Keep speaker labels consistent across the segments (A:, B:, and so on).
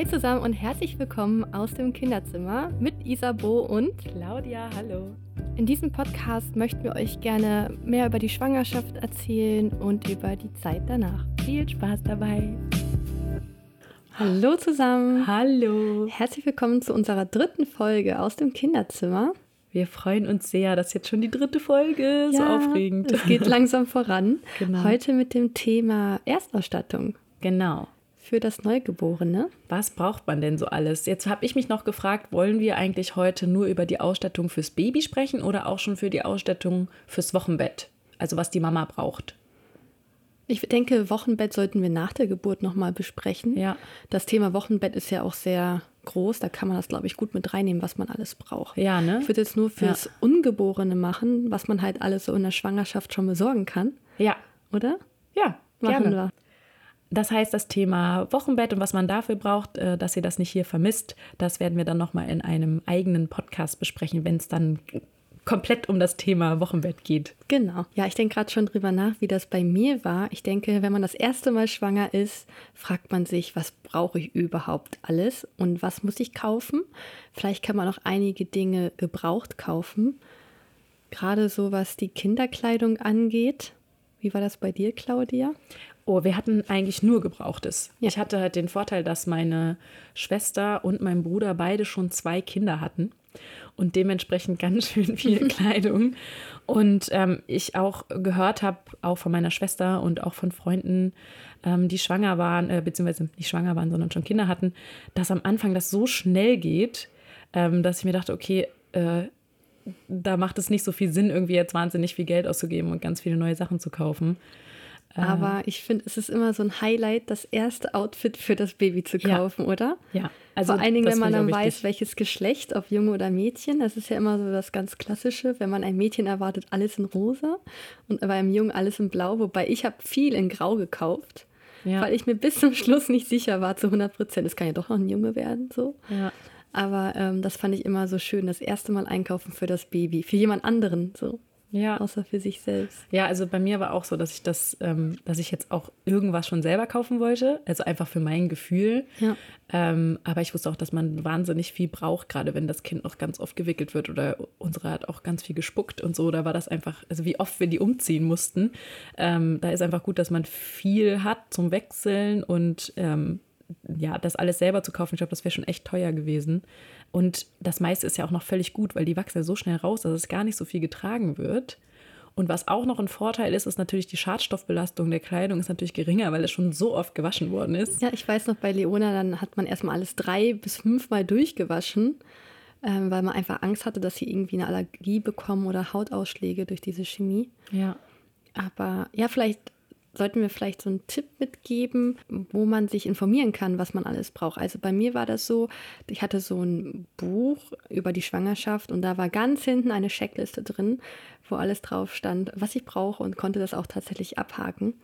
A: Hi zusammen und herzlich willkommen aus dem Kinderzimmer mit Isabo und
B: Claudia, hallo.
A: In diesem Podcast möchten wir euch gerne mehr über die Schwangerschaft erzählen und über die Zeit danach.
B: Viel Spaß dabei.
A: Hallo zusammen.
B: Hallo.
A: Herzlich willkommen zu unserer dritten Folge aus dem Kinderzimmer.
B: Wir freuen uns sehr, das ist jetzt schon die dritte Folge. Ja, so aufregend.
A: Es geht langsam voran. Genau. Heute mit dem Thema Erstausstattung.
B: Genau
A: für das Neugeborene.
B: Was braucht man denn so alles? Jetzt habe ich mich noch gefragt, wollen wir eigentlich heute nur über die Ausstattung fürs Baby sprechen oder auch schon für die Ausstattung fürs Wochenbett? Also was die Mama braucht.
A: Ich denke, Wochenbett sollten wir nach der Geburt nochmal besprechen.
B: Ja.
A: Das Thema Wochenbett ist ja auch sehr groß. Da kann man das, glaube ich, gut mit reinnehmen, was man alles braucht.
B: Ja, ne?
A: Ich würde jetzt nur fürs ja. Ungeborene machen, was man halt alles so in der Schwangerschaft schon besorgen kann.
B: Ja.
A: Oder?
B: Ja,
A: machen
B: gerne.
A: wir.
B: Das heißt, das Thema Wochenbett und was man dafür braucht, äh, dass ihr das nicht hier vermisst, das werden wir dann nochmal in einem eigenen Podcast besprechen, wenn es dann komplett um das Thema Wochenbett geht.
A: Genau. Ja, ich denke gerade schon drüber nach, wie das bei mir war. Ich denke, wenn man das erste Mal schwanger ist, fragt man sich, was brauche ich überhaupt alles und was muss ich kaufen? Vielleicht kann man auch einige Dinge gebraucht kaufen. Gerade so, was die Kinderkleidung angeht. Wie war das bei dir, Claudia?
B: Oh, wir hatten eigentlich nur Gebrauchtes. Ja. Ich hatte halt den Vorteil, dass meine Schwester und mein Bruder beide schon zwei Kinder hatten und dementsprechend ganz schön viel Kleidung. Und ähm, ich auch gehört habe, auch von meiner Schwester und auch von Freunden, ähm, die schwanger waren, äh, beziehungsweise nicht schwanger waren, sondern schon Kinder hatten, dass am Anfang das so schnell geht, ähm, dass ich mir dachte, okay, äh, da macht es nicht so viel Sinn, irgendwie jetzt wahnsinnig viel Geld auszugeben und ganz viele neue Sachen zu kaufen.
A: Aber ich finde, es ist immer so ein Highlight, das erste Outfit für das Baby zu kaufen,
B: ja.
A: oder?
B: Ja.
A: Also Vor allen Dingen, wenn man dann weiß, welches Geschlecht, ob Junge oder Mädchen. Das ist ja immer so das ganz Klassische. Wenn man ein Mädchen erwartet, alles in rosa und bei einem Jungen alles in blau. Wobei ich habe viel in grau gekauft, ja. weil ich mir bis zum Schluss nicht sicher war zu 100 Prozent. Es kann ja doch noch ein Junge werden, so.
B: Ja.
A: Aber ähm, das fand ich immer so schön, das erste Mal einkaufen für das Baby, für jemand anderen, so.
B: Ja.
A: Außer für sich selbst.
B: Ja, also bei mir war auch so, dass ich das, ähm, dass ich jetzt auch irgendwas schon selber kaufen wollte. Also einfach für mein Gefühl.
A: Ja.
B: Ähm, aber ich wusste auch, dass man wahnsinnig viel braucht, gerade wenn das Kind noch ganz oft gewickelt wird oder unsere hat auch ganz viel gespuckt und so. Da war das einfach, also wie oft wir die umziehen mussten. Ähm, da ist einfach gut, dass man viel hat zum Wechseln und ähm, ja, das alles selber zu kaufen, ich glaube, das wäre schon echt teuer gewesen. Und das meiste ist ja auch noch völlig gut, weil die wachsen ja so schnell raus, dass es gar nicht so viel getragen wird. Und was auch noch ein Vorteil ist, ist natürlich die Schadstoffbelastung der Kleidung ist natürlich geringer, weil es schon so oft gewaschen worden ist.
A: Ja, ich weiß noch, bei Leona, dann hat man erstmal alles drei bis fünfmal durchgewaschen, ähm, weil man einfach Angst hatte, dass sie irgendwie eine Allergie bekommen oder Hautausschläge durch diese Chemie.
B: Ja.
A: Aber ja, vielleicht sollten wir vielleicht so einen Tipp mitgeben, wo man sich informieren kann, was man alles braucht. Also bei mir war das so, ich hatte so ein Buch über die Schwangerschaft und da war ganz hinten eine Checkliste drin, wo alles drauf stand, was ich brauche und konnte das auch tatsächlich abhaken,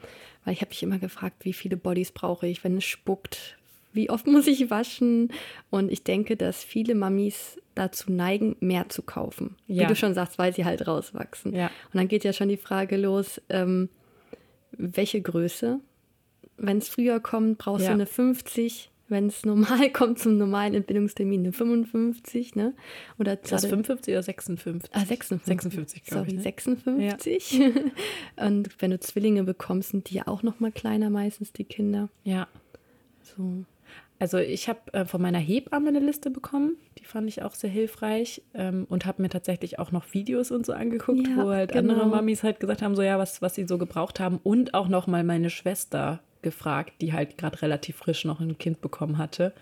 A: weil ich habe mich immer gefragt, wie viele Bodies brauche ich, wenn es spuckt, wie oft muss ich waschen und ich denke, dass viele Mamis dazu neigen, mehr zu kaufen. Ja. Wie du schon sagst, weil sie halt rauswachsen.
B: Ja.
A: Und dann geht ja schon die Frage los, ähm, welche Größe. Wenn es früher kommt, brauchst ja. du eine 50. Wenn es normal kommt zum normalen Entbindungstermin, eine 55, ne?
B: Oder ist das 55 oder 56?
A: Ah, 56.
B: 56,
A: Sorry,
B: ich, ne?
A: 56. Ja. Und wenn du Zwillinge bekommst, sind die ja auch noch mal kleiner meistens, die Kinder.
B: Ja.
A: So.
B: Also ich habe äh, von meiner Hebamme eine Liste bekommen, die fand ich auch sehr hilfreich ähm, und habe mir tatsächlich auch noch Videos und so angeguckt,
A: ja,
B: wo halt
A: genau.
B: andere Mamis halt gesagt haben, so ja, was, was sie so gebraucht haben. Und auch noch mal meine Schwester gefragt, die halt gerade relativ frisch noch ein Kind bekommen hatte,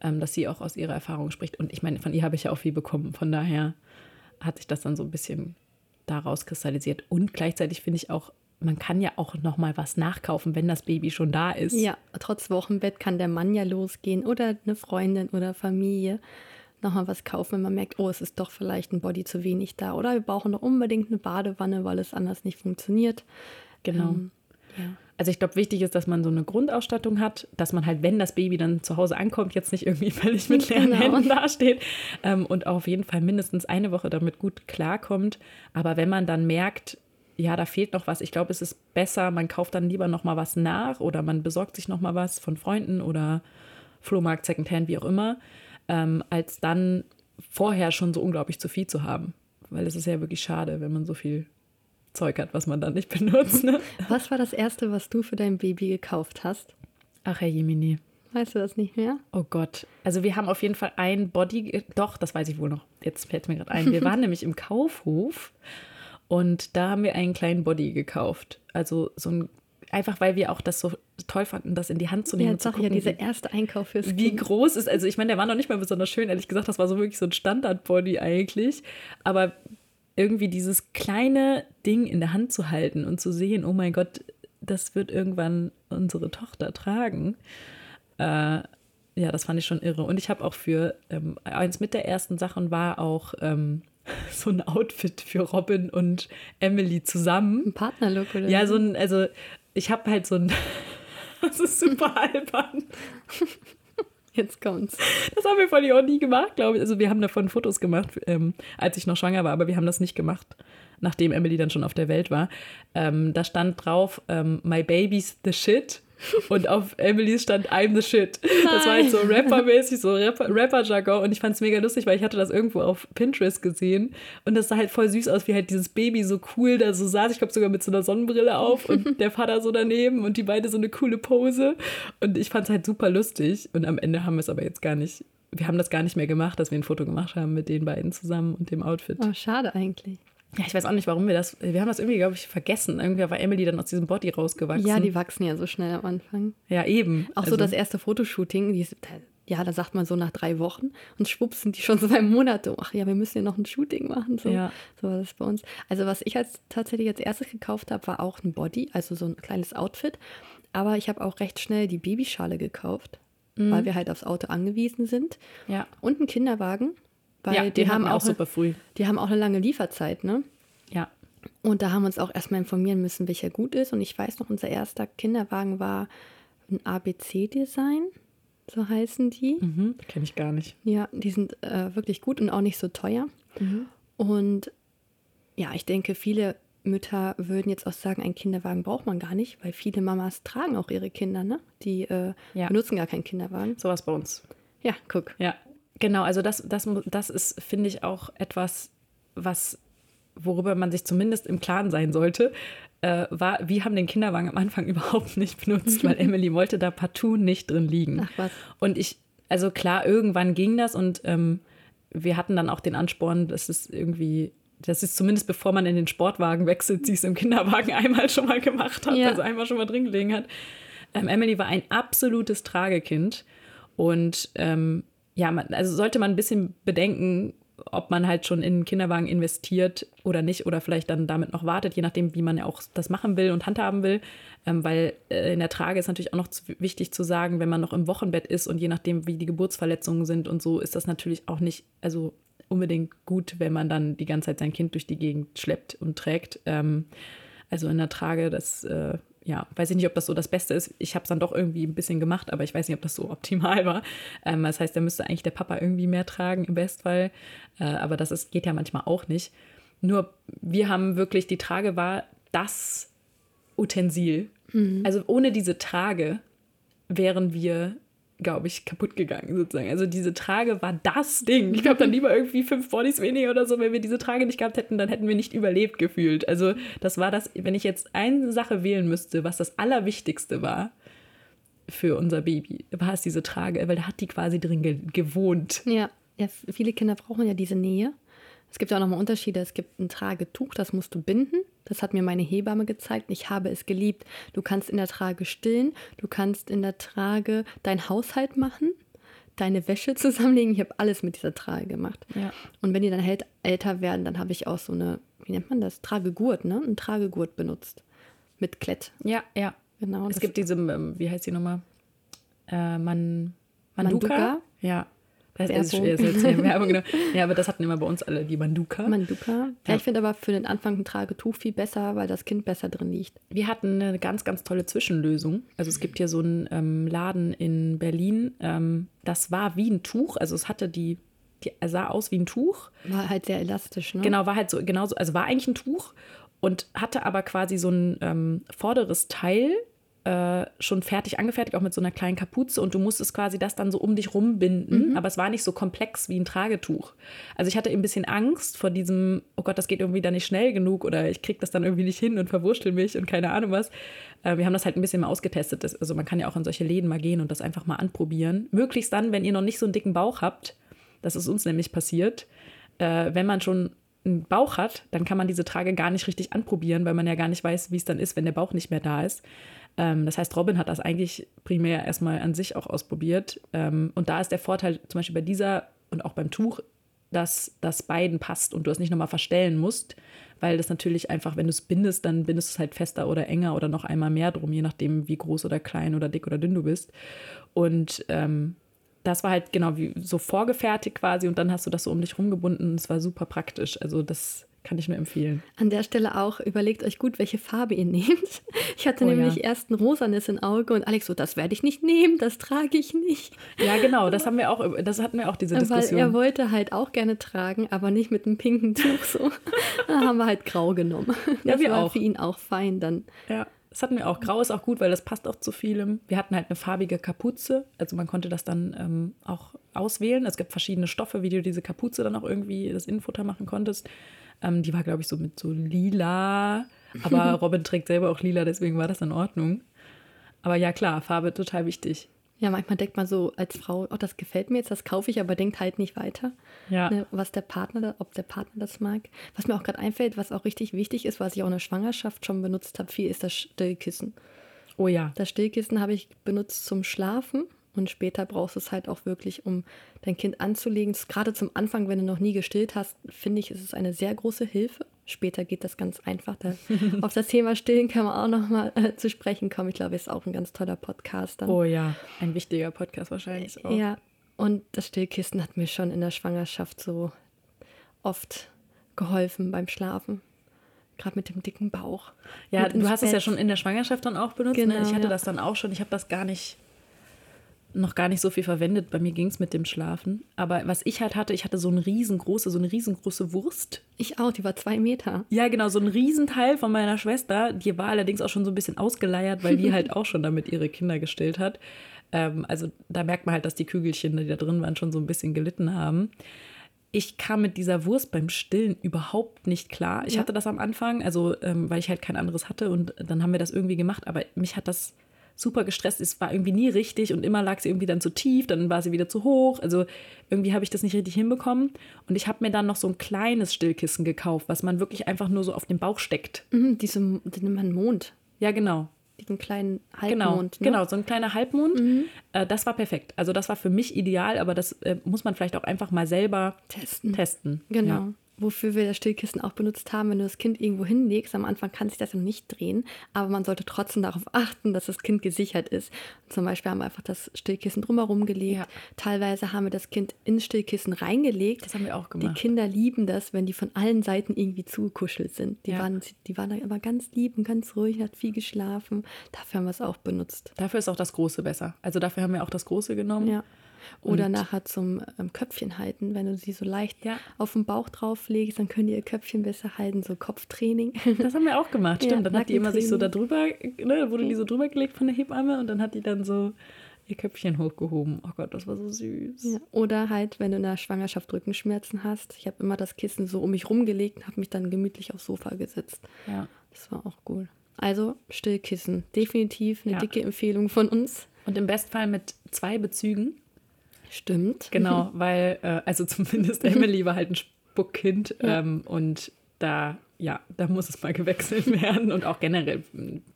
B: ähm, dass sie auch aus ihrer Erfahrung spricht. Und ich meine, von ihr habe ich ja auch viel bekommen, von daher hat sich das dann so ein bisschen daraus kristallisiert. Und gleichzeitig finde ich auch man kann ja auch noch mal was nachkaufen, wenn das Baby schon da ist.
A: Ja, trotz Wochenbett kann der Mann ja losgehen oder eine Freundin oder Familie noch mal was kaufen, wenn man merkt, oh, es ist doch vielleicht ein Body zu wenig da oder wir brauchen doch unbedingt eine Badewanne, weil es anders nicht funktioniert.
B: Genau. Ähm, ja. Also ich glaube, wichtig ist, dass man so eine Grundausstattung hat, dass man halt, wenn das Baby dann zu Hause ankommt, jetzt nicht irgendwie völlig mit leeren genau. Händen dasteht ähm, und auf jeden Fall mindestens eine Woche damit gut klarkommt. Aber wenn man dann merkt, ja, da fehlt noch was. Ich glaube, es ist besser, man kauft dann lieber noch mal was nach oder man besorgt sich noch mal was von Freunden oder Flohmarkt, Secondhand, wie auch immer, ähm, als dann vorher schon so unglaublich zu viel zu haben. Weil es ist ja wirklich schade, wenn man so viel Zeug hat, was man dann nicht benutzt. Ne?
A: Was war das Erste, was du für dein Baby gekauft hast?
B: Ach, Herr Jemini.
A: Weißt du das nicht mehr?
B: Oh Gott. Also wir haben auf jeden Fall ein Body. Doch, das weiß ich wohl noch. Jetzt fällt es mir gerade ein. Wir waren nämlich im Kaufhof und da haben wir einen kleinen Body gekauft. Also so ein. Einfach weil wir auch das so toll fanden, das in die Hand zu nehmen.
A: Ja,
B: und zu
A: doch, ja,
B: gucken,
A: dieser erste Einkauf fürs
B: wie
A: Kind.
B: groß ist. Also ich meine, der war noch nicht mal besonders schön, ehrlich gesagt. Das war so wirklich so ein Standard-Body eigentlich. Aber irgendwie dieses kleine Ding in der Hand zu halten und zu sehen, oh mein Gott, das wird irgendwann unsere Tochter tragen. Äh, ja, das fand ich schon irre. Und ich habe auch für ähm, eins mit der ersten Sachen war auch ähm, so ein Outfit für Robin und Emily zusammen.
A: Ein Partnerlook oder
B: Ja, so ein, also ich habe halt so ein, das ist super albern.
A: Jetzt kommt's.
B: Das haben wir von ihr auch nie gemacht, glaube ich. Also wir haben davon Fotos gemacht, ähm, als ich noch schwanger war, aber wir haben das nicht gemacht, nachdem Emily dann schon auf der Welt war. Ähm, da stand drauf, ähm, My baby's the shit. Und auf Emily's stand I'm the shit. Das war halt so Rapper-mäßig, so Rapper- Rapper-Jargon. und ich fand es mega lustig, weil ich hatte das irgendwo auf Pinterest gesehen. Und das sah halt voll süß aus, wie halt dieses Baby so cool da so saß. Ich glaube sogar mit so einer Sonnenbrille auf und der Vater so daneben und die beide so eine coole Pose. Und ich fand es halt super lustig. Und am Ende haben wir es aber jetzt gar nicht, wir haben das gar nicht mehr gemacht, dass wir ein Foto gemacht haben mit den beiden zusammen und dem Outfit.
A: Oh, schade eigentlich.
B: Ja, ich weiß auch nicht, warum wir das, wir haben das irgendwie, glaube ich, vergessen. Irgendwie war Emily dann aus diesem Body rausgewachsen.
A: Ja, die wachsen ja so schnell am Anfang.
B: Ja, eben.
A: Auch so
B: Also-
A: das erste Fotoshooting, die ist, ja, da sagt man so nach drei Wochen und schwupps sind die schon zwei Monate. Ach ja, wir müssen ja noch ein Shooting machen. So,
B: Ja.
A: so war das bei uns. Also was ich als tatsächlich als erstes gekauft habe, war auch ein Body, also so ein kleines Outfit. Aber ich habe auch recht schnell die Babyschale gekauft, weil wir halt aufs Auto angewiesen sind.
B: Ja.
A: Und einen Kinderwagen, weil
B: ja,
A: die, haben auch,
B: super früh.
A: die haben auch eine lange Lieferzeit, ne?
B: Ja.
A: Und da haben wir uns auch erstmal informieren müssen, welcher gut ist. Und ich weiß noch, unser erster Kinderwagen war ein ABC-Design, so heißen die.
B: Mhm, Kenne ich gar nicht.
A: Ja, die sind äh, wirklich gut und auch nicht so teuer. Und ja, ich denke, viele Mütter würden jetzt auch sagen, einen Kinderwagen braucht man gar nicht, weil viele Mamas tragen auch ihre Kinder, ne? Die äh,
B: Ja.
A: benutzen gar keinen Kinderwagen.
B: Sowas bei uns.
A: Ja, guck.
B: Ja. Genau, also das, das, das ist, finde ich, auch etwas, was, worüber man sich zumindest im Klaren sein sollte, äh, war, wir haben den Kinderwagen am Anfang überhaupt nicht benutzt, weil Emily wollte da partout nicht drin liegen.
A: Ach was.
B: Und ich, also klar, irgendwann ging das und ähm, wir hatten dann auch den Ansporn, dass es irgendwie, das ist zumindest bevor man in den Sportwagen wechselt, sie es im Kinderwagen einmal schon mal gemacht hat,
A: Ja.
B: also einmal schon mal drin gelegen hat. Ähm, Emily war ein absolutes Tragekind und ähm, ja, man, also sollte man ein bisschen bedenken, ob man halt schon in einen Kinderwagen investiert oder nicht oder vielleicht dann damit noch wartet, je nachdem, wie man ja auch das machen will und handhaben will. Ähm, weil äh, in der Trage ist natürlich auch noch zu, wichtig zu sagen, wenn man noch im Wochenbett ist und je nachdem, wie die Geburtsverletzungen sind und so, ist das natürlich auch nicht, also unbedingt gut, wenn man dann die ganze Zeit sein Kind durch die Gegend schleppt und trägt. Ähm, also in der Trage, das, äh, ja, weiß ich nicht, ob das so das Beste ist. Ich habe es dann doch irgendwie ein bisschen gemacht, aber ich weiß nicht, ob das so optimal war. Ähm, das heißt, da müsste eigentlich der Papa irgendwie mehr tragen im Bestfall. Äh, aber das ist, geht ja manchmal auch nicht. Nur wir haben wirklich, die Trage war das Utensil. Also ohne diese Trage wären wir, glaube ich, kaputt gegangen sozusagen. Also diese Trage war das Ding. Ich glaube, dann lieber irgendwie fünf Bodies weniger oder so. Wenn wir diese Trage nicht gehabt hätten, dann hätten wir nicht überlebt gefühlt. Also das war das, wenn ich jetzt eine Sache wählen müsste, was das Allerwichtigste war für unser Baby, war es diese Trage, weil da hat die quasi drin ge gewohnt.
A: Ja, ja, viele Kinder brauchen ja diese Nähe. Es gibt ja auch nochmal Unterschiede. Es gibt ein Tragetuch, das musst du binden. Das hat mir meine Hebamme gezeigt. Ich habe es geliebt. Du kannst in der Trage stillen. Du kannst in der Trage deinen Haushalt machen, deine Wäsche zusammenlegen. Ich habe alles mit dieser Trage gemacht.
B: Ja.
A: Und wenn die dann älter werden, dann habe ich auch so eine, wie nennt man das? Tragegurt, ne? Ein Tragegurt benutzt. Mit Klett.
B: Ja, ja.
A: Genau.
B: Es gibt diese, ähm, wie heißt die nochmal? Äh, Man, Manduka?
A: Manduka?
B: Ja. Das ist,
A: Werbung.
B: ist jetzt Werbung, genau. Ja, aber das hatten immer bei uns alle, die Manduka.
A: Manduka. Ja,
B: Ja.
A: ich finde aber für den Anfang ein Tragetuch viel besser, weil das Kind besser drin liegt.
B: Wir hatten eine ganz, ganz tolle Zwischenlösung. Also es gibt hier so einen ähm, Laden in Berlin. Ähm, das war wie ein Tuch. Also es hatte die, die sah aus wie ein Tuch.
A: War halt sehr elastisch, ne?
B: Genau, war halt so, genauso, also war eigentlich ein Tuch und hatte aber quasi so ein ähm, vorderes Teil, äh, schon fertig angefertigt, auch mit so einer kleinen Kapuze und du musstest quasi das dann so um dich rumbinden, mhm. aber es war nicht so komplex wie ein Tragetuch. Also ich hatte ein bisschen Angst vor diesem, oh Gott, das geht irgendwie dann nicht schnell genug oder ich kriege das dann irgendwie nicht hin und verwurschtel mich und keine Ahnung was. Äh, wir haben das halt ein bisschen mal ausgetestet. also man kann ja auch in solche Läden mal gehen und das einfach mal anprobieren. Möglichst dann, wenn ihr noch nicht so einen dicken Bauch habt, das ist uns nämlich passiert, äh, wenn man schon einen Bauch hat, dann kann man diese Trage gar nicht richtig anprobieren, weil man ja gar nicht weiß, wie es dann ist, wenn der Bauch nicht mehr da ist. Ähm, das heißt, Robin hat das eigentlich primär erstmal an sich auch ausprobiert. Ähm, und da ist der Vorteil zum Beispiel bei dieser und auch beim Tuch, dass das beiden passt und du es nicht nochmal verstellen musst, weil das natürlich einfach, wenn du es bindest, dann bindest du es halt fester oder enger oder noch einmal mehr drum, je nachdem, wie groß oder klein oder dick oder dünn du bist. Und ähm, das war halt genau wie so vorgefertigt quasi und dann hast du das so um dich rumgebunden. Es war super praktisch. Also das kann ich nur empfehlen.
A: An der Stelle auch, überlegt euch gut, welche Farbe ihr nehmt. Ich hatte oh, nämlich ja. erst ein rosanes im Auge und Alex so, das werde ich nicht nehmen, das trage ich nicht.
B: Ja, genau, das haben wir auch, das hatten wir auch diese Diskussion.
A: Weil er wollte halt auch gerne tragen, aber nicht mit einem pinken Tuch so. da haben wir halt grau genommen.
B: Ja, das wir war
A: auch. für ihn auch fein dann.
B: Ja. Das hatten wir auch. Grau ist auch gut, weil das passt auch zu vielem. Wir hatten halt eine farbige Kapuze. Also man konnte das dann ähm, auch auswählen. Es gibt verschiedene Stoffe, wie du diese Kapuze dann auch irgendwie das Innenfutter machen konntest. Ähm, die war, glaube ich, so mit so lila. Aber Robin trägt selber auch lila, deswegen war das in Ordnung. Aber ja, klar, Farbe total wichtig.
A: Ja, manchmal denkt man so als Frau, oh, das gefällt mir jetzt, das kaufe ich, aber denkt halt nicht weiter. Ja. Ne, was der Partner, ob der Partner das mag. Was mir auch gerade einfällt, was auch richtig wichtig ist, was ich auch in der Schwangerschaft schon benutzt habe, viel ist das Stillkissen.
B: Oh ja.
A: Das Stillkissen habe ich benutzt zum Schlafen und später brauchst du es halt auch wirklich, um dein Kind anzulegen. Gerade zum Anfang, wenn du noch nie gestillt hast, finde ich, ist es eine sehr große Hilfe. Später geht das ganz einfach. Da, auf das Thema Stillen kann man auch noch mal äh, zu sprechen kommen. Ich glaube, es ist auch ein ganz toller Podcast. Dann.
B: Oh ja, ein wichtiger Podcast wahrscheinlich auch.
A: Ja, und das Stillkissen hat mir schon in der Schwangerschaft so oft geholfen beim Schlafen. Gerade mit dem dicken Bauch.
B: Ja, du hast Bett. es ja schon in der Schwangerschaft dann auch benutzt. Genau, ne? Ich hatte ja. das dann auch schon. Ich habe das gar nicht noch gar nicht so viel verwendet. Bei mir ging es mit dem Schlafen. Aber was ich halt hatte, ich hatte so eine riesengroße, so eine riesengroße Wurst.
A: Ich auch, die war zwei Meter.
B: Ja, genau, so ein Riesenteil von meiner Schwester. Die war allerdings auch schon so ein bisschen ausgeleiert, weil die halt auch schon damit ihre Kinder gestillt hat. Ähm, also da merkt man halt, dass die Kügelchen, die da drin waren, schon so ein bisschen gelitten haben. Ich kam mit dieser Wurst beim Stillen überhaupt nicht klar. Ich ja. hatte das am Anfang, also ähm, weil ich halt kein anderes hatte und dann haben wir das irgendwie gemacht, aber mich hat das super gestresst ist, war irgendwie nie richtig und immer lag sie irgendwie dann zu tief, dann war sie wieder zu hoch. Also irgendwie habe ich das nicht richtig hinbekommen. Und ich habe mir dann noch so ein kleines Stillkissen gekauft, was man wirklich einfach nur so auf den Bauch steckt.
A: Mhm, diese, die nennt man Mond.
B: Ja, genau.
A: Diesen kleinen Halbmond.
B: Genau, ne? genau so ein kleiner Halbmond. Mhm. Äh, das war perfekt. Also das war für mich ideal, aber das äh, muss man vielleicht auch einfach mal selber testen. testen.
A: Genau. Ja wofür wir das Stillkissen auch benutzt haben, wenn du das Kind irgendwo hinlegst, am Anfang kann sich das noch nicht drehen, aber man sollte trotzdem darauf achten, dass das Kind gesichert ist. Zum Beispiel haben wir einfach das Stillkissen drumherum gelegt. Ja. Teilweise haben wir das Kind ins Stillkissen reingelegt.
B: Das haben wir auch gemacht.
A: Die Kinder lieben das, wenn die von allen Seiten irgendwie zugekuschelt sind. Die, ja. waren, die waren da immer ganz lieb und ganz ruhig, hat viel geschlafen. Dafür haben wir es auch benutzt.
B: Dafür ist auch das Große besser. Also dafür haben wir auch das Große genommen.
A: Ja. Oder und nachher zum ähm, Köpfchen halten. Wenn du sie so leicht ja. auf den Bauch drauflegst, dann können die ihr Köpfchen besser halten, so Kopftraining.
B: Das haben wir auch gemacht, stimmt. Ja, dann hat die immer sich so da drüber, ne, wurde die so drüber gelegt von der Hebamme und dann hat die dann so ihr Köpfchen hochgehoben. Oh Gott, das war so süß.
A: Ja. Oder halt, wenn du in der Schwangerschaft Rückenschmerzen hast. Ich habe immer das Kissen so um mich rumgelegt und habe mich dann gemütlich aufs Sofa gesetzt.
B: Ja.
A: Das war auch cool. Also Stillkissen. Definitiv eine ja. dicke Empfehlung von uns.
B: Und im Bestfall mit zwei Bezügen.
A: Stimmt.
B: Genau, weil, äh, also zumindest Emily war halt ein Spuckkind ähm, und da, ja, da muss es mal gewechselt werden und auch generell.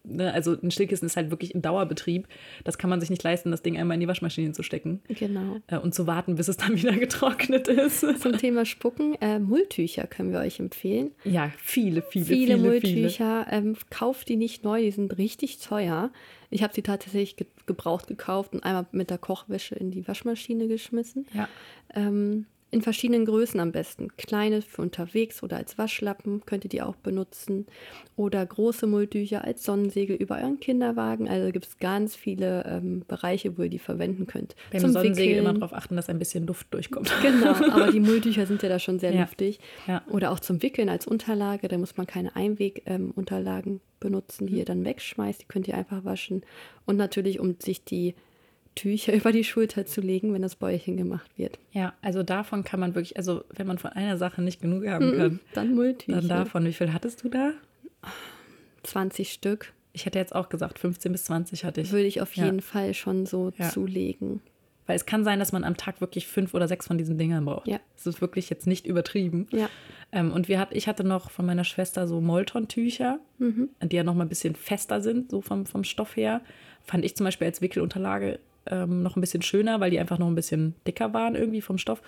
B: Ne, also ein Stillkissen ist halt wirklich ein Dauerbetrieb. Das kann man sich nicht leisten, das Ding einmal in die Waschmaschine zu stecken.
A: Genau.
B: Äh, und zu warten, bis es dann wieder getrocknet ist.
A: Zum Thema Spucken, äh, Mulltücher können wir euch empfehlen.
B: Ja, viele, viele,
A: viele. Viele Mulltücher. Viele. Ähm, kauft die nicht neu, die sind richtig teuer. Ich habe sie tatsächlich ge gebraucht gekauft und einmal mit der Kochwäsche in die Waschmaschine geschmissen.
B: Ja.
A: Ähm, in verschiedenen Größen am besten. Kleine für unterwegs oder als Waschlappen könnt ihr die auch benutzen. Oder große Mulltücher als Sonnensegel über euren Kinderwagen. Also gibt es ganz viele ähm, Bereiche, wo ihr die verwenden könnt.
B: Beim
A: Zum
B: Sonnensegel
A: Wickeln.
B: immer darauf achten, dass ein bisschen Luft durchkommt.
A: Genau, aber die Mulltücher sind ja da schon sehr
B: Ja.
A: luftig.
B: Ja.
A: Oder auch zum Wickeln als Unterlage. Da muss man keine Einwegunterlagen benutzen,
B: Mhm.
A: die ihr dann wegschmeißt. Die könnt ihr einfach waschen. Und natürlich, um sich die Tücher über die Schulter zu legen, wenn das Bäuerchen gemacht wird.
B: Ja, also davon kann man wirklich, also wenn man von einer Sache nicht genug haben kann,
A: Dann Mulltücher.
B: dann davon. Wie viel hattest du da?
A: 20 Stück
B: Ich hätte jetzt auch gesagt, 15 bis 20 hatte ich.
A: würde ich auf
B: Ja.
A: jeden Fall schon so
B: Ja.
A: zulegen.
B: Weil es kann sein, dass man am Tag wirklich fünf oder sechs von diesen Dingern braucht.
A: Ja.
B: Das ist wirklich jetzt nicht übertrieben.
A: Ja.
B: Ähm, und wir hat, ich hatte noch von meiner Schwester so Molton-Tücher,
A: Mhm.
B: die ja noch mal ein bisschen fester sind, so vom, vom Stoff her. Fand ich zum Beispiel als Wickelunterlage ähm, noch ein bisschen schöner, weil die einfach noch ein bisschen dicker waren irgendwie vom Stoff.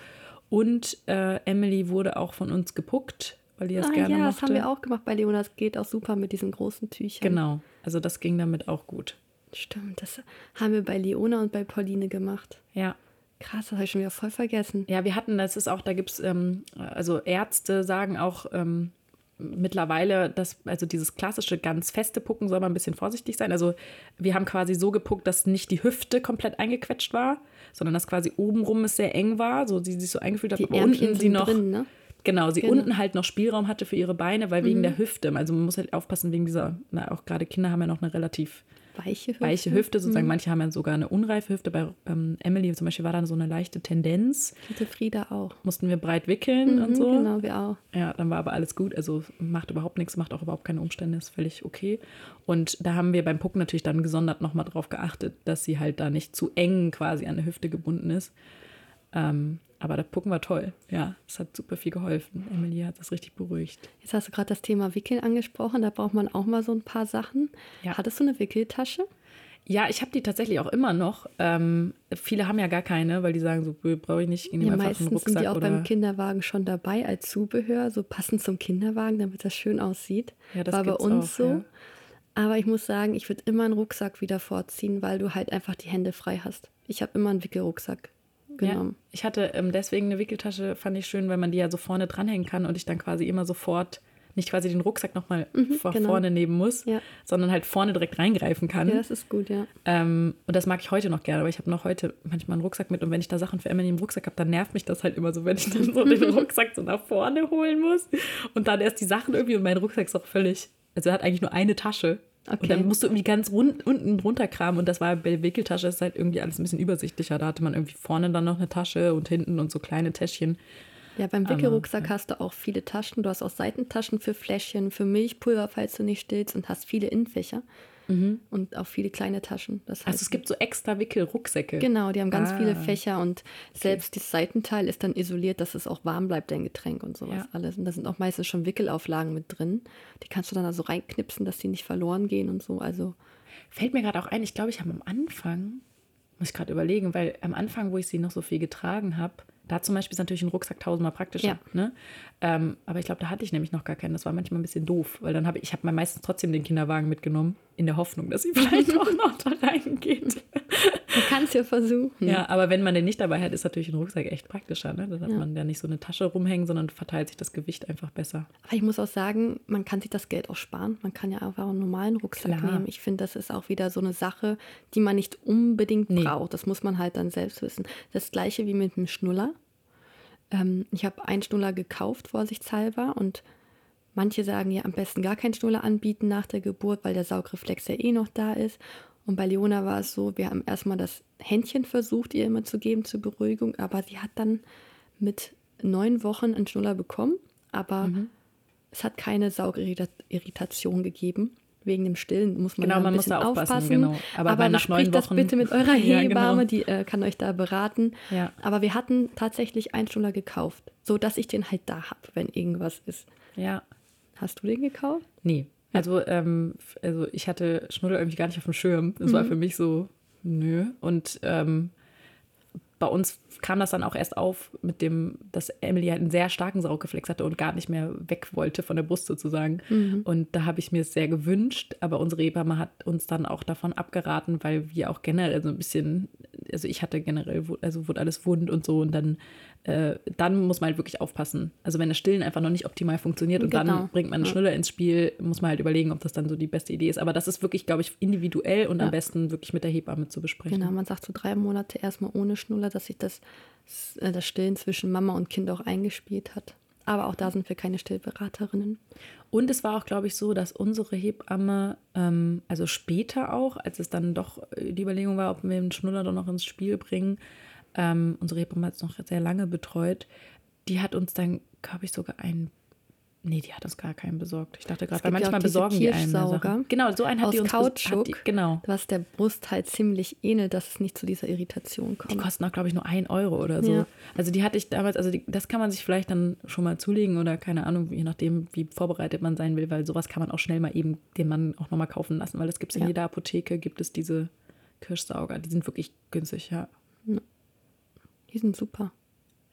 B: Und äh, Emily wurde auch von uns gepuckt, weil die das
A: Ah,
B: gerne
A: ja,
B: mochte.
A: das haben wir auch gemacht bei Leona. Das geht auch super mit diesen großen Tüchern.
B: Genau, also das ging damit auch gut.
A: Stimmt, das haben wir bei Leona und bei Pauline gemacht.
B: Ja.
A: Krass, das habe ich schon wieder voll vergessen.
B: Ja, wir hatten, das ist auch, da gibt es, ähm, also Ärzte sagen auch ähm, mittlerweile, dass, also dieses klassische ganz feste Pucken soll man ein bisschen vorsichtig sein. Also wir haben quasi so gepuckt, dass nicht die Hüfte komplett eingequetscht war, sondern dass quasi obenrum es sehr eng war, so sie sich so eingefühlt hat, aber unten sie noch,
A: drin, ne?
B: genau, sie
A: Genau. Mhm.
B: unten halt noch Spielraum hatte für ihre Beine, weil wegen der Hüfte, also man muss halt aufpassen wegen dieser, na, auch gerade Kinder haben ja noch eine relativ
A: Weiche Hüfte.
B: weiche Hüfte sozusagen. Manche haben ja sogar eine unreife Hüfte. Bei ähm, Emily zum Beispiel war da so eine leichte Tendenz.
A: Hatte Frieda auch.
B: Mussten wir breit wickeln und
A: Mhm,
B: so.
A: Genau, wir auch.
B: Ja, dann war aber alles gut. Also macht überhaupt nichts, macht auch überhaupt keine Umstände, ist völlig okay. Und da haben wir beim Pucken natürlich dann gesondert nochmal drauf geachtet, dass sie halt da nicht zu eng quasi an der Hüfte gebunden ist. Ähm, aber das Pucken war toll. Ja, es hat super viel geholfen. Emily hat das richtig beruhigt.
A: Jetzt hast du gerade das Thema Wickeln angesprochen. Da braucht man auch mal so ein paar Sachen.
B: Ja.
A: Hattest du eine Wickeltasche?
B: Ja, ich habe die tatsächlich auch immer noch. Ähm, viele haben ja gar keine, weil die sagen so, brauche ich nicht, ich nehme
A: Ja, meistens
B: Rucksack
A: sind die auch
B: oder
A: beim Kinderwagen schon dabei als Zubehör, so passend zum Kinderwagen, damit das schön aussieht.
B: Ja, das
A: War bei uns
B: auch,
A: so.
B: ja.
A: Aber ich muss sagen, ich würde immer einen Rucksack wieder vorziehen, weil du halt einfach die Hände frei hast. Ich habe immer einen Wickelrucksack genommen.
B: Ja, ich hatte ähm, deswegen eine Wickeltasche, fand ich schön, weil man die ja so vorne dranhängen kann und ich dann quasi immer sofort nicht quasi den Rucksack nochmal vor
A: genau.
B: vorne nehmen muss,
A: Ja.
B: sondern halt vorne direkt reingreifen kann.
A: Ja, das ist gut, ja.
B: Ähm, und das mag ich heute noch gerne, aber ich habe noch heute manchmal einen Rucksack mit und wenn ich da Sachen für Emily im Rucksack habe, dann nervt mich das halt immer so, wenn ich dann so den Rucksack so nach vorne holen muss und dann erst die Sachen irgendwie und mein Rucksack ist auch völlig, also er hat eigentlich nur eine Tasche. Und
A: Okay.
B: dann musst du irgendwie ganz rund, unten runterkramen und das war bei der Wickeltasche ist halt irgendwie alles ein bisschen übersichtlicher. Da hatte man irgendwie vorne dann noch eine Tasche und hinten und so kleine Täschchen.
A: Ja, beim Wickelrucksack hast du auch viele Taschen. Du hast auch Seitentaschen für Fläschchen, für Milchpulver, falls du nicht stillst und hast viele Innenfächer. Und auch viele kleine Taschen. Das heißt,
B: Also es gibt so extra Wickelrucksäcke.
A: Genau, die haben ganz
B: Ah.
A: viele Fächer und selbst das Seitenteil ist dann isoliert, dass es auch warm bleibt, dein Getränk und sowas
B: Ja.
A: alles. Und da sind auch meistens schon Wickelauflagen mit drin. Die kannst du dann also reinknipsen, dass die nicht verloren gehen und so. Also
B: Fällt mir gerade auch ein, ich glaube, ich habe am Anfang, muss ich gerade überlegen, weil am Anfang, wo ich sie noch so viel getragen habe, da zum Beispiel ist natürlich ein Rucksack tausendmal praktischer.
A: Ja.
B: Ne? Ähm, aber ich glaube, da hatte ich nämlich noch gar keinen. Das war manchmal ein bisschen doof, weil dann habe ich, ich habe mir meistens trotzdem den Kinderwagen mitgenommen, in der Hoffnung, dass sie vielleicht auch noch da reingeht.
A: Du kannst ja versuchen.
B: Ja, aber wenn man den nicht dabei hat, ist natürlich ein Rucksack echt praktischer. Ne? Dann hat
A: Ja.
B: man ja nicht so eine Tasche rumhängen, sondern verteilt sich das Gewicht einfach besser.
A: Aber ich muss auch sagen, man kann sich das Geld auch sparen. Man kann ja einfach einen normalen Rucksack
B: Klar.
A: nehmen. Ich finde, das ist auch wieder so eine Sache, die man nicht unbedingt
B: Nee.
A: braucht. Das muss man halt dann selbst wissen. Das gleiche wie mit dem Schnuller. Ähm, ich habe einen Schnuller gekauft, vorsichtshalber. Und manche sagen ja, am besten gar keinen Schnuller anbieten nach der Geburt, weil der Saugreflex ja eh noch da ist. Und bei Leona war es so, wir haben erstmal das Händchen versucht, ihr immer zu geben zur Beruhigung, aber sie hat dann mit neun Wochen einen Schnuller bekommen, aber
B: Mhm.
A: es hat keine Saugirritation gegeben. Wegen dem Stillen muss man
B: Genau,
A: ein
B: man muss
A: bisschen
B: da aufpassen,
A: aufpassen.
B: genau. Aber
A: Aber,
B: nach neun
A: bespricht das bitte mit eurer
B: Ja,
A: Hebamme,
B: genau.
A: die äh, kann euch da beraten.
B: Ja.
A: Aber wir hatten tatsächlich einen Schnuller gekauft, so dass ich den halt da habe, wenn irgendwas ist.
B: Ja.
A: Hast du den gekauft?
B: Nee. Also, ähm, also ich hatte Schnuller irgendwie gar nicht auf dem Schirm. Das war für mich so, nö. Und ähm, bei uns kam das dann auch erst auf mit dem, dass Emily halt einen sehr starken Saugreflex hatte und gar nicht mehr weg wollte von der Brust sozusagen. Und da habe ich mir es sehr gewünscht, aber unsere Hebamme hat uns dann auch davon abgeraten, weil wir auch generell so ein bisschen also ich hatte generell, also wurde alles wund und so und dann, äh, dann muss man halt wirklich aufpassen. Also wenn das Stillen einfach noch nicht optimal funktioniert und genau. dann bringt man einen Schnuller ins Spiel, muss man halt überlegen, ob das dann so die beste Idee ist. Aber das ist wirklich, glaube ich, individuell und ja. am besten wirklich mit der Hebamme zu besprechen.
A: Genau, man sagt so drei Monate erstmal ohne Schnuller, dass sich das, äh, das Stillen zwischen Mama und Kind auch eingespielt hat. Aber auch da sind wir keine Stillberaterinnen.
B: Und es war auch, glaube ich, so, dass unsere Hebamme, ähm, also später auch, als es dann doch äh, die Überlegung war, ob wir den Schnuller doch noch ins Spiel bringen, ähm, unsere Hebamme hat es noch sehr lange betreut, die hat uns dann, glaube ich, sogar einen Nee, die hat uns gar keinen besorgt. Ich dachte gerade, weil manchmal besorgen die einen Sachen.
A: Genau, so einen hat die uns Kautschuk, die, genau. was der Brust halt ziemlich ähnelt, dass es nicht zu dieser Irritation kommt.
B: Die kosten auch, glaube ich, nur ein Euro oder so. Ja. Also die hatte ich damals, also die, das kann man sich vielleicht dann schon mal zulegen oder keine Ahnung, je nachdem, wie vorbereitet man sein will, weil sowas kann man auch schnell mal eben den Mann auch nochmal kaufen lassen, weil es gibt in ja. jeder Apotheke, gibt es diese Kirschsauger, die sind wirklich günstig, ja.
A: Die sind super.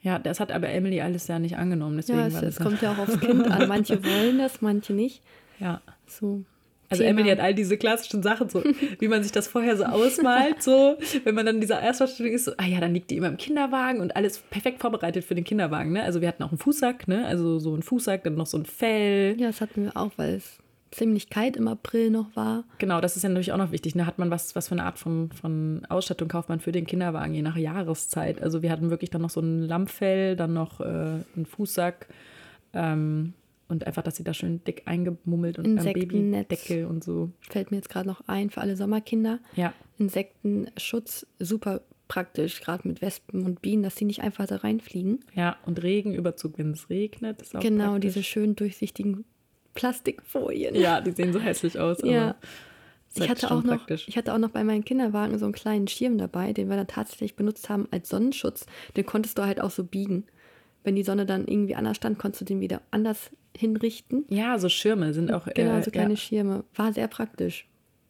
B: Ja, das hat aber Emily alles ja nicht angenommen. Deswegen ja,
A: es, es kommt ja auch aufs Kind an. Manche wollen das, manche nicht.
B: Ja. So. Also Thema. Emily hat all diese klassischen Sachen, so wie man sich das vorher so ausmalt, so wenn man dann dieser Erstvorstellung ist, so, ah ja, dann liegt die immer im Kinderwagen und alles perfekt vorbereitet für den Kinderwagen. Ne? Also wir hatten auch einen Fußsack, ne? Also so ein Fußsack, dann noch so ein Fell.
A: Ja, das hatten wir auch, weil es ziemlich kalt im April noch war.
B: Genau, das ist ja natürlich auch noch wichtig. Ne? Hat man was, was für eine Art von, von Ausstattung kauft man für den Kinderwagen, je nach Jahreszeit. Also wir hatten wirklich dann noch so ein Lammfell, dann noch äh, einen Fußsack ähm, und einfach, dass sie da schön dick eingemummelt und am Babydeckel und so.
A: Fällt mir jetzt gerade noch ein für alle Sommerkinder.
B: Ja.
A: Insektenschutz, super praktisch, gerade mit Wespen und Bienen, dass sie nicht einfach da reinfliegen.
B: Ja, und Regenüberzug, wenn es regnet,
A: Genau,
B: praktisch.
A: diese schön durchsichtigen Plastikfolien.
B: Ja, die sehen so hässlich aus.
A: ja. Ich hatte, auch noch, ich hatte auch noch bei meinen Kinderwagen so einen kleinen Schirm dabei, den wir dann tatsächlich benutzt haben als Sonnenschutz. Den konntest du halt auch so biegen. Wenn die Sonne dann irgendwie anders stand, konntest du den wieder anders hinrichten.
B: Ja, so Schirme sind auch.
A: Genau, so kleine ja. Schirme. War sehr praktisch.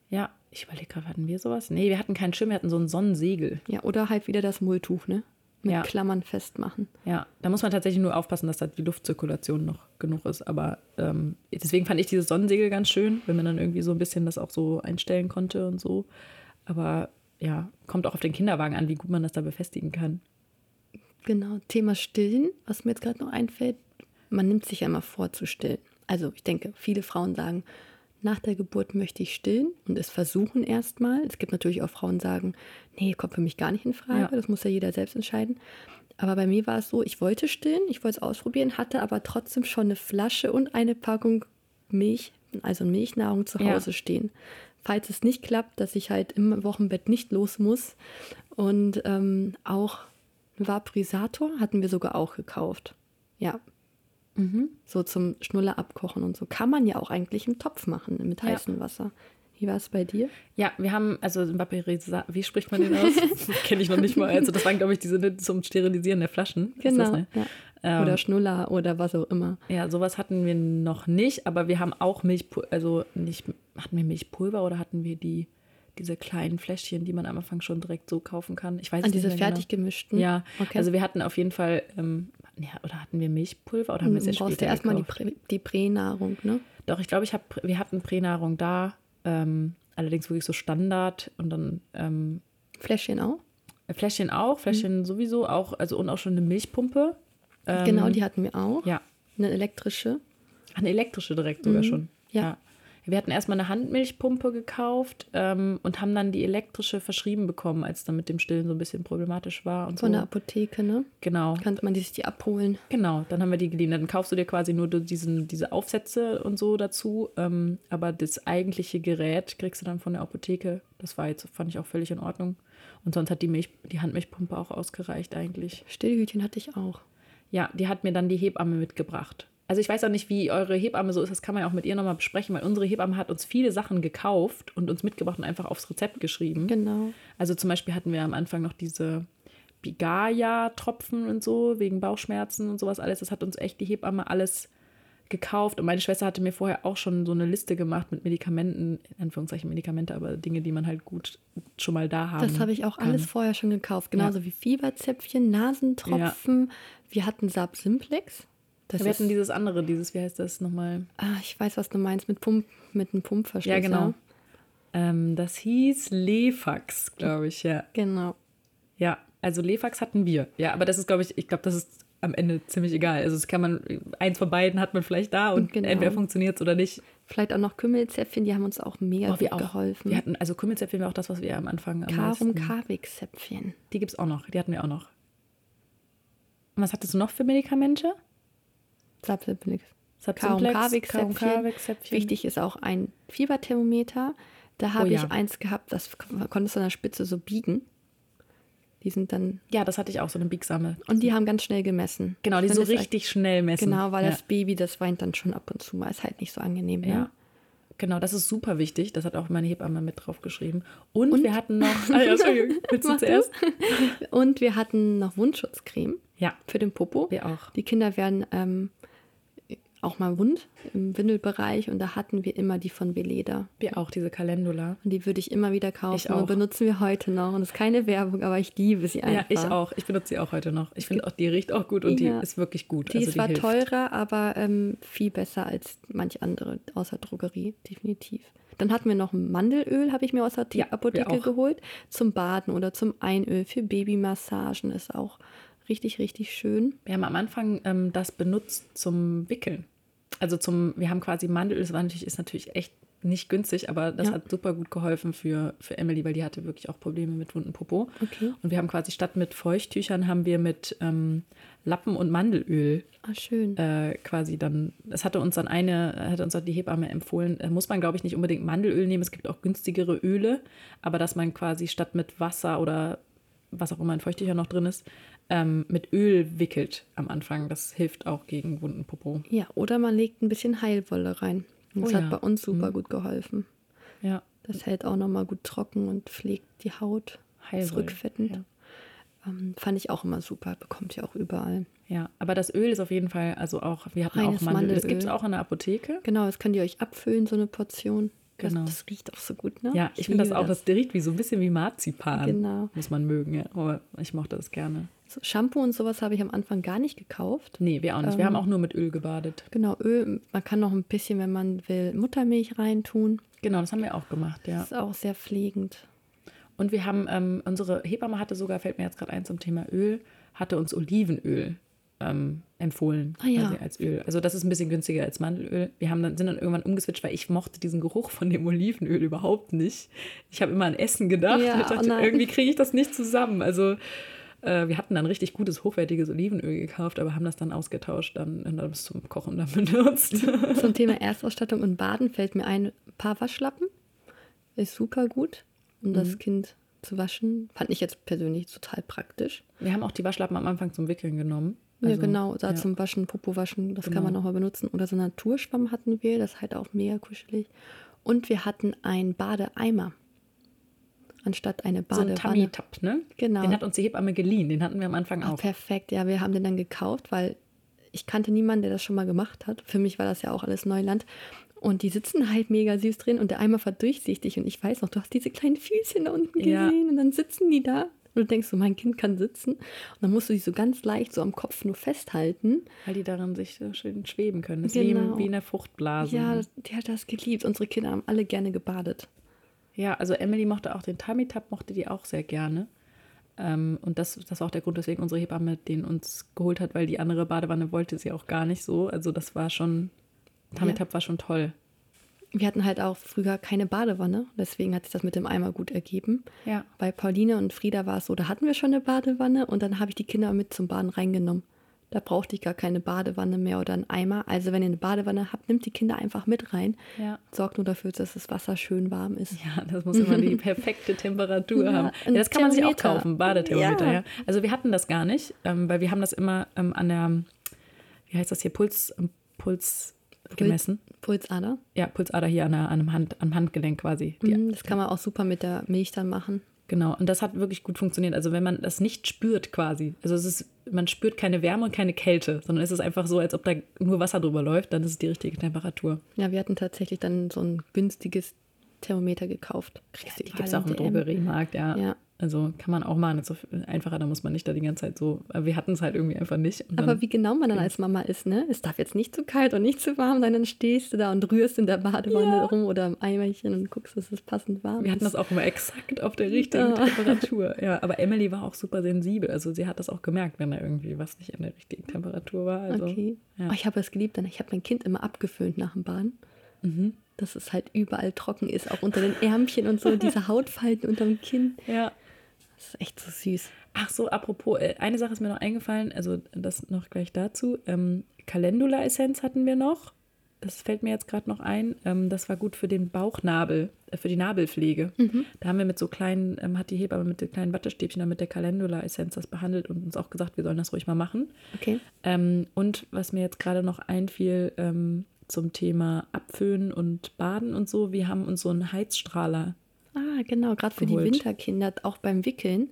B: Ja, ich überlege gerade, hatten wir sowas? Nee, wir hatten keinen Schirm, wir hatten so ein Sonnensegel.
A: Ja, oder halt wieder das Mulltuch, ne? Mit ja. Klammern festmachen.
B: Ja, da muss man tatsächlich nur aufpassen, dass da die Luftzirkulation noch genug ist. Aber ähm, deswegen fand ich dieses Sonnensegel ganz schön, wenn man dann irgendwie so ein bisschen das auch so einstellen konnte und so. Aber ja, kommt auch auf den Kinderwagen an, wie gut man das da befestigen kann.
A: Genau, Thema Stillen, was mir jetzt gerade noch einfällt, man nimmt sich ja immer vor zu stillen. Also ich denke, viele Frauen sagen, nach der Geburt möchte ich stillen und es versuchen erstmal. Es gibt natürlich auch Frauen, die sagen, nee, kommt für mich gar nicht in Frage. Ja. Das muss ja jeder selbst entscheiden. Aber bei mir war es so, ich wollte stillen, ich wollte es ausprobieren, hatte aber trotzdem schon eine Flasche und eine Packung Milch, also Milchnahrung zu Hause ja. stehen. Falls es nicht klappt, dass ich halt im Wochenbett nicht los muss. Und ähm, auch ein Vaporisator hatten wir sogar auch gekauft. Ja, Mhm. So zum Schnuller abkochen und so. Kann man ja auch eigentlich im Topf machen mit ja. heißem Wasser. Wie war es bei dir?
B: Ja, wir haben, also Vaporisat, wie spricht man den aus? Kenne ich noch nicht mal. Also das waren, glaube ich, diese ne, zum Sterilisieren der Flaschen.
A: Genau.
B: Das,
A: ne? ja. ähm, oder Schnuller oder was auch immer.
B: Ja, sowas hatten wir noch nicht, aber wir haben auch Milchpulver, also nicht, hatten wir Milchpulver oder hatten wir die, diese kleinen Fläschchen, die man am Anfang schon direkt so kaufen kann? Ich weiß
A: An diese fertig genau. gemischten?
B: Ja, okay. also wir hatten auf jeden Fall ähm, ja, oder hatten wir Milchpulver oder haben wir es
A: später Du erstmal die, Prä, die Pränahrung, ne?
B: Doch, ich glaube, ich hab, wir hatten Pränahrung da, ähm, allerdings wirklich so Standard und dann ähm,
A: Fläschchen auch?
B: Fläschchen auch, Fläschchen mhm. sowieso auch, also und auch schon eine Milchpumpe.
A: Ähm, genau, die hatten wir auch.
B: Ja.
A: Eine elektrische.
B: Eine elektrische direkt sogar mhm. schon.
A: Ja. ja.
B: Wir hatten erstmal eine Handmilchpumpe gekauft ähm, und haben dann die elektrische verschrieben bekommen, als dann mit dem Stillen so ein bisschen problematisch war. Und
A: Von
B: so.
A: der Apotheke, ne?
B: Genau.
A: Kann man sich die abholen.
B: Genau, dann haben wir die geliehen. Dann kaufst du dir quasi nur diesen, diese Aufsätze und so dazu. Ähm, aber das eigentliche Gerät kriegst du dann von der Apotheke. Das war jetzt, fand ich auch völlig in Ordnung. Und sonst hat die, Milch, die Handmilchpumpe auch ausgereicht eigentlich.
A: Stillhütchen hatte ich auch.
B: Ja, die hat mir dann die Hebamme mitgebracht also ich weiß auch nicht, wie eure Hebamme so ist, das kann man ja auch mit ihr nochmal besprechen, weil unsere Hebamme hat uns viele Sachen gekauft und uns mitgebracht und einfach aufs Rezept geschrieben.
A: Genau.
B: Also zum Beispiel hatten wir am Anfang noch diese Bigaya-Tropfen und so, wegen Bauchschmerzen und sowas alles. Das hat uns echt die Hebamme alles gekauft. Und meine Schwester hatte mir vorher auch schon so eine Liste gemacht mit Medikamenten, in Anführungszeichen Medikamente, aber Dinge, die man halt gut schon mal da haben.
A: Das habe ich auch kann. alles vorher schon gekauft. Genauso ja. wie Fieberzäpfchen, Nasentropfen. Ja. Wir hatten Sab Simplex.
B: Das wir hatten dieses andere, dieses, wie heißt das nochmal?
A: Ah, ich weiß, was du meinst, mit Pump, mit einem Pumpverschluss.
B: Ja, genau. Ähm, das hieß Lefax, glaube ich, ja.
A: Genau.
B: Ja, also Lefax hatten wir. Ja, aber das ist, glaube ich, ich glaube, das ist am Ende ziemlich egal. Also es kann man, eins von beiden hat man vielleicht da und genau. entweder funktioniert es oder nicht.
A: Vielleicht auch noch Kümmelzäpfchen, die haben uns auch mega oh, wir auch. geholfen.
B: Wir hatten, also Kümmelzäpfchen war auch das, was wir am Anfang
A: am Karum Karwig-Zäpfchen.
B: Die gibt es auch noch, die hatten wir auch noch. Und was hattest du noch für Medikamente?
A: Sapselplex. Karum Karwig-Zäpfchen. Wichtig ist auch ein Fieberthermometer. Da habe oh, ja. ich eins gehabt, das konntest du an der Spitze so biegen. Die sind dann.
B: Ja, das hatte ich auch, so eine biegsame.
A: Und die haben ganz schnell gemessen.
B: Genau, die so richtig schnell messen.
A: Genau, weil ja. das Baby, das weint dann schon ab und zu mal. Ist halt nicht so angenehm. Ne? Ja.
B: Genau, das ist super wichtig. Das hat auch meine Hebamme mit drauf geschrieben. Und, und wir hatten noch. Ah, ja, willst du zuerst?
A: und wir hatten noch Wundschutzcreme.
B: Ja.
A: Für den Popo.
B: Wir auch.
A: Die Kinder werden ähm, auch mal wund im Windelbereich und da hatten wir immer die von Veleda.
B: Wir auch, diese Calendula.
A: Und die würde ich immer wieder kaufen und benutzen wir heute noch. Und das ist keine Werbung, aber ich liebe sie einfach.
B: Ja, ich auch. Ich benutze sie auch heute noch. Ich finde auch, die riecht auch gut und ja. die ist wirklich gut.
A: Die also, ist zwar teurer, aber ähm, viel besser als manche andere außer Drogerie, definitiv. Dann hatten wir noch Mandelöl, habe ich mir aus der ja, Apotheke geholt, zum Baden oder zum Einöl für Babymassagen ist auch richtig, richtig schön.
B: Wir haben am Anfang ähm, das benutzt zum Wickeln also zum, wir haben quasi Mandelöl, das war natürlich, ist natürlich echt nicht günstig, aber das ja. hat super gut geholfen für, für Emily, weil die hatte wirklich auch Probleme mit wunden Popo.
A: Okay.
B: Und wir haben quasi statt mit Feuchttüchern haben wir mit ähm, Lappen und Mandelöl
A: ah, schön.
B: Äh, quasi dann, das hatte uns dann eine, hatte uns die Hebamme empfohlen, da muss man glaube ich nicht unbedingt Mandelöl nehmen, es gibt auch günstigere Öle, aber dass man quasi statt mit Wasser oder was auch immer in Feuchttüchern noch drin ist, ähm, mit Öl wickelt am Anfang. Das hilft auch gegen wunden Popo.
A: Ja, oder man legt ein bisschen Heilwolle rein. Das oh, hat ja. bei uns super mhm. gut geholfen.
B: Ja.
A: Das hält auch nochmal gut trocken und pflegt die Haut.
B: Heilwolle.
A: Zurückfettend. Ja. Ähm, fand ich auch immer super. Bekommt ihr auch überall.
B: Ja, aber das Öl ist auf jeden Fall, also auch, wir hatten Reines auch Mandelöl. Mandelöl. Das gibt es auch in der Apotheke.
A: Genau, das könnt ihr euch abfüllen, so eine Portion.
B: Genau.
A: Das, das, riecht auch so gut, ne?
B: Ja, ich, ich finde das auch, das. das riecht wie so ein bisschen wie Marzipan.
A: Genau.
B: Muss man mögen, ja. Aber ich mochte das gerne.
A: Shampoo und sowas habe ich am Anfang gar nicht gekauft.
B: Nee, wir auch nicht. Wir haben ähm, auch nur mit Öl gebadet.
A: Genau, Öl. Man kann noch ein bisschen, wenn man will, Muttermilch reintun.
B: Genau, das haben wir auch gemacht, ja.
A: Das ist auch sehr pflegend.
B: Und wir haben, ähm, unsere Hebamme hatte sogar, fällt mir jetzt gerade ein zum Thema Öl, hatte uns Olivenöl ähm, empfohlen
A: ah, ja.
B: als Öl. Also das ist ein bisschen günstiger als Mandelöl. Wir haben dann, sind dann irgendwann umgeswitcht, weil ich mochte diesen Geruch von dem Olivenöl überhaupt nicht. Ich habe immer an Essen gedacht. Ja, ich dachte, oh irgendwie kriege ich das nicht zusammen. Also äh, wir hatten dann richtig gutes, hochwertiges Olivenöl gekauft, aber haben das dann ausgetauscht dann und dann zum Kochen dann benutzt.
A: Zum Thema Erstausstattung und Baden fällt mir ein, ein paar Waschlappen. Ist super gut, um mhm. das Kind zu waschen. Fand ich jetzt persönlich total praktisch.
B: Wir haben auch die Waschlappen am Anfang zum Wickeln genommen.
A: Also, ja, genau, da ja. zum Waschen, Popo waschen, das genau. kann man nochmal benutzen. Oder so einen Naturschwamm hatten wir, das ist halt auch mega kuschelig. Und wir hatten einen Badeeimer anstatt eine Badewanne.
B: So ein Tummy-Top, ne?
A: Genau.
B: Den hat uns die Hebamme geliehen, den hatten wir am Anfang auch.
A: perfekt, ja, wir haben den dann gekauft, weil ich kannte niemanden, der das schon mal gemacht hat. Für mich war das ja auch alles Neuland. Und die sitzen halt mega süß drin und der Eimer war durchsichtig. Und ich weiß noch, du hast diese kleinen Füßchen da unten gesehen ja. und dann sitzen die da. Und du denkst so, mein Kind kann sitzen. Und dann musst du die so ganz leicht so am Kopf nur festhalten.
B: Weil die daran sich so schön schweben können. Das genau. wie in der Fruchtblase.
A: Ja, die hat das geliebt. Unsere Kinder haben alle gerne gebadet.
B: Ja, also Emily mochte auch den Tummy Tub, mochte die auch sehr gerne. Ähm, und das, das war auch der Grund, weswegen unsere Hebamme den uns geholt hat, weil die andere Badewanne wollte sie auch gar nicht so. Also das war schon, Tummy ja. Tub war schon toll.
A: Wir hatten halt auch früher keine Badewanne, deswegen hat sich das mit dem Eimer gut ergeben.
B: Ja.
A: Bei Pauline und Frieda war es so, da hatten wir schon eine Badewanne und dann habe ich die Kinder mit zum Baden reingenommen. Da brauchte ich gar keine Badewanne mehr oder einen Eimer. Also wenn ihr eine Badewanne habt, nimmt die Kinder einfach mit rein.
B: Ja.
A: Sorgt nur dafür, dass das Wasser schön warm ist.
B: Ja, das muss immer die perfekte Temperatur ja, haben. Ja, das kann man sich auch kaufen, Badethermometer. Ja. Also wir hatten das gar nicht, ähm, weil wir haben das immer ähm, an der, wie heißt das hier, Puls, ähm, Puls gemessen.
A: Pulsader?
B: Ja, Pulsader hier an, der, an einem Hand, am Handgelenk quasi.
A: Die, mhm, das kann man auch super mit der Milch dann machen.
B: Genau, und das hat wirklich gut funktioniert. Also wenn man das nicht spürt quasi, also es ist, man spürt keine Wärme und keine Kälte, sondern es ist einfach so, als ob da nur Wasser drüber läuft, dann ist es die richtige Temperatur.
A: Ja, wir hatten tatsächlich dann so ein günstiges Thermometer gekauft.
B: Kriegst ja, die gibt es auch im Drogeriemarkt, ja.
A: Ja,
B: Also kann man auch machen. So einfacher, da muss man nicht da die ganze Zeit so. Wir hatten es halt irgendwie einfach nicht.
A: Aber wie genau man dann als Mama ist, ne? Es darf jetzt nicht zu kalt und nicht zu warm sein, dann stehst du da und rührst in der Badewanne ja. rum oder im Eimerchen und guckst, dass es passend warm ist.
B: Wir hatten das auch immer exakt auf der richtigen ja. Temperatur. Ja, aber Emily war auch super sensibel. Also sie hat das auch gemerkt, wenn da irgendwie was nicht in der richtigen Temperatur war. Also,
A: okay. Ja. Oh, ich habe es geliebt, denn ich habe mein Kind immer abgeföhnt nach dem Baden. Mhm dass es halt überall trocken ist, auch unter den Ärmchen und so, diese Hautfalten unter dem Kinn.
B: Ja.
A: Das ist echt so süß.
B: Ach so, apropos, äh, eine Sache ist mir noch eingefallen, also das noch gleich dazu. Ähm, Calendula-Essenz hatten wir noch. Das fällt mir jetzt gerade noch ein. Ähm, das war gut für den Bauchnabel, äh, für die Nabelpflege. Mhm. Da haben wir mit so kleinen, ähm, hat die Hebamme mit den kleinen Wattestäbchen dann mit der Calendula-Essenz das behandelt und uns auch gesagt, wir sollen das ruhig mal machen.
A: Okay.
B: Ähm, und was mir jetzt gerade noch einfiel ähm, zum Thema Abföhnen und Baden und so, wir haben uns so einen Heizstrahler
A: Ah, genau, gerade für die Winterkinder, auch beim Wickeln.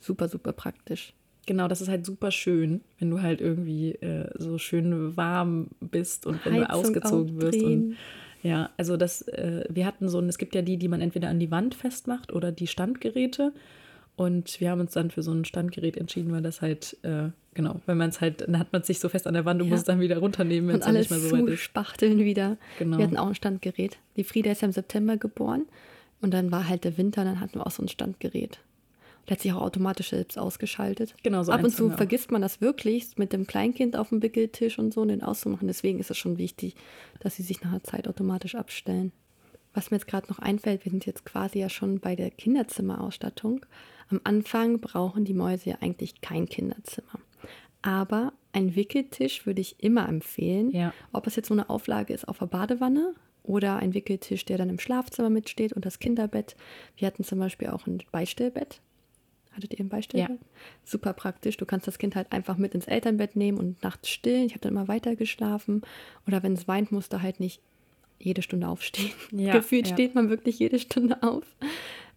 A: Super, super praktisch.
B: Genau, das ist halt super schön, wenn du halt irgendwie äh, so schön warm bist und wenn Heizung du ausgezogen wirst. Und, ja, also das, äh, wir hatten so, es gibt ja die, die man entweder an die Wand festmacht oder die Standgeräte. Und wir haben uns dann für so ein Standgerät entschieden, weil das halt, äh, genau, wenn man es halt, dann hat man es sich so fest an der Wand und ja. muss es dann wieder runternehmen, wenn es nicht mehr so weit ist.
A: spachteln wieder. Genau. Wir hatten auch ein Standgerät. Die Frieda ist ja im September geboren und dann war halt der Winter, dann hatten wir auch so ein Standgerät. Der hat sich auch automatisch selbst ausgeschaltet.
B: Genau, so
A: Ab und zu vergisst man das wirklich, mit dem Kleinkind auf dem Wickeltisch und so, den auszumachen. Deswegen ist es schon wichtig, dass sie sich nach einer Zeit automatisch abstellen. Was mir jetzt gerade noch einfällt, wir sind jetzt quasi ja schon bei der Kinderzimmerausstattung. Am Anfang brauchen die Mäuse ja eigentlich kein Kinderzimmer. Aber ein Wickeltisch würde ich immer empfehlen.
B: Ja.
A: Ob es jetzt so eine Auflage ist auf der Badewanne oder ein Wickeltisch, der dann im Schlafzimmer mitsteht und das Kinderbett. Wir hatten zum Beispiel auch ein Beistellbett. Hattet ihr ein Beistellbett? Ja. Super praktisch. Du kannst das Kind halt einfach mit ins Elternbett nehmen und nachts stillen. Ich habe dann immer weiter geschlafen. Oder wenn es weint, musste halt nicht jede Stunde aufstehen. Ja, Gefühlt ja. steht man wirklich jede Stunde auf.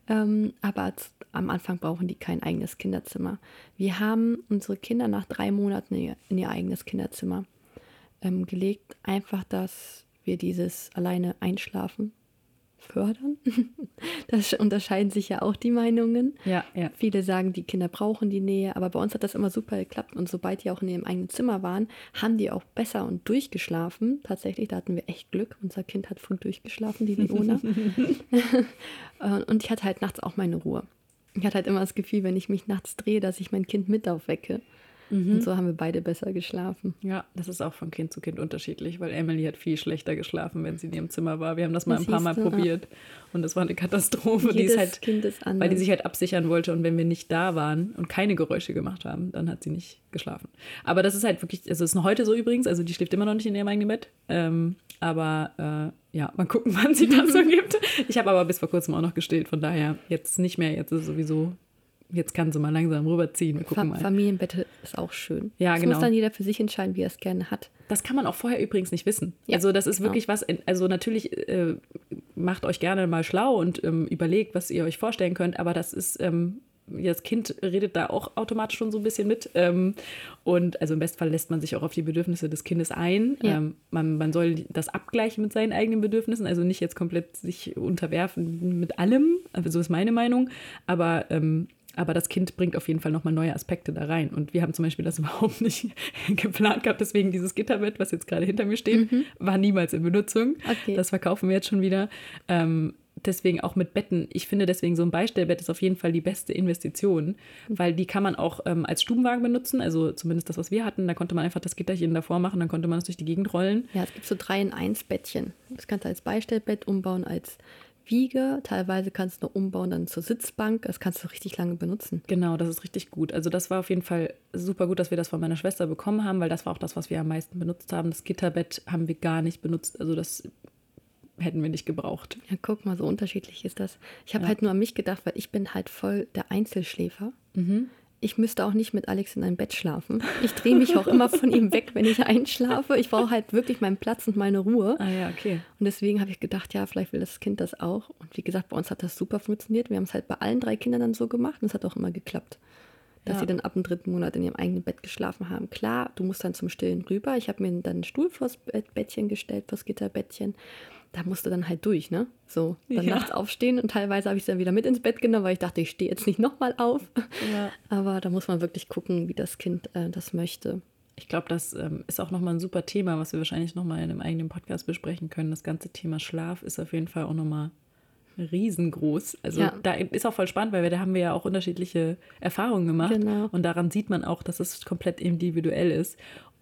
A: Ähm, aber am Anfang brauchen die kein eigenes Kinderzimmer. Wir haben unsere Kinder nach drei Monaten in ihr eigenes Kinderzimmer ähm, gelegt. Einfach, dass wir dieses alleine Einschlafen fördern. da unterscheiden sich ja auch die Meinungen.
B: Ja, ja.
A: Viele sagen, die Kinder brauchen die Nähe, aber bei uns hat das immer super geklappt. Und sobald die auch in ihrem eigenen Zimmer waren, haben die auch besser und durchgeschlafen. Tatsächlich, da hatten wir echt Glück. Unser Kind hat früh durchgeschlafen, die Leona. und ich hatte halt nachts auch meine Ruhe. Ich hatte halt immer das Gefühl, wenn ich mich nachts drehe, dass ich mein Kind mit aufwecke. Mhm. Und so haben wir beide besser geschlafen.
B: Ja, das ist auch von Kind zu Kind unterschiedlich, weil Emily hat viel schlechter geschlafen, wenn sie in ihrem Zimmer war. Wir haben das mal das ein paar Mal du, probiert und das war eine Katastrophe.
A: Jedes
B: die ist halt,
A: kind ist anders.
B: Weil die sich halt absichern wollte und wenn wir nicht da waren und keine Geräusche gemacht haben, dann hat sie nicht geschlafen. Aber das ist halt wirklich, also es ist noch heute so übrigens, also die schläft immer noch nicht in ihrem eigenen Bett. Ähm, aber äh, ja, mal gucken, wann sie das so gibt. Ich habe aber bis vor kurzem auch noch gestillt, von daher jetzt nicht mehr. Jetzt ist es sowieso jetzt kann sie mal langsam rüberziehen. Wir gucken
A: mal. Familienbett ist auch schön.
B: Ja,
A: das
B: genau.
A: muss dann jeder für sich entscheiden, wie er es gerne hat.
B: Das kann man auch vorher übrigens nicht wissen. Ja, also das ist genau. wirklich was, also natürlich äh, macht euch gerne mal schlau und ähm, überlegt, was ihr euch vorstellen könnt, aber das ist, ähm, das Kind redet da auch automatisch schon so ein bisschen mit. Ähm, und also im Bestfall lässt man sich auch auf die Bedürfnisse des Kindes ein. Ja. Ähm, man, man soll das abgleichen mit seinen eigenen Bedürfnissen, also nicht jetzt komplett sich unterwerfen mit allem. Also so ist meine Meinung. Aber ähm, aber das Kind bringt auf jeden Fall nochmal neue Aspekte da rein. Und wir haben zum Beispiel das überhaupt nicht geplant gehabt. Deswegen dieses Gitterbett, was jetzt gerade hinter mir steht, mhm. war niemals in Benutzung. Okay. Das verkaufen wir jetzt schon wieder. Ähm, deswegen auch mit Betten. Ich finde deswegen so ein Beistellbett ist auf jeden Fall die beste Investition, weil die kann man auch ähm, als Stubenwagen benutzen. Also zumindest das, was wir hatten. Da konnte man einfach das Gitterchen davor machen, dann konnte man es durch die Gegend rollen.
A: Ja, es gibt so drei in eins Bettchen. Das kannst du als Beistellbett umbauen, als Wiege. Teilweise kannst du umbauen dann zur Sitzbank. Das kannst du richtig lange benutzen.
B: Genau, das ist richtig gut. Also das war auf jeden Fall super gut, dass wir das von meiner Schwester bekommen haben, weil das war auch das, was wir am meisten benutzt haben. Das Gitterbett haben wir gar nicht benutzt. Also das hätten wir nicht gebraucht.
A: Ja, guck mal, so unterschiedlich ist das. Ich habe ja. halt nur an mich gedacht, weil ich bin halt voll der Einzelschläfer. Mhm ich müsste auch nicht mit Alex in einem Bett schlafen. Ich drehe mich auch immer von ihm weg, wenn ich einschlafe. Ich brauche halt wirklich meinen Platz und meine Ruhe.
B: Ah ja, okay.
A: Und deswegen habe ich gedacht, ja, vielleicht will das Kind das auch. Und wie gesagt, bei uns hat das super funktioniert. Wir haben es halt bei allen drei Kindern dann so gemacht und es hat auch immer geklappt. Dass ja. sie dann ab dem dritten Monat in ihrem eigenen Bett geschlafen haben. Klar, du musst dann zum Stillen rüber. Ich habe mir dann einen Stuhl vors Bettchen gestellt, vors Gitterbettchen. Da musste dann halt durch, ne? So, dann ja. nachts aufstehen und teilweise habe ich es dann wieder mit ins Bett genommen, weil ich dachte, ich stehe jetzt nicht nochmal auf. Ja. Aber da muss man wirklich gucken, wie das Kind äh, das möchte.
B: Ich glaube, das ähm, ist auch nochmal ein super Thema, was wir wahrscheinlich nochmal in einem eigenen Podcast besprechen können. Das ganze Thema Schlaf ist auf jeden Fall auch nochmal riesengroß. Also ja. da ist auch voll spannend, weil wir, da haben wir ja auch unterschiedliche Erfahrungen gemacht. Genau. Und daran sieht man auch, dass es komplett individuell ist.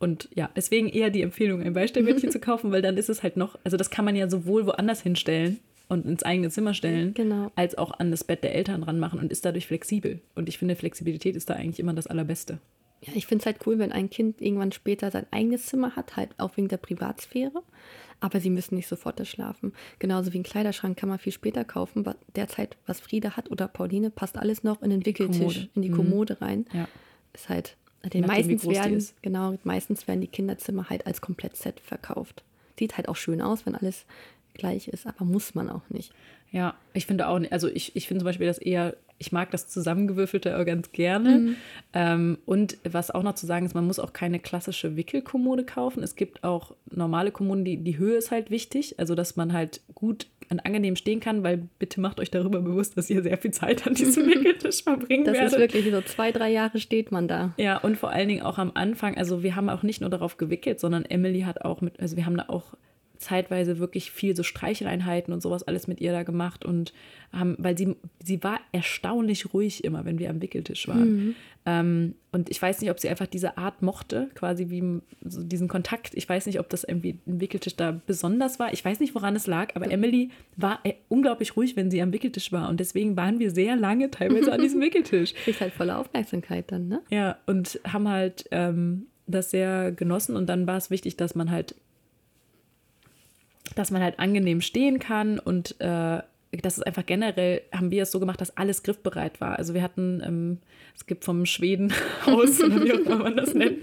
B: Und ja, deswegen eher die Empfehlung, ein Beistellbettchen zu kaufen, weil dann ist es halt noch, also das kann man ja sowohl woanders hinstellen und ins eigene Zimmer stellen, genau. als auch an das Bett der Eltern ranmachen und ist dadurch flexibel. Und ich finde, Flexibilität ist da eigentlich immer das Allerbeste.
A: Ja, ich finde es halt cool, wenn ein Kind irgendwann später sein eigenes Zimmer hat, halt auch wegen der Privatsphäre. Aber sie müssen nicht sofort da schlafen. Genauso wie ein Kleiderschrank kann man viel später kaufen. Derzeit, was Frieda hat oder Pauline, passt alles noch in den Wickeltisch, in die mhm. Kommode rein. Ja. Ist halt den meistens werden, genau, meistens werden die Kinderzimmer halt als Komplettset verkauft. Sieht halt auch schön aus, wenn alles gleich ist, aber muss man auch nicht.
B: Ja, ich finde auch, also ich, ich finde zum Beispiel das eher, ich mag das Zusammengewürfelte auch ganz gerne. Mhm. Ähm, und was auch noch zu sagen ist, man muss auch keine klassische Wickelkommode kaufen. Es gibt auch normale Kommoden, die, die Höhe ist halt wichtig, also dass man halt gut und angenehm stehen kann, weil bitte macht euch darüber bewusst, dass ihr sehr viel Zeit an diesem Wickeltisch verbringen
A: das
B: werdet.
A: Das ist wirklich so zwei, drei Jahre steht man da.
B: Ja, und vor allen Dingen auch am Anfang, also wir haben auch nicht nur darauf gewickelt, sondern Emily hat auch mit, also wir haben da auch zeitweise wirklich viel so Streicheleinheiten und sowas alles mit ihr da gemacht und haben, weil sie, sie war erstaunlich ruhig immer, wenn wir am Wickeltisch waren. Mhm. Ähm, und ich weiß nicht, ob sie einfach diese Art mochte, quasi wie so diesen Kontakt. Ich weiß nicht, ob das irgendwie ein Wickeltisch da besonders war. Ich weiß nicht, woran es lag, aber Emily war äh, unglaublich ruhig, wenn sie am Wickeltisch war. Und deswegen waren wir sehr lange teilweise an diesem Wickeltisch.
A: Kriegt halt volle Aufmerksamkeit dann, ne?
B: Ja, und haben halt ähm, das sehr genossen. Und dann war es wichtig, dass man halt dass man halt angenehm stehen kann und äh, das ist einfach generell, haben wir es so gemacht, dass alles griffbereit war. Also wir hatten, ähm, es gibt vom Schweden aus, oder wie auch immer man das nennt,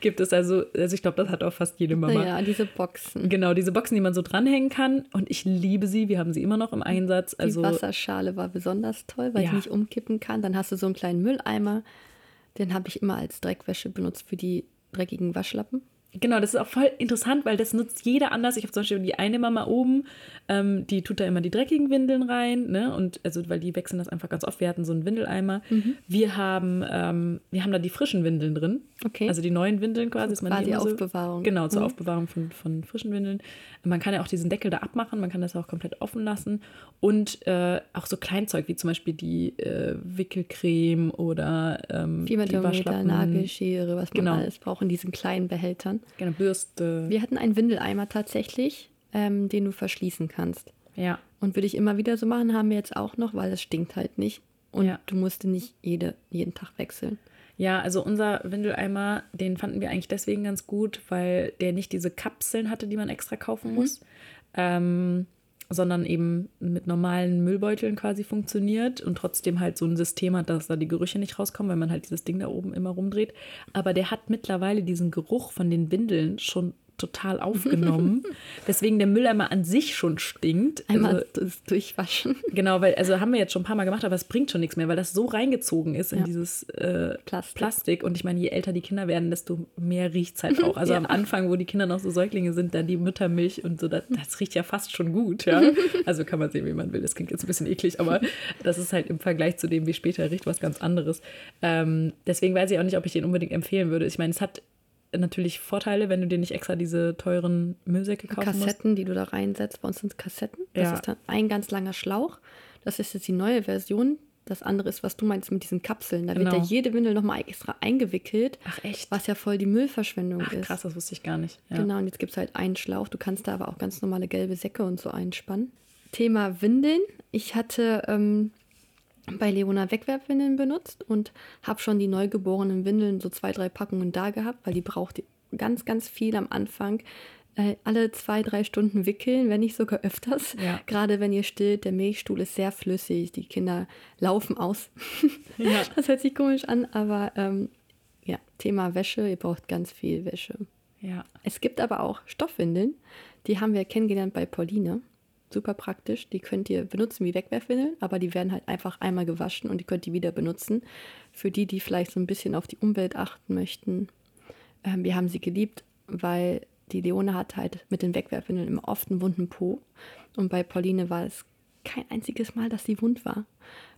B: gibt es also, also ich glaube, das hat auch fast jede Mama.
A: Ja, diese Boxen.
B: Genau, diese Boxen, die man so dranhängen kann. Und ich liebe sie, wir haben sie immer noch im Einsatz.
A: Also, die Wasserschale war besonders toll, weil ja. ich nicht umkippen kann. Dann hast du so einen kleinen Mülleimer, den habe ich immer als Dreckwäsche benutzt für die dreckigen Waschlappen.
B: Genau, das ist auch voll interessant, weil das nutzt jeder anders. Ich habe zum Beispiel die eine Mama oben, ähm, die tut da immer die dreckigen Windeln rein, ne? Und also, weil die wechseln das einfach ganz oft. Wir hatten so einen Windeleimer. Mhm. Wir haben, ähm, wir haben da die frischen Windeln drin. Okay. Also die neuen Windeln quasi.
A: Ist man quasi so, Aufbewahrung.
B: Genau, zur mhm. Aufbewahrung von, von frischen Windeln. Man kann ja auch diesen Deckel da abmachen, man kann das auch komplett offen lassen. Und äh, auch so Kleinzeug, wie zum Beispiel die äh, Wickelcreme oder ähm,
A: die Waschlappen. Nagelschere, was man genau. alles braucht in diesen kleinen Behältern.
B: Genau, Bürste.
A: Wir hatten einen Windeleimer tatsächlich, ähm, den du verschließen kannst.
B: Ja.
A: Und würde ich immer wieder so machen, haben wir jetzt auch noch, weil es stinkt halt nicht. Und ja. du musst nicht jede, jeden Tag wechseln.
B: Ja, also unser Windeleimer, den fanden wir eigentlich deswegen ganz gut, weil der nicht diese Kapseln hatte, die man extra kaufen mhm. muss, ähm, sondern eben mit normalen Müllbeuteln quasi funktioniert und trotzdem halt so ein System hat, dass da die Gerüche nicht rauskommen, weil man halt dieses Ding da oben immer rumdreht. Aber der hat mittlerweile diesen Geruch von den Windeln schon total aufgenommen. Deswegen der Mülleimer an sich schon stinkt.
A: Einmal also, das durchwaschen.
B: Genau, weil, also haben wir jetzt schon ein paar Mal gemacht, aber es bringt schon nichts mehr, weil das so reingezogen ist in ja. dieses äh, Plastik. Plastik. Und ich meine, je älter die Kinder werden, desto mehr riecht es halt auch. Also ja. am Anfang, wo die Kinder noch so Säuglinge sind, dann die Müttermilch und so, das, das riecht ja fast schon gut, ja. Also kann man sehen, wie man will. Das klingt jetzt ein bisschen eklig, aber das ist halt im Vergleich zu dem, wie später riecht, was ganz anderes. Ähm, deswegen weiß ich auch nicht, ob ich den unbedingt empfehlen würde. Ich meine, es hat natürlich Vorteile, wenn du dir nicht extra diese teuren Müllsäcke kaufen
A: Kassetten,
B: musst.
A: die du da reinsetzt. Bei uns sind Kassetten. Das ja. ist dann ein ganz langer Schlauch. Das ist jetzt die neue Version. Das andere ist, was du meinst mit diesen Kapseln. Da genau. wird ja jede Windel nochmal extra eingewickelt.
B: Ach echt?
A: Was ja voll die Müllverschwendung
B: Ach,
A: ist.
B: Krass, das wusste ich gar nicht.
A: Ja. Genau, und jetzt gibt es halt einen Schlauch. Du kannst da aber auch ganz normale gelbe Säcke und so einspannen. Thema Windeln. Ich hatte ähm, bei Leona Wegwerfwindeln benutzt und habe schon die neugeborenen Windeln so zwei, drei Packungen da gehabt, weil die braucht ganz, ganz viel am Anfang. Äh, alle zwei, drei Stunden wickeln, wenn nicht sogar öfters. Ja. Gerade wenn ihr stillt, der Milchstuhl ist sehr flüssig, die Kinder laufen aus. Ja. Das hört sich komisch an, aber ähm, ja, Thema Wäsche, ihr braucht ganz viel Wäsche.
B: Ja.
A: Es gibt aber auch Stoffwindeln, die haben wir kennengelernt bei Pauline super praktisch. Die könnt ihr benutzen wie Wegwerfwindeln, aber die werden halt einfach einmal gewaschen und die könnt ihr wieder benutzen. Für die, die vielleicht so ein bisschen auf die Umwelt achten möchten. Ähm, wir haben sie geliebt, weil die Leone hat halt mit den Wegwerfwindeln immer oft einen wunden Po. Und bei Pauline war es kein einziges Mal, dass sie wund war.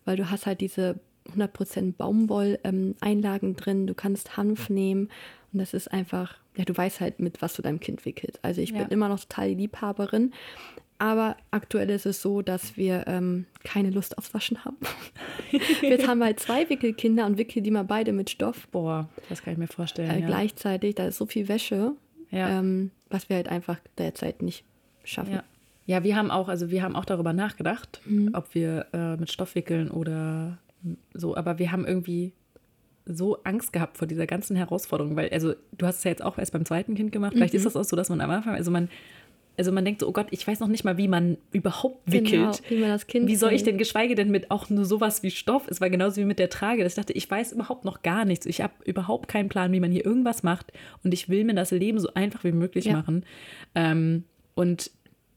A: Weil du hast halt diese 100% Baumwoll-Einlagen ähm, drin, du kannst Hanf nehmen und das ist einfach, ja, du weißt halt, mit was du deinem Kind wickelst. Also ich ja. bin immer noch total Liebhaberin, aber aktuell ist es so, dass wir ähm, keine Lust aufs Waschen haben. Jetzt haben wir halt zwei Wickelkinder und wickeln die mal beide mit Stoff.
B: Boah, das kann ich mir vorstellen.
A: Äh, ja. Gleichzeitig, da ist so viel Wäsche, ja. ähm, was wir halt einfach derzeit nicht schaffen.
B: Ja. ja. wir haben auch, also wir haben auch darüber nachgedacht, mhm. ob wir äh, mit Stoff wickeln oder so, aber wir haben irgendwie so Angst gehabt vor dieser ganzen Herausforderung, weil, also du hast es ja jetzt auch erst beim zweiten Kind gemacht. Vielleicht mhm. ist das auch so, dass man am Anfang, also man also man denkt so, oh Gott, ich weiß noch nicht mal, wie man überhaupt genau, wickelt. Genau, wie man das Kind Wie soll ich denn, geschweige denn mit auch nur sowas wie Stoff? Es war genauso wie mit der Trage. Ich dachte, ich weiß überhaupt noch gar nichts. Ich habe überhaupt keinen Plan, wie man hier irgendwas macht. Und ich will mir das Leben so einfach wie möglich ja. machen. Ähm, und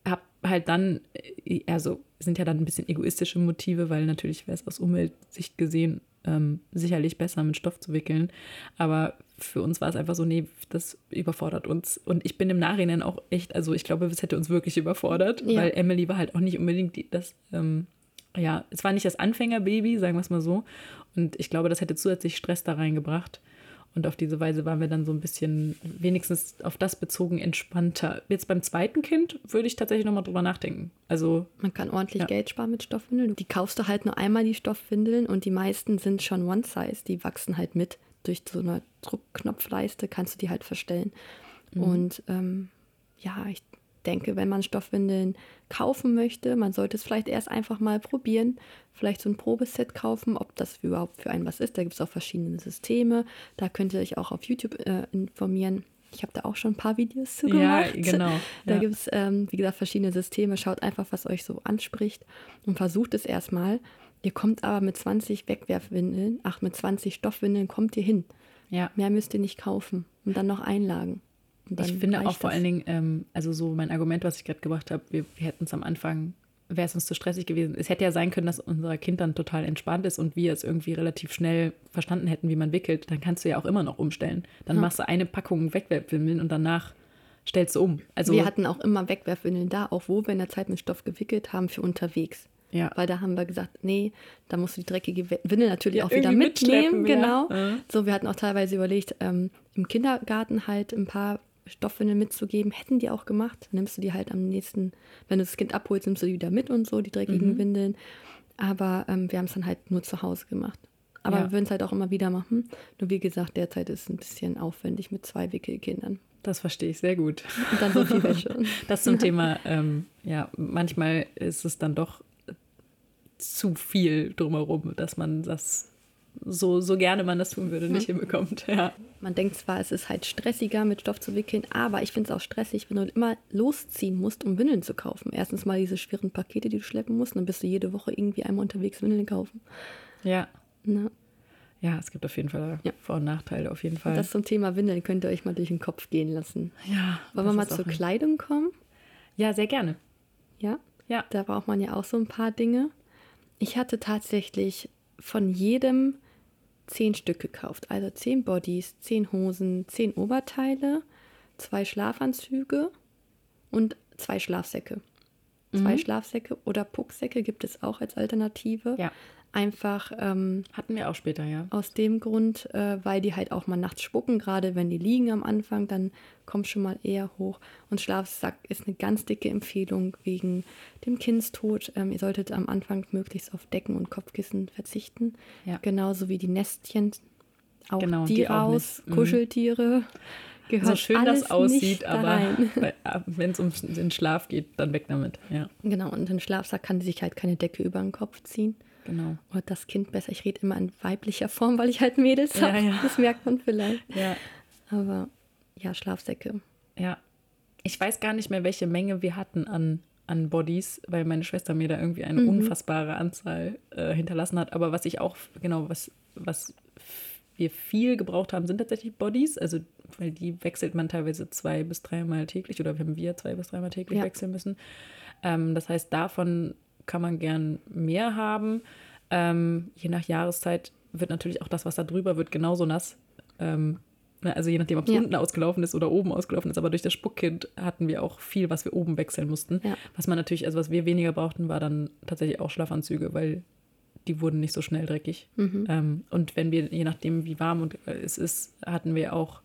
B: habe halt dann, äh, also sind ja dann ein bisschen egoistische Motive, weil natürlich wäre es aus Umweltsicht gesehen ähm, sicherlich besser mit Stoff zu wickeln. Aber für uns war es einfach so, nee, das überfordert uns. Und ich bin im Nachhinein auch echt, also ich glaube, es hätte uns wirklich überfordert, ja. weil Emily war halt auch nicht unbedingt die, das, ähm, ja, es war nicht das Anfängerbaby, sagen wir es mal so. Und ich glaube, das hätte zusätzlich Stress da reingebracht. Und auf diese Weise waren wir dann so ein bisschen wenigstens auf das bezogen entspannter. Jetzt beim zweiten Kind würde ich tatsächlich nochmal drüber nachdenken. Also
A: man kann ordentlich ja. Geld sparen mit Stoffwindeln. Die kaufst du halt nur einmal die Stoffwindeln und die meisten sind schon One Size. Die wachsen halt mit. Durch so eine Druckknopfleiste kannst du die halt verstellen. Mhm. Und ähm, ja, ich denke, wenn man Stoffwindeln kaufen möchte, man sollte es vielleicht erst einfach mal probieren, vielleicht so ein Probeset kaufen, ob das überhaupt für einen was ist. Da gibt es auch verschiedene Systeme. Da könnt ihr euch auch auf YouTube äh, informieren. Ich habe da auch schon ein paar Videos zu gemacht. Ja, genau. Da ja. gibt es, ähm, wie gesagt, verschiedene Systeme. Schaut einfach, was euch so anspricht und versucht es erstmal. Ihr kommt aber mit 20 Wegwerfwindeln, ach, mit 20 Stoffwindeln kommt ihr hin. Ja. Mehr müsst ihr nicht kaufen und dann noch Einlagen.
B: Ich finde auch vor das. allen Dingen, ähm, also so mein Argument, was ich gerade gebracht habe, wir, wir hätten es am Anfang, wäre es uns zu stressig gewesen. Es hätte ja sein können, dass unser Kind dann total entspannt ist und wir es irgendwie relativ schnell verstanden hätten, wie man wickelt. Dann kannst du ja auch immer noch umstellen. Dann ja. machst du eine Packung Wegwerfwindeln und danach stellst du um.
A: Also wir hatten auch immer Wegwerfwindeln da, auch wo wir in der Zeit mit Stoff gewickelt haben für unterwegs. Ja. Weil da haben wir gesagt, nee, da musst du die dreckige Windel natürlich ja, auch wieder mitnehmen. Genau. Ja. So, wir hatten auch teilweise überlegt, ähm, im Kindergarten halt ein paar Stoffwindeln mitzugeben, hätten die auch gemacht. Nimmst du die halt am nächsten, wenn du das Kind abholst, nimmst du die wieder mit und so, die dreckigen mhm. Windeln. Aber ähm, wir haben es dann halt nur zu Hause gemacht. Aber ja. wir würden es halt auch immer wieder machen. Nur wie gesagt, derzeit ist es ein bisschen aufwendig mit zwei Wickelkindern.
B: Das verstehe ich sehr gut. Und dann so viel Wäsche. Das zum Thema, ähm, ja, manchmal ist es dann doch zu viel drumherum, dass man das so, so gerne man das tun würde, nicht hm. hinbekommt. Ja.
A: Man denkt zwar, es ist halt stressiger, mit Stoff zu wickeln, aber ich finde es auch stressig, wenn du immer losziehen musst, um Windeln zu kaufen. Erstens mal diese schweren Pakete, die du schleppen musst, dann bist du jede Woche irgendwie einmal unterwegs Windeln kaufen.
B: Ja. Na? Ja, es gibt auf jeden Fall ja. Vor- und Nachteile, auf jeden Fall.
A: das zum Thema Windeln könnt ihr euch mal durch den Kopf gehen lassen. Ja. Wollen wir mal zur Kleidung kommen?
B: Ja, sehr gerne.
A: Ja? Ja. Da braucht man ja auch so ein paar Dinge. Ich hatte tatsächlich von jedem zehn Stück gekauft. Also zehn Bodies, zehn Hosen, zehn Oberteile, zwei Schlafanzüge und zwei Schlafsäcke. Mhm. Zwei Schlafsäcke oder Pucksäcke gibt es auch als Alternative. Ja. Einfach. Ähm,
B: Hatten wir auch später, ja.
A: Aus dem Grund, äh, weil die halt auch mal nachts spucken, gerade wenn die liegen am Anfang, dann kommt schon mal eher hoch. Und Schlafsack ist eine ganz dicke Empfehlung wegen dem Kindstod. Ähm, ihr solltet am Anfang möglichst auf Decken und Kopfkissen verzichten. Ja. Genauso wie die Nestchen. Auch genau, die, die raus, auch Kuscheltiere.
B: Gehört so schön das aussieht, aber äh, wenn es um den Schlaf geht, dann weg damit. Ja.
A: Genau, und ein Schlafsack kann sich halt keine Decke über den Kopf ziehen. Genau. Oder das Kind besser. Ich rede immer in weiblicher Form, weil ich halt Mädels ja, habe. Ja. Das merkt man vielleicht. Ja. Aber ja, Schlafsäcke.
B: Ja. Ich weiß gar nicht mehr, welche Menge wir hatten an, an Bodies, weil meine Schwester mir da irgendwie eine mhm. unfassbare Anzahl äh, hinterlassen hat. Aber was ich auch, genau, was, was wir viel gebraucht haben, sind tatsächlich Bodies. Also, weil die wechselt man teilweise zwei bis dreimal täglich oder haben wir zwei bis dreimal täglich ja. wechseln müssen. Ähm, das heißt, davon kann man gern mehr haben. Ähm, je nach Jahreszeit wird natürlich auch das, was da drüber wird, genauso nass. Ähm, Ne? Also je nachdem, ob es
A: Ja.
B: unten ausgelaufen ist oder oben ausgelaufen ist. Aber durch das Spuckkind hatten wir auch viel, was wir oben wechseln mussten.
A: Ja.
B: Was man natürlich, also was wir weniger brauchten, war dann tatsächlich auch Schlafanzüge, weil die wurden nicht so schnell dreckig.
A: Mhm.
B: Ähm, und wenn wir, je nachdem, wie warm und äh, es ist, hatten wir auch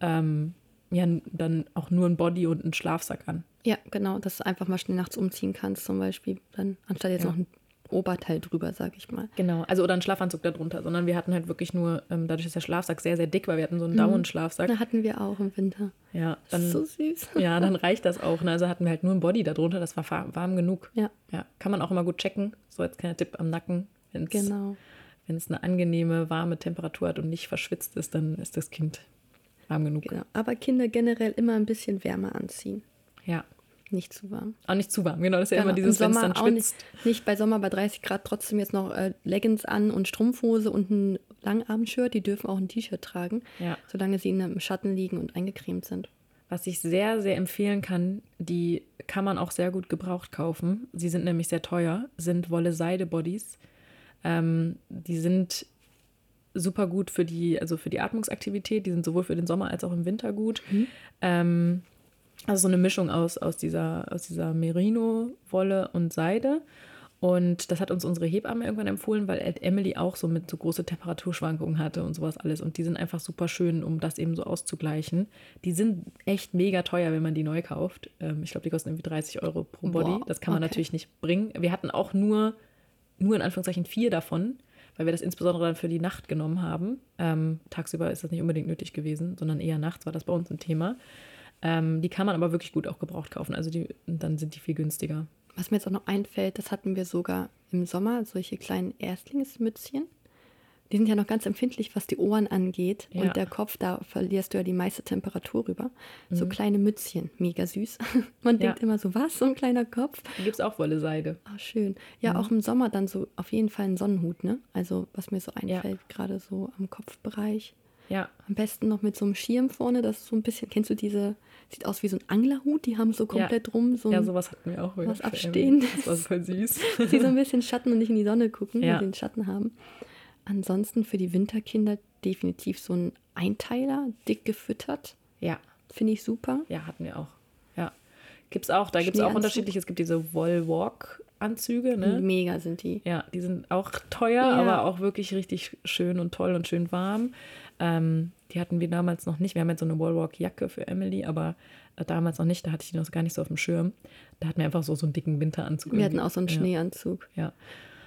B: ähm, ja, dann auch nur ein Body und einen Schlafsack an.
A: Ja, genau, dass du einfach mal schnell nachts umziehen kannst, zum Beispiel. Dann, anstatt jetzt
B: Ja.
A: noch ein Oberteil drüber, sag ich mal.
B: Genau, also oder einen Schlafanzug darunter, sondern wir hatten halt wirklich nur, ähm, dadurch ist der Schlafsack sehr, sehr dick, weil wir hatten so einen Down-Schlafsack.
A: Da hatten wir auch im Winter.
B: Ja, dann,
A: so süß.
B: ja, dann reicht das auch. Ne? Also hatten wir halt nur ein Body darunter, das war warm genug.
A: Ja,
B: Ja, kann man auch immer gut checken. So als kleiner Tipp am Nacken. Wenn es
A: genau.
B: eine angenehme, warme Temperatur hat und nicht verschwitzt ist, dann ist das Kind warm genug.
A: genau. Aber Kinder generell immer ein bisschen wärmer anziehen.
B: Ja,
A: Nicht zu warm.
B: auch nicht zu warm. Genau, das ist ja
A: Genau,
B: immer dieses, wenn es dann
A: auch nicht,
B: schwitzt.
A: nicht bei Sommer bei 30 Grad trotzdem jetzt noch äh, Leggings an und Strumpfhose und ein Langarm-Shirt. Die dürfen auch ein T-Shirt tragen,
B: Ja.
A: solange sie in einem Schatten liegen und eingecremt sind.
B: Was ich sehr, sehr empfehlen kann, die kann man auch sehr gut gebraucht kaufen. Sie sind nämlich sehr teuer, sind Wolle-Seide-Bodies. Ähm, die sind super gut für die, also für die Atmungsaktivität. Die sind sowohl für den Sommer als auch im Winter gut. Ähm, also so eine Mischung aus, aus dieser, aus dieser Merino-Wolle und Seide. Und das hat uns unsere Hebamme irgendwann empfohlen, weil Emily auch so mit so große Temperaturschwankungen hatte und sowas alles. Und die sind einfach super schön, um das eben so auszugleichen. Die sind echt mega teuer, wenn man die neu kauft. Ähm, ich glaube, die kosten irgendwie 30 Euro pro Body.
A: Wow,
B: das kann man
A: okay.
B: natürlich nicht bringen. Wir hatten auch nur, nur in Anführungszeichen vier davon, weil wir das insbesondere dann für die Nacht genommen haben. Ähm, tagsüber ist das nicht unbedingt nötig gewesen, sondern eher nachts war das bei uns ein Thema. Ähm, die kann man aber wirklich gut auch gebraucht kaufen. Also die, dann sind die viel günstiger.
A: Was mir jetzt auch noch einfällt, das hatten wir sogar im Sommer, solche kleinen Erstlingsmützchen. Die sind ja noch ganz empfindlich, was die Ohren angeht.
B: Ja.
A: Und der Kopf, da verlierst du ja die meiste Temperatur rüber. So
B: Mhm.
A: kleine Mützchen, mega süß. Man
B: Ja.
A: denkt immer so, was, so ein kleiner Kopf?
B: Da gibt es auch Wolle-Seide.
A: Ah, schön. Ja,
B: Mhm.
A: auch im Sommer dann so auf jeden Fall ein Sonnenhut, ne? Also was mir so einfällt, gerade so am Kopfbereich.
B: Ja,
A: Am besten noch mit so einem Schirm vorne, das ist so ein bisschen, kennst du diese, sieht aus wie so ein Anglerhut, die haben so komplett rum, so
B: ja,
A: ein,
B: sowas hatten wir auch.
A: was abstehen.
B: Das war voll süß.
A: die so ein bisschen Schatten und nicht in die Sonne gucken,
B: Ja.
A: sie den Schatten haben. Ansonsten für die Winterkinder definitiv so ein Einteiler, dick gefüttert,
B: ja,
A: finde ich super.
B: ja, hatten wir auch. Ja. Gibt es auch, da gibt es auch unterschiedliche. Es gibt diese Woll-Walk-Anzüge, ne?
A: Mega sind die.
B: Ja, die sind auch teuer,
A: Ja.
B: aber auch wirklich richtig schön und toll und schön warm. Ähm, die hatten wir damals noch nicht. Wir haben jetzt so eine Wallwalk-Jacke für Emily, aber äh, damals noch nicht. Da hatte ich die noch gar nicht so auf dem Schirm. Da hatten wir einfach so, so einen dicken Winteranzug.
A: Wir hatten auch so einen
B: ja.
A: Schneeanzug.
B: Ja.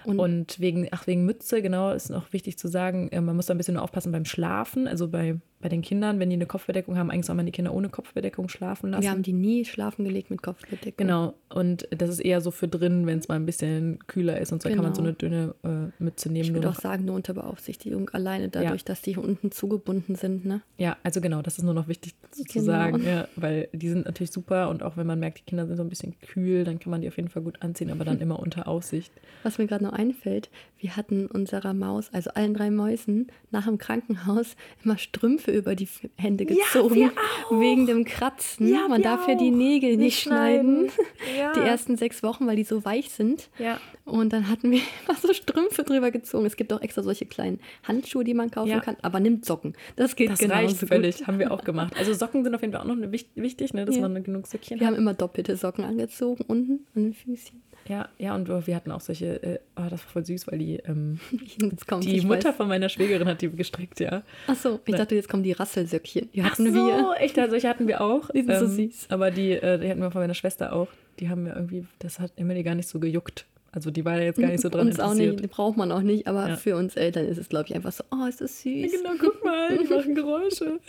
A: Und-
B: Und, wegen, ach, wegen Mütze, genau, ist noch wichtig zu sagen, äh, man muss da ein bisschen aufpassen beim Schlafen. Also bei, bei den Kindern, wenn die eine Kopfbedeckung haben, eigentlich soll man die Kinder ohne Kopfbedeckung schlafen lassen.
A: Wir haben die nie schlafen gelegt mit Kopfbedeckung.
B: Genau, und das ist eher so für drin, wenn es mal ein bisschen kühler ist und so kann man so
A: Genau.
B: eine dünne äh, Mütze nehmen.
A: Ich würde auch sagen, nur unter Beaufsichtigung, alleine dadurch, dass die hier unten zugebunden sind, ne?
B: ja, also genau, das ist nur noch wichtig zu, zu
A: Genau.
B: sagen, ja, weil die sind natürlich super und auch wenn man merkt, die Kinder sind so ein bisschen kühl, dann kann man die auf jeden Fall gut anziehen, aber dann immer unter Aussicht.
A: Was mir gerade noch einfällt, wir hatten unserer Maus, also allen drei Mäusen, nach dem Krankenhaus immer Strümpfe über die Hände gezogen.
B: wir auch.
A: Wegen dem Kratzen.
B: Ja,
A: Man
B: wir
A: darf ja die
B: auch.
A: Nägel nicht,
B: Nicht
A: schneiden.
B: Ja.
A: Die ersten sechs Wochen, weil die so weich sind.
B: Ja,
A: Und dann hatten wir immer so Strümpfe drüber gezogen. Es gibt auch extra solche kleinen Handschuhe, die man kaufen
B: Ja.
A: kann. Aber nimmt Socken. Das geht
B: das
A: genauso
B: reicht
A: gut.
B: völlig, haben wir auch gemacht. Also Socken sind auf jeden Fall auch noch wichtig, ne, dass
A: Ja.
B: man genug Söckchen
A: Wir
B: hat.
A: haben immer doppelte Socken angezogen unten an den Füßchen.
B: Ja, ja, und wir hatten auch solche, äh, oh, das war voll süß, weil die, ähm,
A: kommt,
B: die Mutter
A: weiß.
B: von meiner Schwägerin hat die gestrickt, ja.
A: Achso, ich dachte, jetzt kommen die Rasselsöckchen. Die
B: Ach
A: hatten
B: so,
A: wir.
B: echt, also solche hatten wir auch.
A: Die sind so süß.
B: Aber die, äh, die hatten wir von meiner Schwester auch. Die haben mir irgendwie, das hat Emily gar nicht so gejuckt. Also die war da jetzt gar nicht so dran
A: uns auch nicht, die braucht man auch nicht, aber
B: Ja.
A: für uns Eltern ist es, glaube ich, einfach so, oh, ist das süß.
B: Genau, guck mal, die machen Geräusche.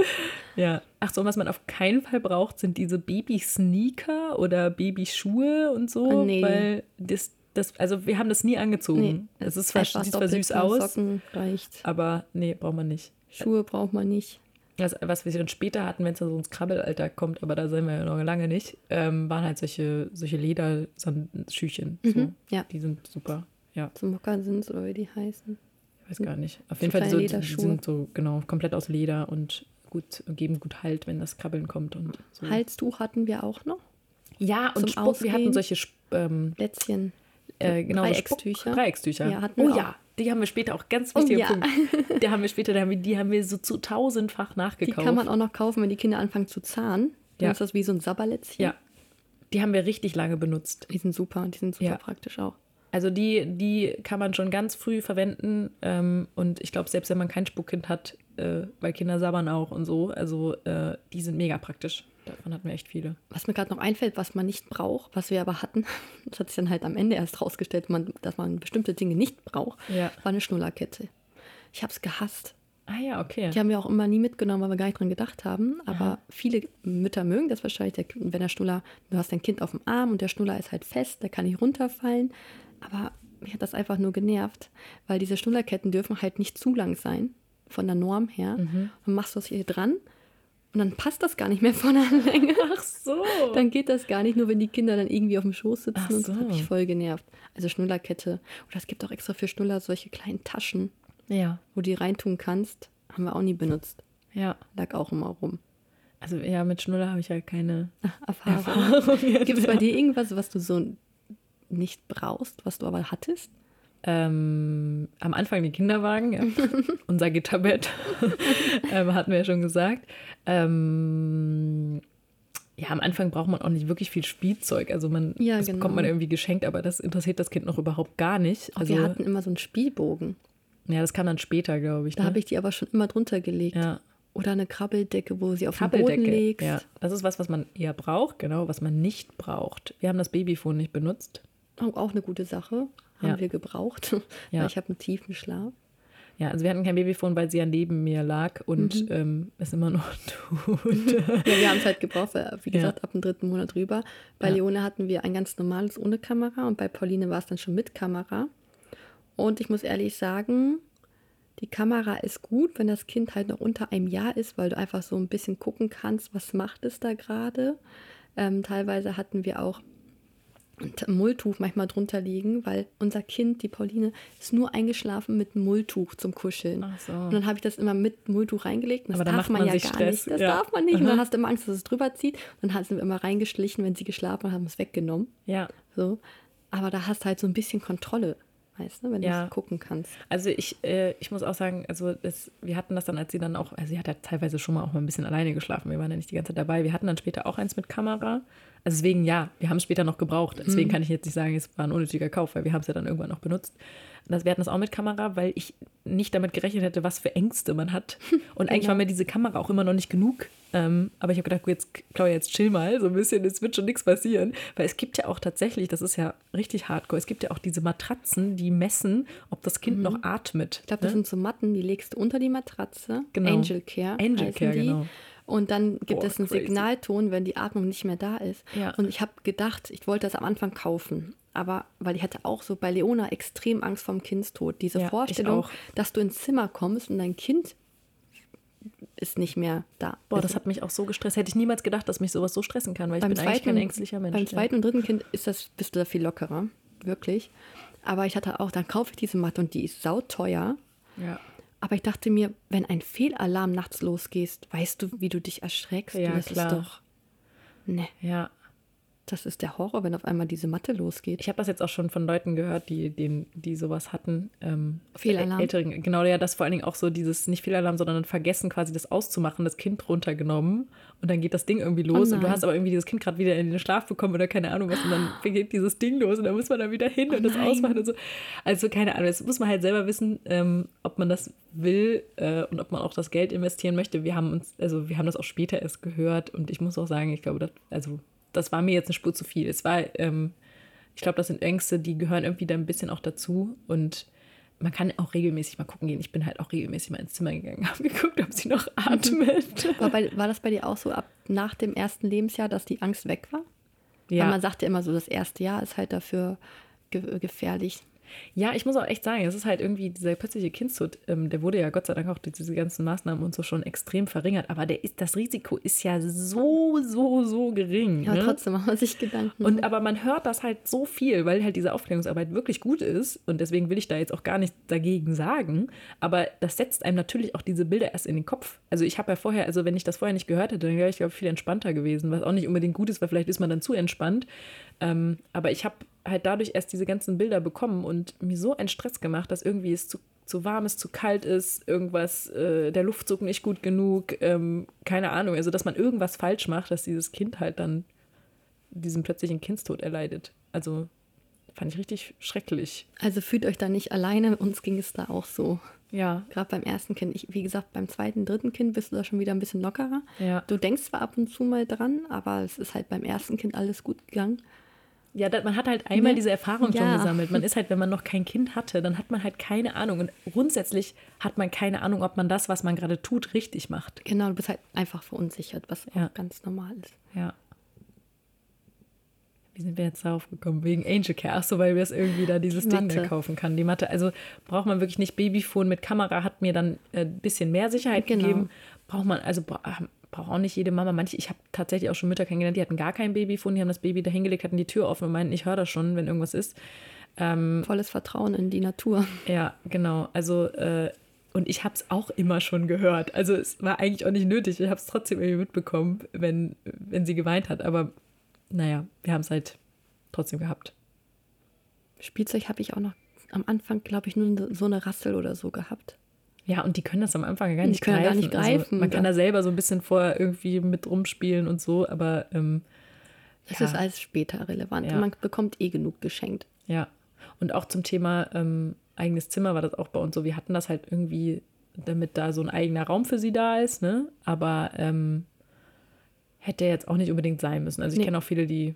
B: Ja. Ach so, und was man auf keinen Fall braucht, sind diese Baby-Sneaker oder Babyschuhe und so.
A: Ah, nee.
B: Weil das, das, also wir haben das nie angezogen.
A: Nee,
B: es ist zwar, sieht zwar süß aus,
A: Socken reicht.
B: aber nee, braucht man nicht.
A: Schuhe braucht man nicht.
B: Das, was wir dann später hatten, wenn es so ins Krabbelalter kommt, aber da sind wir ja noch lange nicht, ähm, waren halt solche, solche Lederschüchen. So.
A: Mhm, ja.
B: Die sind super. Ja,
A: So Mokassins oder wie die heißen.
B: ich weiß gar nicht. Auf
A: So
B: jeden Fall so, die sind so, genau, komplett aus Leder und gut, geben gut Halt, wenn das Krabbeln kommt und so.
A: Halstuch hatten wir auch noch.
B: Ja, und Spuck, wir hatten solche, ähm,
A: Lätzchen.
B: äh, genau,
A: Dreieckstücher.
B: Spuck- Dreieckstücher.
A: Ja, hatten
B: oh
A: wir
B: ja,
A: auch.
B: Die haben wir später auch ganz wichtiger
A: Oh ja.
B: Punkt. Die haben wir später, die haben wir, die haben wir so zu tausendfach
A: Die
B: nachgekauft.
A: kann man auch noch kaufen, wenn die Kinder anfangen zu zahnen. Dann
B: Ja.
A: ist das wie so ein Sabberlätzchen.
B: ja. Die haben wir richtig lange benutzt.
A: Die sind super, die sind super
B: Ja.
A: praktisch auch.
B: Also die, die kann man schon ganz früh verwenden. Ähm, und ich glaube, selbst wenn man kein Spuckkind hat, äh, weil Kinder sabbern auch und so, also äh, die sind mega praktisch. Davon hatten wir echt viele.
A: Was mir gerade noch einfällt, was man nicht braucht, was wir aber hatten, das hat sich dann halt am Ende erst rausgestellt, man, dass man bestimmte Dinge nicht braucht,
B: Ja.
A: war eine Schnullerkette. Ich habe es gehasst.
B: Ah ja, okay.
A: Die haben wir auch immer nie mitgenommen, weil wir gar nicht dran gedacht haben. Aber viele Mütter mögen das wahrscheinlich, der, wenn der Schnuller, du hast dein Kind auf dem Arm und der Schnuller ist halt fest, der kann nicht runterfallen. Aber mich hat das einfach nur genervt, weil diese Schnullerketten dürfen halt nicht zu lang sein, von der Norm her.
B: Mhm.
A: Dann machst du das hier dran und dann passt das gar nicht mehr von der Länge.
B: Ach so.
A: Dann geht das gar nicht, nur wenn die Kinder dann irgendwie auf dem Schoß sitzen
B: Ach
A: und das
B: so.
A: hat mich voll genervt. Also Schnullerkette. Oder es gibt auch extra für Schnuller solche kleinen Taschen,
B: ja,
A: wo du die reintun kannst. Haben wir auch nie benutzt.
B: ja.
A: Lag auch immer rum.
B: Also ja, mit Schnuller habe ich ja keine
A: Erfahrung.
B: Erfahrung.
A: Gibt es bei dir irgendwas, was du so nicht brauchst, was du aber hattest?
B: Ähm, am Anfang die Kinderwagen, ja. unser Gitterbett, ähm, hatten wir ja schon gesagt. Ähm, ja, am Anfang braucht man auch nicht wirklich viel Spielzeug. Also man,
A: Ja,
B: das
A: genau.
B: bekommt man irgendwie geschenkt, aber das interessiert das Kind noch überhaupt gar nicht. Also,
A: wir hatten immer so einen Spielbogen.
B: ja, das kam dann später, glaube ich.
A: Da
B: ne?
A: habe ich die aber schon immer drunter gelegt.
B: ja.
A: Oder eine Krabbeldecke, wo sie auf den Boden legst.
B: Ja, das ist was, was man eher braucht, genau, was man nicht braucht. Wir haben das Babyphone nicht benutzt.
A: Auch eine gute Sache. Haben
B: Ja.
A: wir gebraucht.
B: Ja.
A: Weil ich habe einen tiefen Schlaf.
B: Ja, also wir hatten kein Babyphone, weil sie ja neben mir lag und
A: Mhm.
B: ähm, es immer noch tut.
A: Ja, wir haben es halt gebraucht, weil, wie
B: Ja.
A: gesagt, ab dem dritten Monat rüber. Bei
B: Ja.
A: Leone hatten wir ein ganz normales ohne Kamera und bei Pauline war es dann schon mit Kamera. Und ich muss ehrlich sagen, die Kamera ist gut, wenn das Kind halt noch unter einem Jahr ist, weil du einfach so ein bisschen gucken kannst, was macht es da gerade. Ähm, teilweise hatten wir auch Mulltuch manchmal drunter liegen, weil unser Kind, die Pauline, ist nur eingeschlafen mit Mulltuch zum Kuscheln.
B: Ach so.
A: Und dann habe ich das immer mit Mulltuch reingelegt. Das
B: Aber
A: darf man,
B: man
A: ja gar
B: Stress,
A: nicht. Das
B: ja.
A: darf man nicht. Und dann hast du immer Angst, dass es drüber zieht. Und dann sind wir immer reingeschlichen, wenn sie geschlafen hat, haben es weggenommen.
B: Ja,
A: So. Aber da hast du halt so ein bisschen Kontrolle, weißt du, wenn
B: Ja.
A: du gucken kannst.
B: also ich, äh, ich muss auch sagen, also das, wir hatten das dann, als sie dann auch, also sie hat ja teilweise schon mal auch mal ein bisschen alleine geschlafen. Wir waren ja nicht die ganze Zeit dabei. Wir hatten dann später auch eins mit Kamera. Also deswegen ja, wir haben es später noch gebraucht. Deswegen kann ich jetzt nicht sagen, es war ein unnötiger Kauf, weil wir haben es ja dann irgendwann noch benutzt. Das, wir hatten das auch mit Kamera, weil ich nicht damit gerechnet hätte, was für Ängste man hat. Und eigentlich
A: Genau.
B: war mir diese Kamera auch immer noch nicht genug. Ähm, aber ich habe gedacht, gut, jetzt, Claudia, jetzt chill mal so ein bisschen, es wird schon nichts passieren. Weil es gibt ja auch tatsächlich, das ist ja richtig hardcore, es gibt ja auch diese Matratzen, die messen, ob das Kind noch atmet.
A: Ich glaube, das
B: ne?
A: sind so Matten, die legst du unter die Matratze.
B: Genau.
A: Angel Care.
B: Angel Care,
A: die.
B: genau.
A: Und dann gibt
B: Boah,
A: es einen
B: crazy.
A: Signalton, wenn die Atmung nicht mehr da ist.
B: Ja.
A: Und ich habe gedacht, ich wollte das am Anfang kaufen. Aber weil ich hatte auch so bei Leona extrem Angst vorm Kindstod. Diese
B: Ja,
A: Vorstellung,
B: auch.
A: dass du ins Zimmer kommst und dein Kind ist nicht mehr da.
B: Boah, das hat mich auch so gestresst. Hätte ich niemals gedacht, dass mich sowas so stressen kann, weil ich bin eigentlich kein ängstlicher Mensch.
A: Beim
B: ja.
A: zweiten und dritten Kind ist das, bist du da viel lockerer. Wirklich. Aber ich hatte auch, dann kaufe ich diese Matte und die ist sauteuer.
B: Ja.
A: Aber ich dachte mir, wenn ein Fehlalarm nachts losgeht, weißt du, wie du dich erschreckst?
B: Ja,
A: das
B: klar.
A: ist doch. Ne,
B: ja.
A: Das ist der Horror, wenn auf einmal diese Matte losgeht.
B: Ich habe das jetzt auch schon von Leuten gehört, die, die, die sowas hatten. Ähm,
A: Fehlalarm.
B: Älteren, genau, ja, das vor allen Dingen auch so dieses, nicht Fehlalarm, sondern vergessen quasi das auszumachen, das Kind runtergenommen und dann geht das Ding irgendwie los und du
A: Oh
B: hast aber irgendwie dieses Kind gerade wieder in den Schlaf bekommen oder keine Ahnung was und dann geht dieses Ding los und dann muss man da wieder hin und das
A: Oh nein.
B: ausmachen und so. Also keine Ahnung, das muss man halt selber wissen, ähm, ob man das will äh, und ob man auch das Geld investieren möchte. Wir haben uns, also wir haben das auch später erst gehört und ich muss auch sagen, ich glaube, das, also das war mir jetzt eine Spur zu viel. Es war, ähm, ich glaube, das sind Ängste, die gehören irgendwie da ein bisschen auch dazu und man kann auch regelmäßig mal gucken gehen. Ich bin halt auch regelmäßig mal ins Zimmer gegangen, habe geguckt, ob sie noch atmet.
A: War, bei, war das bei dir auch so ab nach dem ersten Lebensjahr, dass die Angst weg war? Weil
B: Ja.
A: man sagt ja immer so, das erste Jahr ist halt dafür ge gefährlich.
B: Ja, ich muss auch echt sagen, es ist halt irgendwie dieser plötzliche Kindstod, ähm, der wurde ja Gott sei Dank auch durch diese ganzen Maßnahmen und so schon extrem verringert, aber der ist, das Risiko ist ja so, so, so gering.
A: Aber
B: ne?
A: trotzdem macht man sich Gedanken.
B: Und aber man hört das halt so viel, weil halt diese Aufklärungsarbeit wirklich gut ist. Und deswegen will ich da jetzt auch gar nichts dagegen sagen. Aber das setzt einem natürlich auch diese Bilder erst in den Kopf. Also ich habe ja vorher, also wenn ich das vorher nicht gehört hätte, dann wäre ich, glaube ich, viel entspannter gewesen, was auch nicht unbedingt gut ist, weil vielleicht ist man dann zu entspannt. Ähm, aber ich habe halt dadurch erst diese ganzen Bilder bekommen und mir so einen Stress gemacht, dass irgendwie es zu, zu warm ist, zu kalt ist, irgendwas, äh, der Luftzug nicht gut genug, ähm, keine Ahnung. Also, dass man irgendwas falsch macht, dass dieses Kind halt dann diesen plötzlichen Kindstod erleidet. Also, fand ich richtig schrecklich.
A: Also fühlt euch da nicht alleine, uns ging es da auch so.
B: Ja.
A: Gerade beim ersten Kind. Ich, wie gesagt, beim zweiten, dritten Kind bist du da schon wieder ein bisschen lockerer.
B: Ja.
A: Du denkst zwar ab und zu mal dran, aber es ist halt beim ersten Kind alles gut gegangen.
B: Ja, man hat halt einmal
A: Ne?
B: diese Erfahrung schon
A: Ja.
B: gesammelt. Man ist halt, wenn man noch kein Kind hatte, dann hat man halt keine Ahnung. Und grundsätzlich hat man keine Ahnung, ob man das, was man gerade tut, richtig macht.
A: Genau, du bist halt einfach verunsichert, was
B: Ja.
A: auch ganz normal ist.
B: Ja. Wie sind wir jetzt darauf gekommen? Wegen Angel Care. Ach so, weil wir es irgendwie da dieses
A: Die
B: Ding da kaufen kann. Die Matte. Also braucht man wirklich nicht Babyphone mit Kamera, hat mir dann ein bisschen mehr Sicherheit
A: Genau.
B: gegeben. Braucht man, also bra- braucht auch nicht jede Mama. Manche, ich habe tatsächlich auch schon Mütter kennengelernt, die hatten gar kein Babyphone, die haben das Baby da hingelegt, hatten die Tür offen und meinten, ich höre das schon, wenn irgendwas ist.
A: Volles Vertrauen in die Natur.
B: Ja, genau. Also, äh, und ich habe es auch immer schon gehört. Also es war eigentlich auch nicht nötig. Ich habe es trotzdem irgendwie mitbekommen, wenn, wenn sie geweint hat. Aber naja, wir haben es halt trotzdem gehabt.
A: Spielzeug habe ich auch noch am Anfang, glaube ich, nur so eine Rassel oder so gehabt.
B: Ja, und die können das am Anfang gar nicht greifen.
A: gar nicht
B: Also,
A: greifen.
B: man kann da selber so ein bisschen vorher irgendwie mit rumspielen und so, aber ähm,
A: Das
B: Ja.
A: ist alles später relevant.
B: Ja.
A: Man bekommt eh genug geschenkt.
B: ja. Und auch zum Thema ähm, eigenes Zimmer war das auch bei uns so. Wir hatten das halt irgendwie, damit da so ein eigener Raum für sie da ist, ne? Aber ähm, hätte jetzt auch nicht unbedingt sein müssen. Also ich
A: Nee.
B: kenne auch viele, die,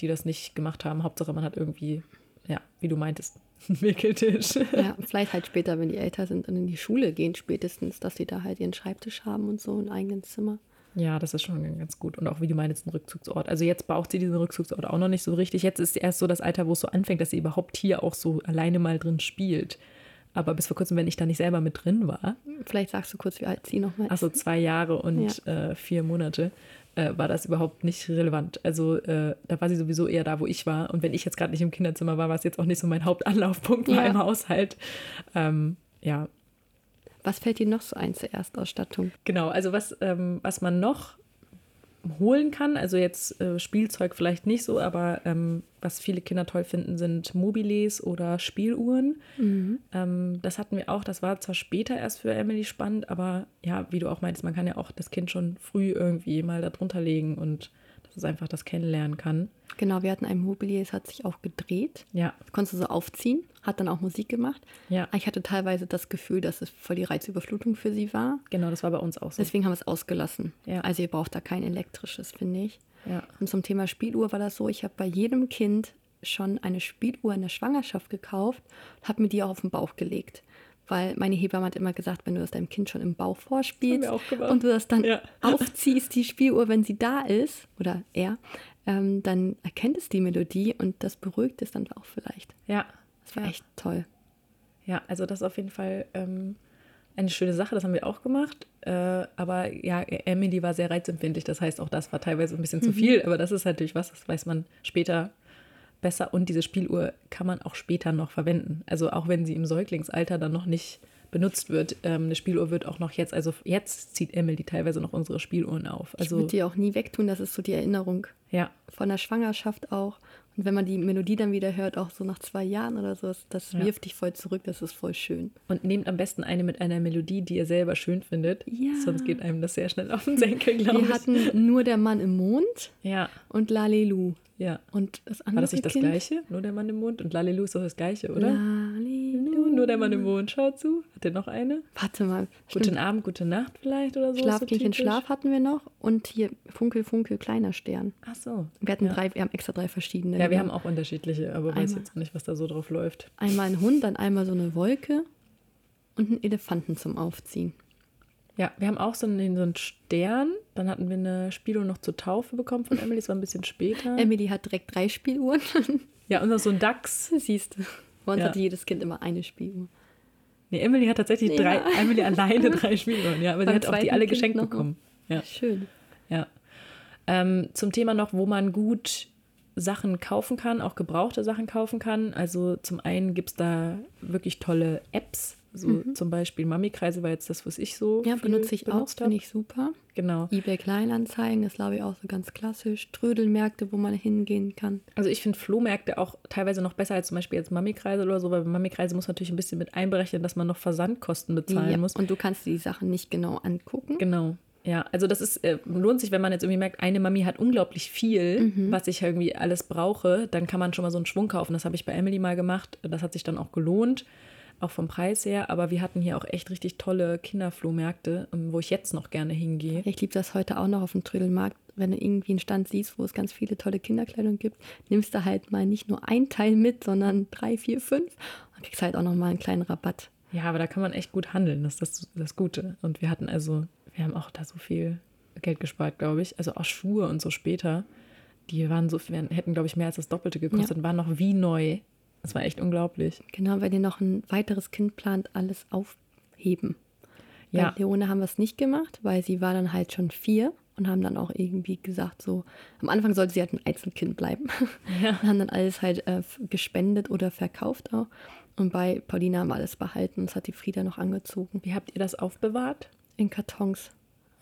B: die das nicht gemacht haben. Hauptsache, man hat irgendwie, ja, wie du meintest, Wickeltisch.
A: Ja, vielleicht halt später, wenn die älter sind und in die Schule gehen, spätestens, dass sie da halt ihren Schreibtisch haben und so ein eigenes Zimmer.
B: Ja, das ist schon ganz gut. Und auch wie du meinst, ein Rückzugsort. Also jetzt braucht sie diesen Rückzugsort auch noch nicht so richtig. Jetzt ist erst so das Alter, wo es so anfängt, dass sie überhaupt hier auch so alleine mal drin spielt. Aber bis vor kurzem, wenn ich da nicht selber mit drin war,
A: Vielleicht sagst du kurz, wie alt sie nochmal ist.
B: also zwei Jahre und äh, vier Monate, äh, war das überhaupt nicht relevant. Also äh, da war sie sowieso eher da, wo ich war. Und wenn ich jetzt gerade nicht im Kinderzimmer war, war es jetzt auch nicht so mein Hauptanlaufpunkt
A: Ja.
B: im Haushalt. Ähm, ja,
A: Was fällt dir noch so ein zur Erstausstattung?
B: Genau, also was, ähm, was man noch holen kann, also jetzt äh, Spielzeug vielleicht nicht so, aber ähm, was viele Kinder toll finden, sind Mobiles oder Spieluhren. Ähm, das hatten wir auch, das war zwar später erst für Emily spannend, aber ja, wie du auch meintest, man kann ja auch das Kind schon früh irgendwie mal da drunter legen und dass einfach das kennenlernen kann.
A: Genau, wir hatten ein Mobilier, es hat sich auch gedreht.
B: Ja,
A: Das konntest du so aufziehen, hat dann auch Musik gemacht.
B: ja,
A: Ich hatte teilweise das Gefühl, dass es voll die Reizüberflutung für sie war.
B: genau, das war bei uns auch so.
A: Deswegen haben wir es ausgelassen.
B: Ja.
A: Also ihr braucht da kein elektrisches, finde ich.
B: Ja,
A: Und zum Thema Spieluhr war das so, ich habe bei jedem Kind schon eine Spieluhr in der Schwangerschaft gekauft, habe mir die auch auf den Bauch gelegt. Weil meine Hebamme hat immer gesagt, wenn du das deinem Kind schon im Bauch vorspielst und du das dann
B: Ja.
A: aufziehst, die Spieluhr, wenn sie da ist, oder er, ähm, dann erkennt es die Melodie und das beruhigt es dann auch vielleicht.
B: ja.
A: Das war
B: ja.
A: echt toll.
B: Ja, also das ist auf jeden Fall ähm, eine schöne Sache, das haben wir auch gemacht. Äh, aber ja, Emily war sehr reizempfindlich, das heißt, auch das war teilweise ein bisschen zu viel, aber das ist natürlich was, das weiß man später besser. Und diese Spieluhr kann man auch später noch verwenden. Also auch wenn sie im Säuglingsalter dann noch nicht benutzt wird. Ähm, eine Spieluhr wird auch noch jetzt, also jetzt zieht Emily teilweise noch unsere Spieluhren auf.
A: Ich
B: Also
A: würde die auch nie wegtun, das ist so die Erinnerung
B: ja,
A: von der Schwangerschaft auch. Und wenn man die Melodie dann wieder hört, auch so nach zwei Jahren oder so, das, das
B: Ja.
A: wirft dich voll zurück, das ist voll schön.
B: und nehmt am besten eine mit einer Melodie, die ihr selber schön findet.
A: Ja.
B: Sonst geht einem das sehr schnell auf den Senkel, glaube ich.
A: Wir hatten nur der Mann im Mond
B: ja,
A: und Lalelu.
B: Ja.
A: Und das andere
B: War das nicht das
A: kind,
B: Gleiche? Nur der Mann im Mond? Und Lalelu ist doch das Gleiche, oder?
A: Lalelu.
B: Nur der Mann im Mond, schau zu. Hat der noch eine?
A: Warte mal.
B: Guten
A: Stimmt.
B: Abend, gute Nacht vielleicht oder so?
A: Schlafkindchen
B: so?
A: Schlaf hatten wir noch und hier Funkel, Funkel, kleiner Stern.
B: Ach so.
A: Wir hatten
B: ja.
A: drei, wir haben extra drei verschiedene.
B: Ja, wir haben auch unterschiedliche, aber weiß
A: Einmal.
B: jetzt nicht, was da so drauf läuft.
A: Einmal ein Hund, dann einmal so eine Wolke und einen Elefanten zum Aufziehen.
B: Ja, wir haben auch so einen, so einen Stern. Dann hatten wir eine Spielung noch zur Taufe bekommen von Emily. Das war ein bisschen später.
A: Emily hat direkt drei Spieluhren.
B: ja, und noch so ein Dachs.
A: Siehst du. Bei uns
B: Ja.
A: hatte jedes Kind immer eine Spieluhr.
B: Nee, Emily hat tatsächlich
A: Ja.
B: drei, Emily alleine drei Spielungen. Ja, aber sie hat auch die alle geschenkt bekommen. Ja.
A: Schön.
B: Ja. Ähm, zum Thema noch, wo man gut Sachen kaufen kann, auch gebrauchte Sachen kaufen kann. Also zum einen gibt es da wirklich tolle Apps So mhm. zum Beispiel Mami-Kreise war jetzt das, was ich so.
A: Ja, benutze ich auch, finde ich super.
B: Genau.
A: eBay Kleinanzeigen ist, glaube ich, auch so ganz klassisch. Trödelmärkte, wo man hingehen kann.
B: Also ich finde Flohmärkte auch teilweise noch besser als zum Beispiel jetzt Mami-Kreise oder so, weil Mami-Kreise muss natürlich ein bisschen mit einberechnen, dass man noch Versandkosten bezahlen
A: ja,
B: muss.
A: Und du kannst die Sachen nicht genau angucken.
B: Genau. Ja, also das ist, äh, lohnt sich, wenn man jetzt irgendwie merkt, eine Mami hat unglaublich viel, mhm. was ich irgendwie alles brauche, dann kann man schon mal so einen Schwung kaufen. Das habe ich bei Emily mal gemacht. Das hat sich dann auch gelohnt, auch vom Preis her. Aber wir hatten hier auch echt richtig tolle Kinderflohmärkte, ähm, wo ich jetzt noch gerne hingehe.
A: Ich liebe das heute auch noch auf dem Trödelmarkt. Wenn du irgendwie einen Stand siehst, wo es ganz viele tolle Kinderkleidung gibt, nimmst du halt mal nicht nur ein Teil mit, sondern drei, vier, fünf und kriegst halt auch noch mal einen kleinen Rabatt.
B: Ja, aber da kann man echt gut handeln, das ist das, das Gute. Und wir hatten also wir haben auch da so viel Geld gespart, glaube ich. Also auch Schuhe und so später. Die waren so, hätten, glaube ich, mehr als das Doppelte gekostet ja. und waren noch wie neu. Das war echt unglaublich.
A: Genau, weil ihr noch ein weiteres Kind plant, alles aufheben. Ja. Bei Leone haben wir es nicht gemacht, weil sie war dann halt schon vier und haben dann auch irgendwie gesagt, so, am Anfang sollte sie halt ein Einzelkind bleiben. Ja. und haben dann alles halt äh, gespendet oder verkauft auch. Und bei Paulina haben wir alles behalten. Das hat die Frieda noch angezogen.
B: Wie habt ihr das aufbewahrt?
A: In Kartons.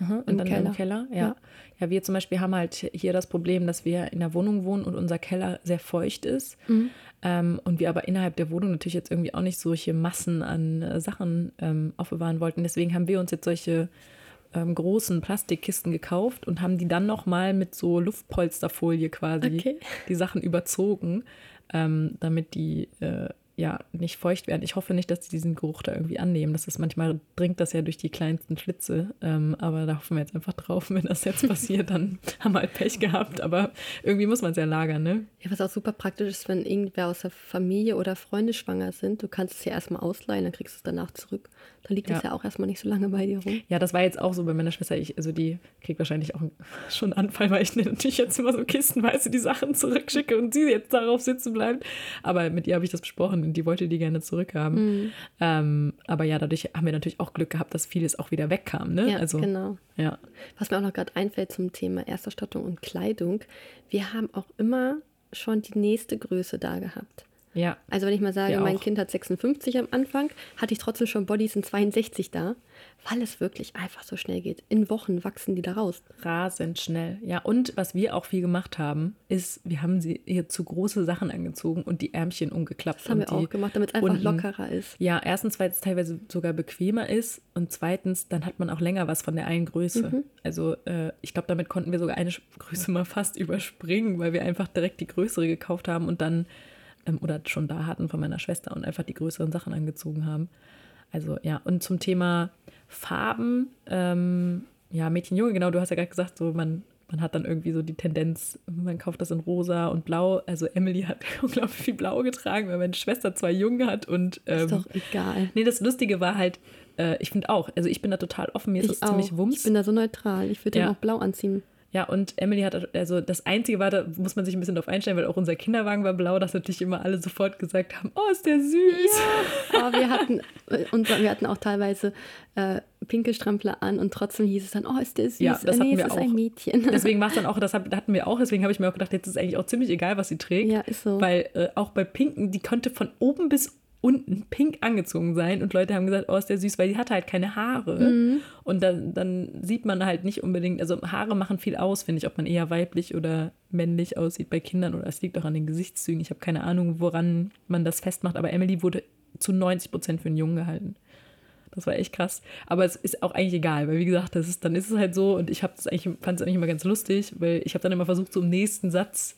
B: Aha, und dann Keller. im Keller, ja. ja. ja. wir zum Beispiel haben halt hier das Problem, dass wir in der Wohnung wohnen und unser Keller sehr feucht ist. Mhm. Ähm, und wir aber innerhalb der Wohnung natürlich jetzt irgendwie auch nicht solche Massen an äh, Sachen ähm, aufbewahren wollten. Deswegen haben wir uns jetzt solche ähm, großen Plastikkisten gekauft und haben die dann nochmal mit so Luftpolsterfolie quasi okay. die Sachen überzogen, ähm, damit die äh, ja nicht feucht werden. Ich hoffe nicht, dass sie diesen Geruch da irgendwie annehmen. Das ist manchmal dringt das ja durch die kleinsten Schlitze. Ähm, aber da hoffen wir jetzt einfach drauf, wenn das jetzt passiert, dann haben wir halt Pech gehabt. Aber irgendwie muss man es ja lagern, ne?
A: Ja, was auch super praktisch ist, wenn irgendwer aus der Familie oder Freunde schwanger sind, du kannst es ja erstmal ausleihen, dann kriegst du es danach zurück. Dann liegt es ja. ja auch erstmal nicht so lange bei dir rum.
B: Ja, das war jetzt auch so bei meiner Schwester. Ich, also die kriegt wahrscheinlich auch schon einen Anfall, weil ich natürlich jetzt immer so kistenweise die Sachen zurückschicke und sie jetzt darauf sitzen bleibt. Aber mit ihr habe ich das besprochen und die wollte die gerne zurückhaben. Mhm. Ähm, aber ja, dadurch haben wir natürlich auch Glück gehabt, dass vieles auch wieder wegkam. Ne?
A: Ja,
B: also,
A: genau.
B: Ja.
A: Was mir auch noch gerade einfällt zum Thema Erstausstattung und Kleidung. Wir haben auch immer schon die nächste Größe da gehabt.
B: Ja.
A: Also wenn ich mal sage, mein Kind hat 56 am Anfang, hatte ich trotzdem schon Bodies in 62 da, weil es wirklich einfach so schnell geht. In Wochen wachsen die da raus.
B: Rasend schnell. Ja, und was wir auch viel gemacht haben, ist, wir haben sie ihr zu große Sachen angezogen und die Ärmchen umgeklappt.
A: Das haben wir auch gemacht, damit es einfach unten, lockerer ist.
B: Ja, erstens, weil es teilweise sogar bequemer ist und zweitens, dann hat man auch länger was von der einen Größe. Mhm. Also äh, ich glaube, damit konnten wir sogar eine Größe mal fast überspringen, weil wir einfach direkt die größere gekauft haben und dann ähm, oder schon da hatten von meiner Schwester und einfach die größeren Sachen angezogen haben. Also ja, und zum Thema Farben, ähm, ja, Mädchen, Junge, genau, du hast ja gerade gesagt, so man, man hat dann irgendwie so die Tendenz, man kauft das in rosa und blau. Also Emily hat unglaublich viel blau getragen, weil meine Schwester zwei Junge hat und
A: ähm, ist doch egal.
B: Nee, das Lustige war halt, äh, ich finde auch, also ich bin da total offen, mir ist das ziemlich wumms.
A: Ich bin da so neutral, ich würde ja. dann auch blau anziehen.
B: Ja, und Emily hat, also das Einzige war, da muss man sich ein bisschen drauf einstellen, weil auch unser Kinderwagen war blau, dass natürlich immer alle sofort gesagt haben, oh, ist der süß.
A: Ja, aber wir hatten, und wir hatten auch teilweise äh, pinke Strampler an und trotzdem hieß es dann, oh, ist der süß.
B: Ja, das
A: nee,
B: hatten
A: wir
B: es
A: auch. ein Mädchen.
B: Deswegen war es dann auch, das hatten wir auch, deswegen habe ich mir auch gedacht, jetzt ist eigentlich auch ziemlich egal, was sie trägt.
A: Ja, ist so.
B: Weil äh, auch bei Pinken, die konnte von oben bis unten pink angezogen sein und Leute haben gesagt, oh, ist der süß, weil die hatte halt keine Haare. Mhm. Und dann, dann sieht man halt nicht unbedingt, also Haare machen viel aus, finde ich, ob man eher weiblich oder männlich aussieht bei Kindern oder es liegt auch an den Gesichtszügen. Ich habe keine Ahnung, woran man das festmacht, aber Emily wurde zu 90 Prozent für einen Jungen gehalten. Das war echt krass. Aber es ist auch eigentlich egal, weil wie gesagt, das ist, dann ist es halt so und ich fand es eigentlich immer ganz lustig, weil ich habe dann immer versucht, so im nächsten Satz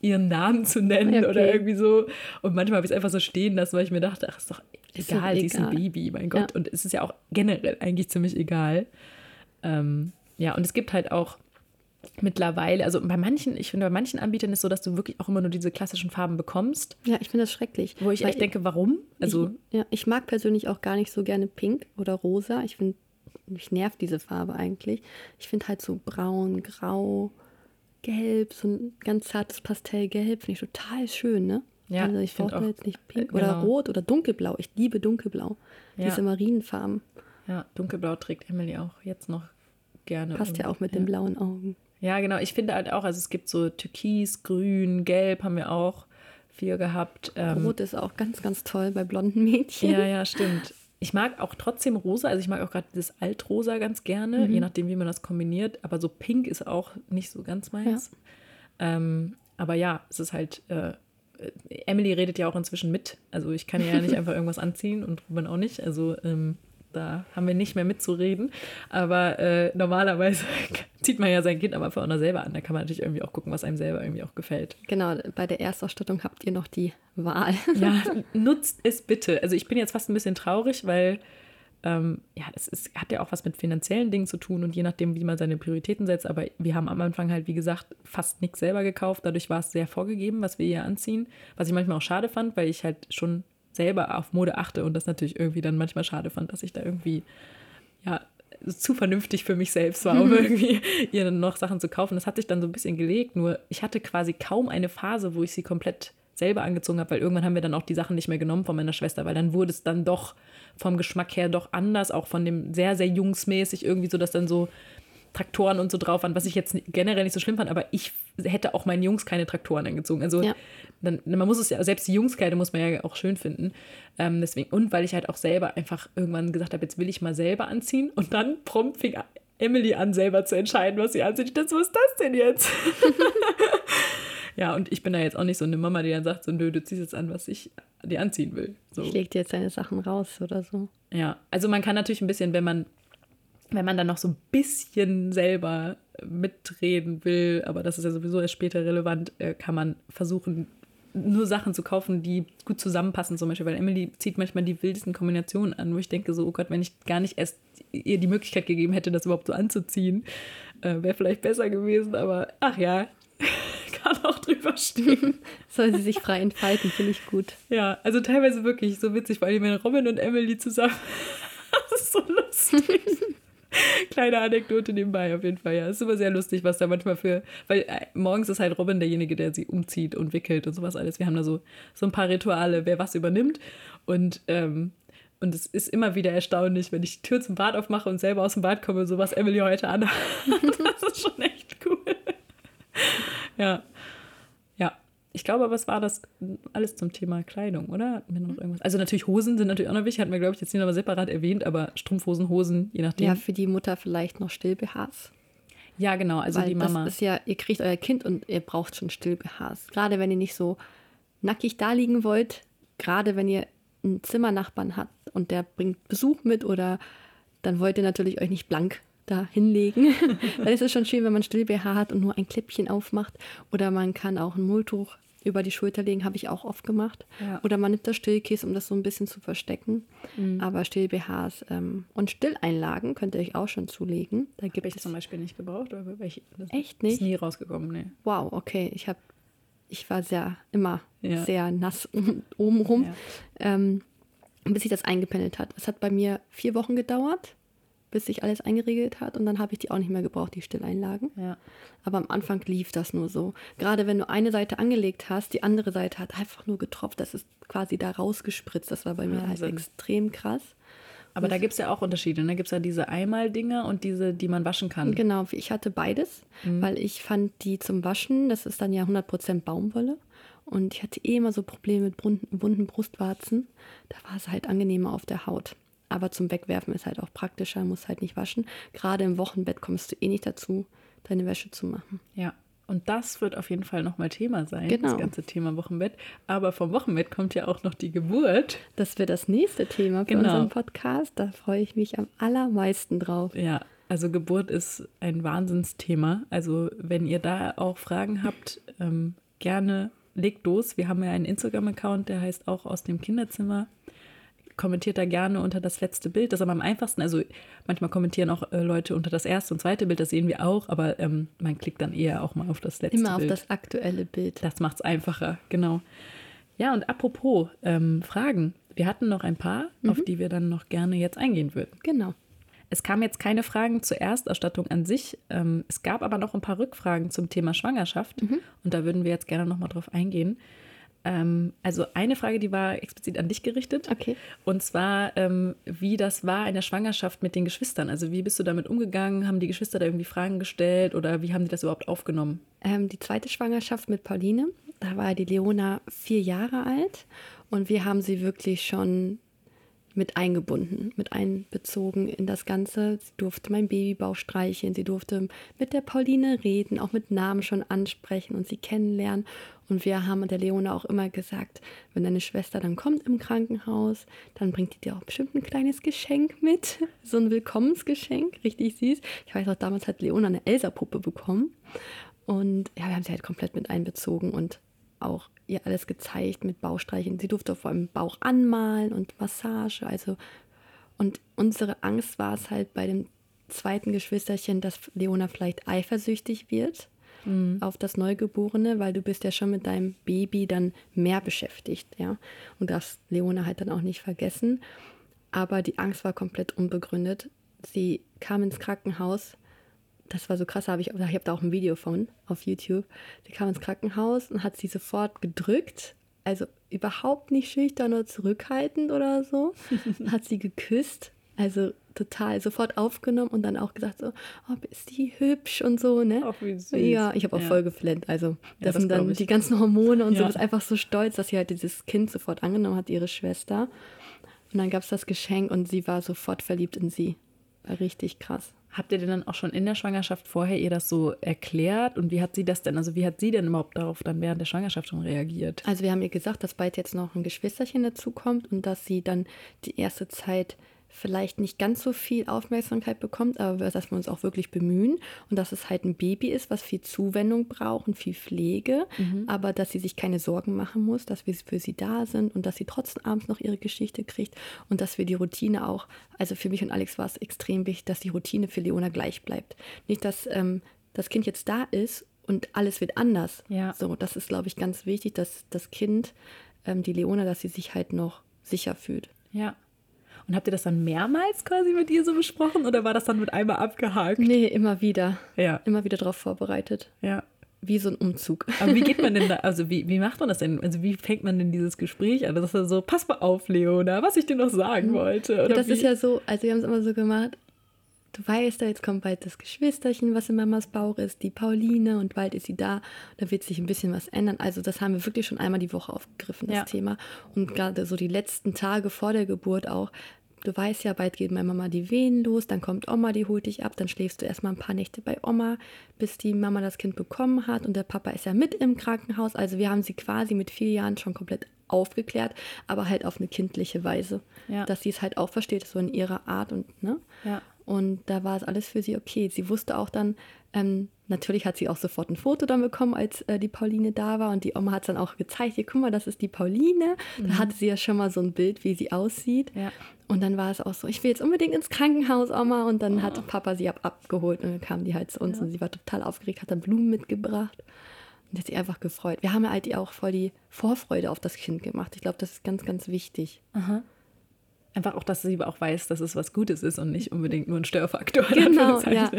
B: ihren Namen zu nennen okay. oder irgendwie so. Und manchmal habe ich es einfach so stehen lassen, weil ich mir dachte, ach, ist doch ist egal, sie ist ein Baby, mein Gott. Ja. Und es ist ja auch generell eigentlich ziemlich egal. Ähm, ja, und es gibt halt auch mittlerweile, also bei manchen, ich finde, bei manchen Anbietern ist es so, dass du wirklich auch immer nur diese klassischen Farben bekommst.
A: Ja, ich finde das schrecklich.
B: Wo ich echt denke, warum?
A: Also, ich, ja, ich mag persönlich auch gar nicht so gerne pink oder rosa. Ich finde, mich nervt diese Farbe eigentlich. Ich finde halt so braun, grau, gelb, so ein ganz zartes Pastellgelb, finde ich total schön, ne? Ja, also ich brauche jetzt nicht pink oder genau. rot oder dunkelblau. Ich liebe dunkelblau. Ja. Diese Marienfarben.
B: Ja, dunkelblau trägt Emily auch jetzt noch gerne.
A: Passt ja auch mit ja. den blauen Augen.
B: Ja, genau. Ich finde halt auch, also es gibt so Türkis, Grün, Gelb haben wir auch viel gehabt.
A: Ähm, Rot ist auch ganz, ganz toll bei blonden Mädchen.
B: Ja, ja, stimmt. Ich mag auch trotzdem rosa, also ich mag auch gerade dieses Altrosa ganz gerne, mhm. je nachdem, wie man das kombiniert. Aber so pink ist auch nicht so ganz meins. Ja. Ähm, aber ja, es ist halt, äh, Emily redet ja auch inzwischen mit. Also ich kann ja nicht einfach irgendwas anziehen und Ruben auch nicht. Also ähm, da haben wir nicht mehr mitzureden. Aber äh, normalerweise zieht man ja sein Kind aber einfach auch noch selber an. Da kann man natürlich irgendwie auch gucken, was einem selber irgendwie auch gefällt.
A: Genau, bei der Erstausstattung habt ihr noch die Wahl.
B: ja, nutzt es bitte. Also ich bin jetzt fast ein bisschen traurig, weil ähm, ja, das ist, hat ja auch was mit finanziellen Dingen zu tun und je nachdem, wie man seine Prioritäten setzt. Aber wir haben am Anfang halt, wie gesagt, fast nichts selber gekauft. Dadurch war es sehr vorgegeben, was wir hier anziehen. Was ich manchmal auch schade fand, weil ich halt schon selber auf Mode achte und das natürlich irgendwie dann manchmal schade fand, dass ich da irgendwie, ja, zu vernünftig für mich selbst war, um irgendwie ihr dann noch Sachen zu kaufen. Das hat sich dann so ein bisschen gelegt, nur ich hatte quasi kaum eine Phase, wo ich sie komplett selber angezogen habe, weil irgendwann haben wir dann auch die Sachen nicht mehr genommen von meiner Schwester, weil dann wurde es dann doch vom Geschmack her doch anders, auch von dem sehr, sehr jungsmäßig irgendwie so, dass dann so Traktoren und so drauf waren, was ich jetzt generell nicht so schlimm fand, aber ich hätte auch meinen Jungs keine Traktoren angezogen. Also ja. dann, man muss es ja, selbst die Jungskleider muss man ja auch schön finden. Ähm, deswegen, und weil ich halt auch selber einfach irgendwann gesagt habe, jetzt will ich mal selber anziehen und dann prompt fing Emily an, selber zu entscheiden, was sie anzieht. Ich dachte, was ist das denn jetzt? ja, und ich bin da jetzt auch nicht so eine Mama, die dann sagt, so, nö, du ziehst jetzt an, was ich dir anziehen will. So.
A: Ich leg dir jetzt deine Sachen raus oder so.
B: Ja, also man kann natürlich ein bisschen, wenn man wenn man dann noch so ein bisschen selber mitreden will, aber das ist ja sowieso erst später relevant, äh, kann man versuchen, nur Sachen zu kaufen, die gut zusammenpassen, zum Beispiel, weil Emily zieht manchmal die wildesten Kombinationen an, wo ich denke, so, oh Gott, wenn ich gar nicht erst ihr die Möglichkeit gegeben hätte, das überhaupt so anzuziehen, äh, wäre vielleicht besser gewesen, aber ach ja, kann auch drüber stehen.
A: Soll sie sich frei entfalten, finde ich gut.
B: Ja, also teilweise wirklich so witzig, weil ich wenn Robin und Emily zusammen. das ist so lustig. Kleine Anekdote nebenbei auf jeden Fall, ja. Es ist immer sehr lustig, was da manchmal für. Weil äh, morgens ist halt Robin derjenige, der sie umzieht und wickelt und sowas alles. Wir haben da so, so ein paar Rituale, wer was übernimmt. Und, ähm, und es ist immer wieder erstaunlich, wenn ich die Tür zum Bad aufmache und selber aus dem Bad komme, so was Emily heute an. das ist schon echt cool. ja. Ich glaube aber, es war das alles zum Thema Kleidung, oder? Irgendwas? Also natürlich Hosen sind natürlich auch noch wichtig, hatten wir, glaube ich, jetzt nicht nochmal separat erwähnt, aber Strumpfhosen, Hosen, je nachdem.
A: Ja, für die Mutter vielleicht noch Still-BHs.
B: Ja, genau, also Weil die Mama.
A: Das ist ja, ihr kriegt euer Kind und ihr braucht schon Still-BHs. Gerade wenn ihr nicht so nackig da liegen wollt, gerade wenn ihr einen Zimmernachbarn habt und der bringt Besuch mit oder dann wollt ihr natürlich euch nicht blank da hinlegen. dann ist es schon schön, wenn man Still-BH hat und nur ein Klippchen aufmacht. Oder man kann auch ein Mulltuch über die Schulter legen, habe ich auch oft gemacht. Ja. Oder man nimmt das Stillkies, um das so ein bisschen zu verstecken. Mhm. Aber Still-BHs ähm, und Stilleinlagen könnt ihr euch auch schon zulegen.
B: Da gibt ich zum Beispiel nicht gebraucht. Oder welche,
A: Echt nicht?
B: Ist nie rausgekommen, nee.
A: Wow, okay. Ich habe, ich war sehr, immer ja. sehr nass obenrum, ja. ähm, bis sich das eingependelt hat. Es hat bei mir vier Wochen gedauert bis sich alles eingeregelt hat und dann habe ich die auch nicht mehr gebraucht, die Stilleinlagen. Ja. Aber am Anfang lief das nur so. Gerade wenn du eine Seite angelegt hast, die andere Seite hat einfach nur getropft, das ist quasi da rausgespritzt. Das war bei mir halt extrem krass.
B: Aber und da gibt es ja auch Unterschiede. Da ne? gibt es ja diese Einmal-Dinger und diese, die man waschen kann.
A: Genau, ich hatte beides, mhm. weil ich fand die zum Waschen, das ist dann ja 100% Baumwolle. Und ich hatte eh immer so Probleme mit bunten Brustwarzen. Da war es halt angenehmer auf der Haut. Aber zum Wegwerfen ist halt auch praktischer, muss halt nicht waschen. Gerade im Wochenbett kommst du eh nicht dazu, deine Wäsche zu machen.
B: Ja. Und das wird auf jeden Fall nochmal Thema sein, genau. das ganze Thema Wochenbett. Aber vom Wochenbett kommt ja auch noch die Geburt.
A: Das wird das nächste Thema für genau. unseren Podcast. Da freue ich mich am allermeisten drauf.
B: Ja, also Geburt ist ein Wahnsinnsthema. Also wenn ihr da auch Fragen habt, ähm, gerne legt los. Wir haben ja einen Instagram-Account, der heißt auch aus dem Kinderzimmer kommentiert da gerne unter das letzte Bild. Das ist aber am einfachsten. Also manchmal kommentieren auch äh, Leute unter das erste und zweite Bild, das sehen wir auch, aber ähm, man klickt dann eher auch mal auf das letzte
A: Immer
B: Bild.
A: Immer auf das aktuelle Bild.
B: Das macht es einfacher, genau. Ja, und apropos ähm, Fragen. Wir hatten noch ein paar, mhm. auf die wir dann noch gerne jetzt eingehen würden.
A: Genau.
B: Es kamen jetzt keine Fragen zur Erstausstattung an sich. Ähm, es gab aber noch ein paar Rückfragen zum Thema Schwangerschaft. Mhm. Und da würden wir jetzt gerne noch mal drauf eingehen. Ähm, also eine Frage, die war explizit an dich gerichtet.
A: Okay.
B: Und zwar, ähm, wie das war in der Schwangerschaft mit den Geschwistern. Also wie bist du damit umgegangen? Haben die Geschwister da irgendwie Fragen gestellt oder wie haben die das überhaupt aufgenommen?
A: Ähm, die zweite Schwangerschaft mit Pauline, da war die Leona vier Jahre alt und wir haben sie wirklich schon mit eingebunden, mit einbezogen in das Ganze. Sie durfte mein Babybauch streicheln, sie durfte mit der Pauline reden, auch mit Namen schon ansprechen und sie kennenlernen. Und wir haben der Leone auch immer gesagt, wenn deine Schwester dann kommt im Krankenhaus, dann bringt die dir auch bestimmt ein kleines Geschenk mit. So ein Willkommensgeschenk, richtig süß. Ich weiß auch, damals hat Leona eine Elsa-Puppe bekommen. Und ja, wir haben sie halt komplett mit einbezogen und auch ihr alles gezeigt mit Bauchstreichen. Sie durfte vor allem Bauch anmalen und Massage. Also, und unsere Angst war es halt bei dem zweiten Geschwisterchen, dass Leona vielleicht eifersüchtig wird mhm. auf das Neugeborene, weil du bist ja schon mit deinem Baby dann mehr beschäftigt, ja. Und das Leona halt dann auch nicht vergessen. Aber die Angst war komplett unbegründet. Sie kam ins Krankenhaus das war so krass, habe ich, ich habe da auch ein Video von auf YouTube. Sie kam ins Krankenhaus und hat sie sofort gedrückt. Also überhaupt nicht schüchtern oder zurückhaltend oder so. hat sie geküsst. Also total sofort aufgenommen und dann auch gesagt so, oh, ist die hübsch und so, ne? Ach, wie süß. Ja, ich habe auch ja. voll geflennt. Also das, ja, das sind dann die ganzen Hormone und ja. so. Das ist einfach so stolz, dass sie halt dieses Kind sofort angenommen hat, ihre Schwester. Und dann gab es das Geschenk und sie war sofort verliebt in sie. War richtig krass.
B: Habt ihr denn dann auch schon in der Schwangerschaft vorher ihr das so erklärt? Und wie hat sie das denn, also wie hat sie denn überhaupt darauf dann während der Schwangerschaft schon reagiert?
A: Also wir haben ihr gesagt, dass bald jetzt noch ein Geschwisterchen dazukommt und dass sie dann die erste Zeit vielleicht nicht ganz so viel Aufmerksamkeit bekommt, aber dass wir uns auch wirklich bemühen und dass es halt ein Baby ist, was viel Zuwendung braucht und viel Pflege, mhm. aber dass sie sich keine Sorgen machen muss, dass wir für sie da sind und dass sie trotzdem abends noch ihre Geschichte kriegt und dass wir die Routine auch, also für mich und Alex war es extrem wichtig, dass die Routine für Leona gleich bleibt. Nicht, dass ähm, das Kind jetzt da ist und alles wird anders. Ja. So, das ist, glaube ich, ganz wichtig, dass das Kind, ähm, die Leona, dass sie sich halt noch sicher fühlt.
B: Ja. Und habt ihr das dann mehrmals quasi mit ihr so besprochen oder war das dann mit einmal abgehakt?
A: Nee, immer wieder. Ja. Immer wieder darauf vorbereitet. Ja. Wie so ein Umzug.
B: Aber wie geht man denn da, also wie, wie macht man das denn? Also wie fängt man denn dieses Gespräch an? Das ist so, pass mal auf, Leona, was ich dir noch sagen wollte.
A: Oder das
B: wie?
A: ist ja so, also wir haben es immer so gemacht, du weißt, jetzt kommt bald das Geschwisterchen, was in Mamas Bauch ist, die Pauline und bald ist sie da. Da wird sich ein bisschen was ändern. Also das haben wir wirklich schon einmal die Woche aufgegriffen, das ja. Thema. Und gerade so die letzten Tage vor der Geburt auch, du weißt ja, bald geht meine Mama die Wehen los, dann kommt Oma, die holt dich ab, dann schläfst du erstmal ein paar Nächte bei Oma, bis die Mama das Kind bekommen hat und der Papa ist ja mit im Krankenhaus. Also wir haben sie quasi mit vier Jahren schon komplett aufgeklärt, aber halt auf eine kindliche Weise. Ja. Dass sie es halt auch versteht, so in ihrer Art und, ne? Ja. Und da war es alles für sie okay. Sie wusste auch dann, ähm, natürlich hat sie auch sofort ein Foto dann bekommen, als äh, die Pauline da war. Und die Oma hat es dann auch gezeigt, hier, guck mal, das ist die Pauline. Mhm. Da hatte sie ja schon mal so ein Bild, wie sie aussieht. Ja. Und dann war es auch so, ich will jetzt unbedingt ins Krankenhaus, Oma. Und dann oh. hat Papa sie ab abgeholt und dann kam die halt zu uns ja. und sie war total aufgeregt, hat dann Blumen mitgebracht. Und hat sich einfach gefreut. Wir haben halt auch voll die Vorfreude auf das Kind gemacht. Ich glaube, das ist ganz, ganz wichtig.
B: Aha. Einfach auch, dass sie auch weiß, dass es was Gutes ist und nicht unbedingt nur ein Störfaktor.
A: Genau, ja.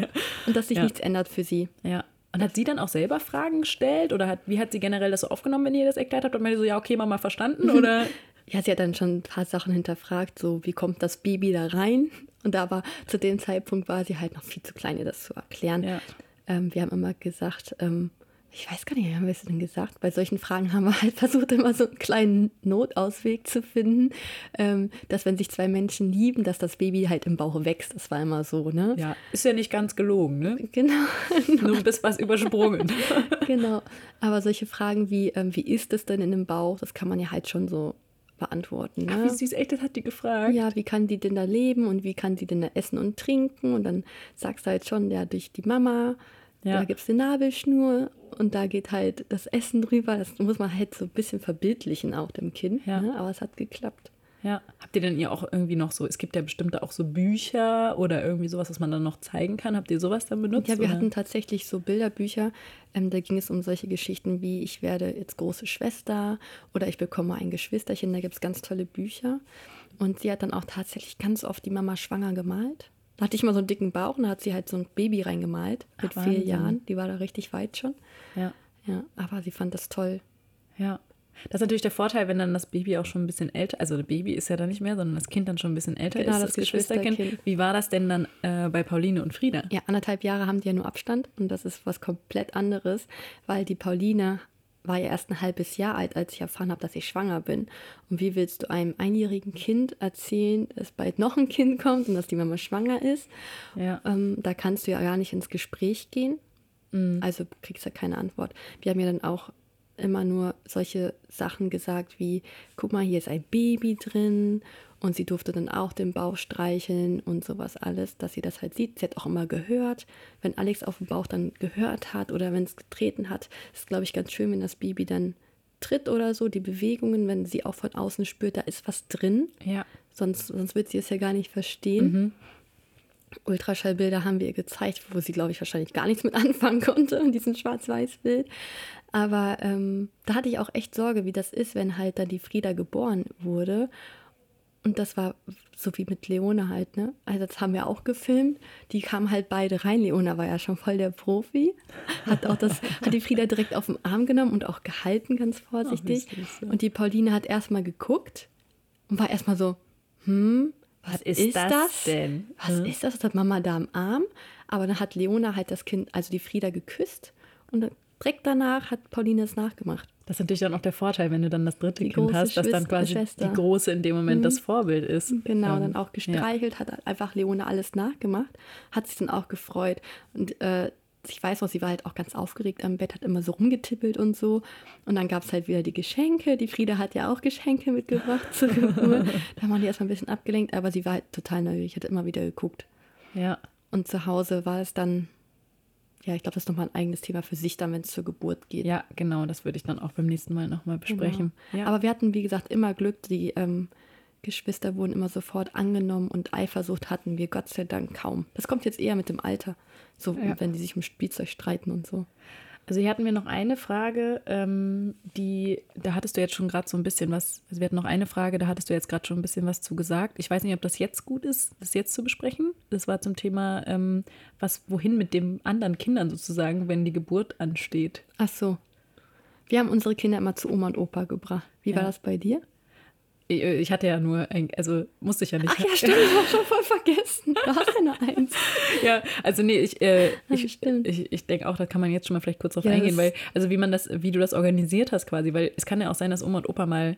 A: Und dass sich ja. nichts ändert für sie.
B: Ja. Und hat sie dann auch selber Fragen gestellt oder hat, wie hat sie generell das so aufgenommen, wenn ihr das erklärt habt? Und meinte so, ja, okay, Mama, verstanden? Oder?
A: ja, sie hat dann schon ein paar Sachen hinterfragt, so wie kommt das Baby da rein? Und da war zu dem Zeitpunkt war sie halt noch viel zu klein, ihr das zu erklären. Ja. Ähm, wir haben immer gesagt, ähm, ich weiß gar nicht, haben wir es denn gesagt? Bei solchen Fragen haben wir halt versucht, immer so einen kleinen Notausweg zu finden, ähm, dass wenn sich zwei Menschen lieben, dass das Baby halt im Bauch wächst. Das war immer so, ne?
B: Ja, ist ja nicht ganz gelogen, ne? Genau. Nur ein bisschen was übersprungen.
A: genau. Aber solche Fragen wie, ähm, wie ist es denn in dem Bauch, das kann man ja halt schon so beantworten. Ne?
B: Ach, wie süß, echt, das hat die gefragt.
A: Ja, wie kann die denn da leben und wie kann sie denn da essen und trinken? Und dann sagst du halt schon, ja, durch die Mama. Ja. Da gibt es eine Nabelschnur und da geht halt das Essen drüber. Das muss man halt so ein bisschen verbildlichen auch dem Kind. Ja. Ne? Aber es hat geklappt.
B: Ja. Habt ihr denn ihr auch irgendwie noch so, es gibt ja bestimmt auch so Bücher oder irgendwie sowas, was man dann noch zeigen kann. Habt ihr sowas dann benutzt?
A: Ja, wir
B: oder?
A: hatten tatsächlich so Bilderbücher. Ähm, da ging es um solche Geschichten wie, ich werde jetzt große Schwester oder ich bekomme ein Geschwisterchen. Da gibt es ganz tolle Bücher. Und sie hat dann auch tatsächlich ganz oft die Mama schwanger gemalt. Da hatte ich mal so einen dicken Bauch und da hat sie halt so ein Baby reingemalt mit Ach, vier Jahren. Die war da richtig weit schon. Ja. Ja, aber sie fand das toll.
B: Ja. Das ist natürlich der Vorteil, wenn dann das Baby auch schon ein bisschen älter, also das Baby ist ja dann nicht mehr, sondern das Kind dann schon ein bisschen älter genau, ist, das, das Geschwisterkind. Geschwisterkind. Wie war das denn dann äh, bei Pauline und Frieda?
A: Ja, anderthalb Jahre haben die ja nur Abstand und das ist was komplett anderes, weil die Pauline war ja erst ein halbes Jahr alt, als ich erfahren habe, dass ich schwanger bin. Und wie willst du einem einjährigen Kind erzählen, dass bald noch ein Kind kommt und dass die Mama schwanger ist?
B: Ja.
A: Ähm, da kannst du ja gar nicht ins Gespräch gehen.
B: Mhm.
A: Also kriegst ja keine Antwort. Wir haben ja dann auch immer nur solche Sachen gesagt wie, guck mal, hier ist ein Baby drin und sie durfte dann auch den Bauch streicheln und sowas alles, dass sie das halt sieht. Sie hat auch immer gehört, wenn Alex auf dem Bauch dann gehört hat oder wenn es getreten hat. ist, glaube ich, ganz schön, wenn das Baby dann tritt oder so, die Bewegungen, wenn sie auch von außen spürt, da ist was drin.
B: Ja.
A: Sonst, sonst wird sie es ja gar nicht verstehen.
B: Mhm.
A: Ultraschallbilder haben wir ihr gezeigt, wo sie, glaube ich, wahrscheinlich gar nichts mit anfangen konnte, in diesem Schwarz-Weiß-Bild. Aber ähm, da hatte ich auch echt Sorge, wie das ist, wenn halt dann die Frieda geboren wurde. Und das war so wie mit Leona halt, ne? Also das haben wir auch gefilmt. Die kamen halt beide rein. Leona war ja schon voll der Profi. Hat auch das, hat die Frieda direkt auf den Arm genommen und auch gehalten, ganz vorsichtig.
B: Wie süß, ja.
A: Und die Pauline hat erstmal geguckt und war erstmal so, hm, was,
B: Was ist das denn?
A: Was
B: Hm?
A: ist das? Das hat Mama da am Arm. Aber dann hat Leona halt das Kind, also die Frieda, geküsst. Und dann direkt danach hat Pauline es nachgemacht.
B: Das ist natürlich dann auch der Vorteil, wenn du dann das dritte
A: Die
B: Kind hast, dass dann quasi
A: Schwester.
B: die Große in dem Moment das Vorbild ist.
A: Genau,
B: Ähm,
A: dann auch gestreichelt, hat einfach Leona alles nachgemacht, hat sich dann auch gefreut. Und äh, ich weiß noch, sie war halt auch ganz aufgeregt am Bett, hat immer so rumgetippelt und so. Und dann gab es halt wieder die Geschenke. Die Frieda hat ja auch Geschenke mitgebracht zur Geburt. da waren die erstmal ein bisschen abgelenkt, aber sie war halt total neugierig, hat immer wieder geguckt.
B: Ja. ja.
A: Und zu Hause war es dann, ja, ich glaube, das ist nochmal ein eigenes Thema für sich dann, wenn es zur Geburt geht.
B: Ja, genau, das würde ich dann auch beim nächsten Mal nochmal besprechen.
A: Genau.
B: Ja.
A: Aber wir hatten, wie gesagt, immer Glück. Die ähm, Geschwister wurden immer sofort angenommen und Eifersucht hatten wir Gott sei Dank kaum. Das kommt jetzt eher mit dem Alter, so
B: Ja.
A: wenn die sich um Spielzeug streiten und so.
B: Also hier hatten wir noch eine Frage, ähm, die, da hattest du jetzt schon gerade so ein bisschen was, also wir hatten noch eine Frage, da hattest du jetzt gerade schon ein bisschen was zu gesagt. Ich weiß nicht, ob das jetzt gut ist, das jetzt zu besprechen. Das war zum Thema, ähm, was, wohin mit den anderen Kindern sozusagen, wenn die Geburt ansteht.
A: Ach so. Wir haben unsere Kinder immer zu Oma und Opa gebracht. Wie war
B: Ja.
A: das bei dir?
B: Ich, hatte ja nur, ein, also musste ich ja nicht.
A: Ach ja, stimmt, ich habe schon voll vergessen. Du hast ja nur eins.
B: Ja, also nee, ich, äh,
A: Ja,
B: ich,
A: stimmt.
B: ich, ich denke auch, da kann man jetzt schon mal vielleicht kurz drauf
A: Ja,
B: eingehen, weil, also wie man das, wie du das organisiert hast quasi, weil es kann ja auch sein, dass Oma und Opa mal,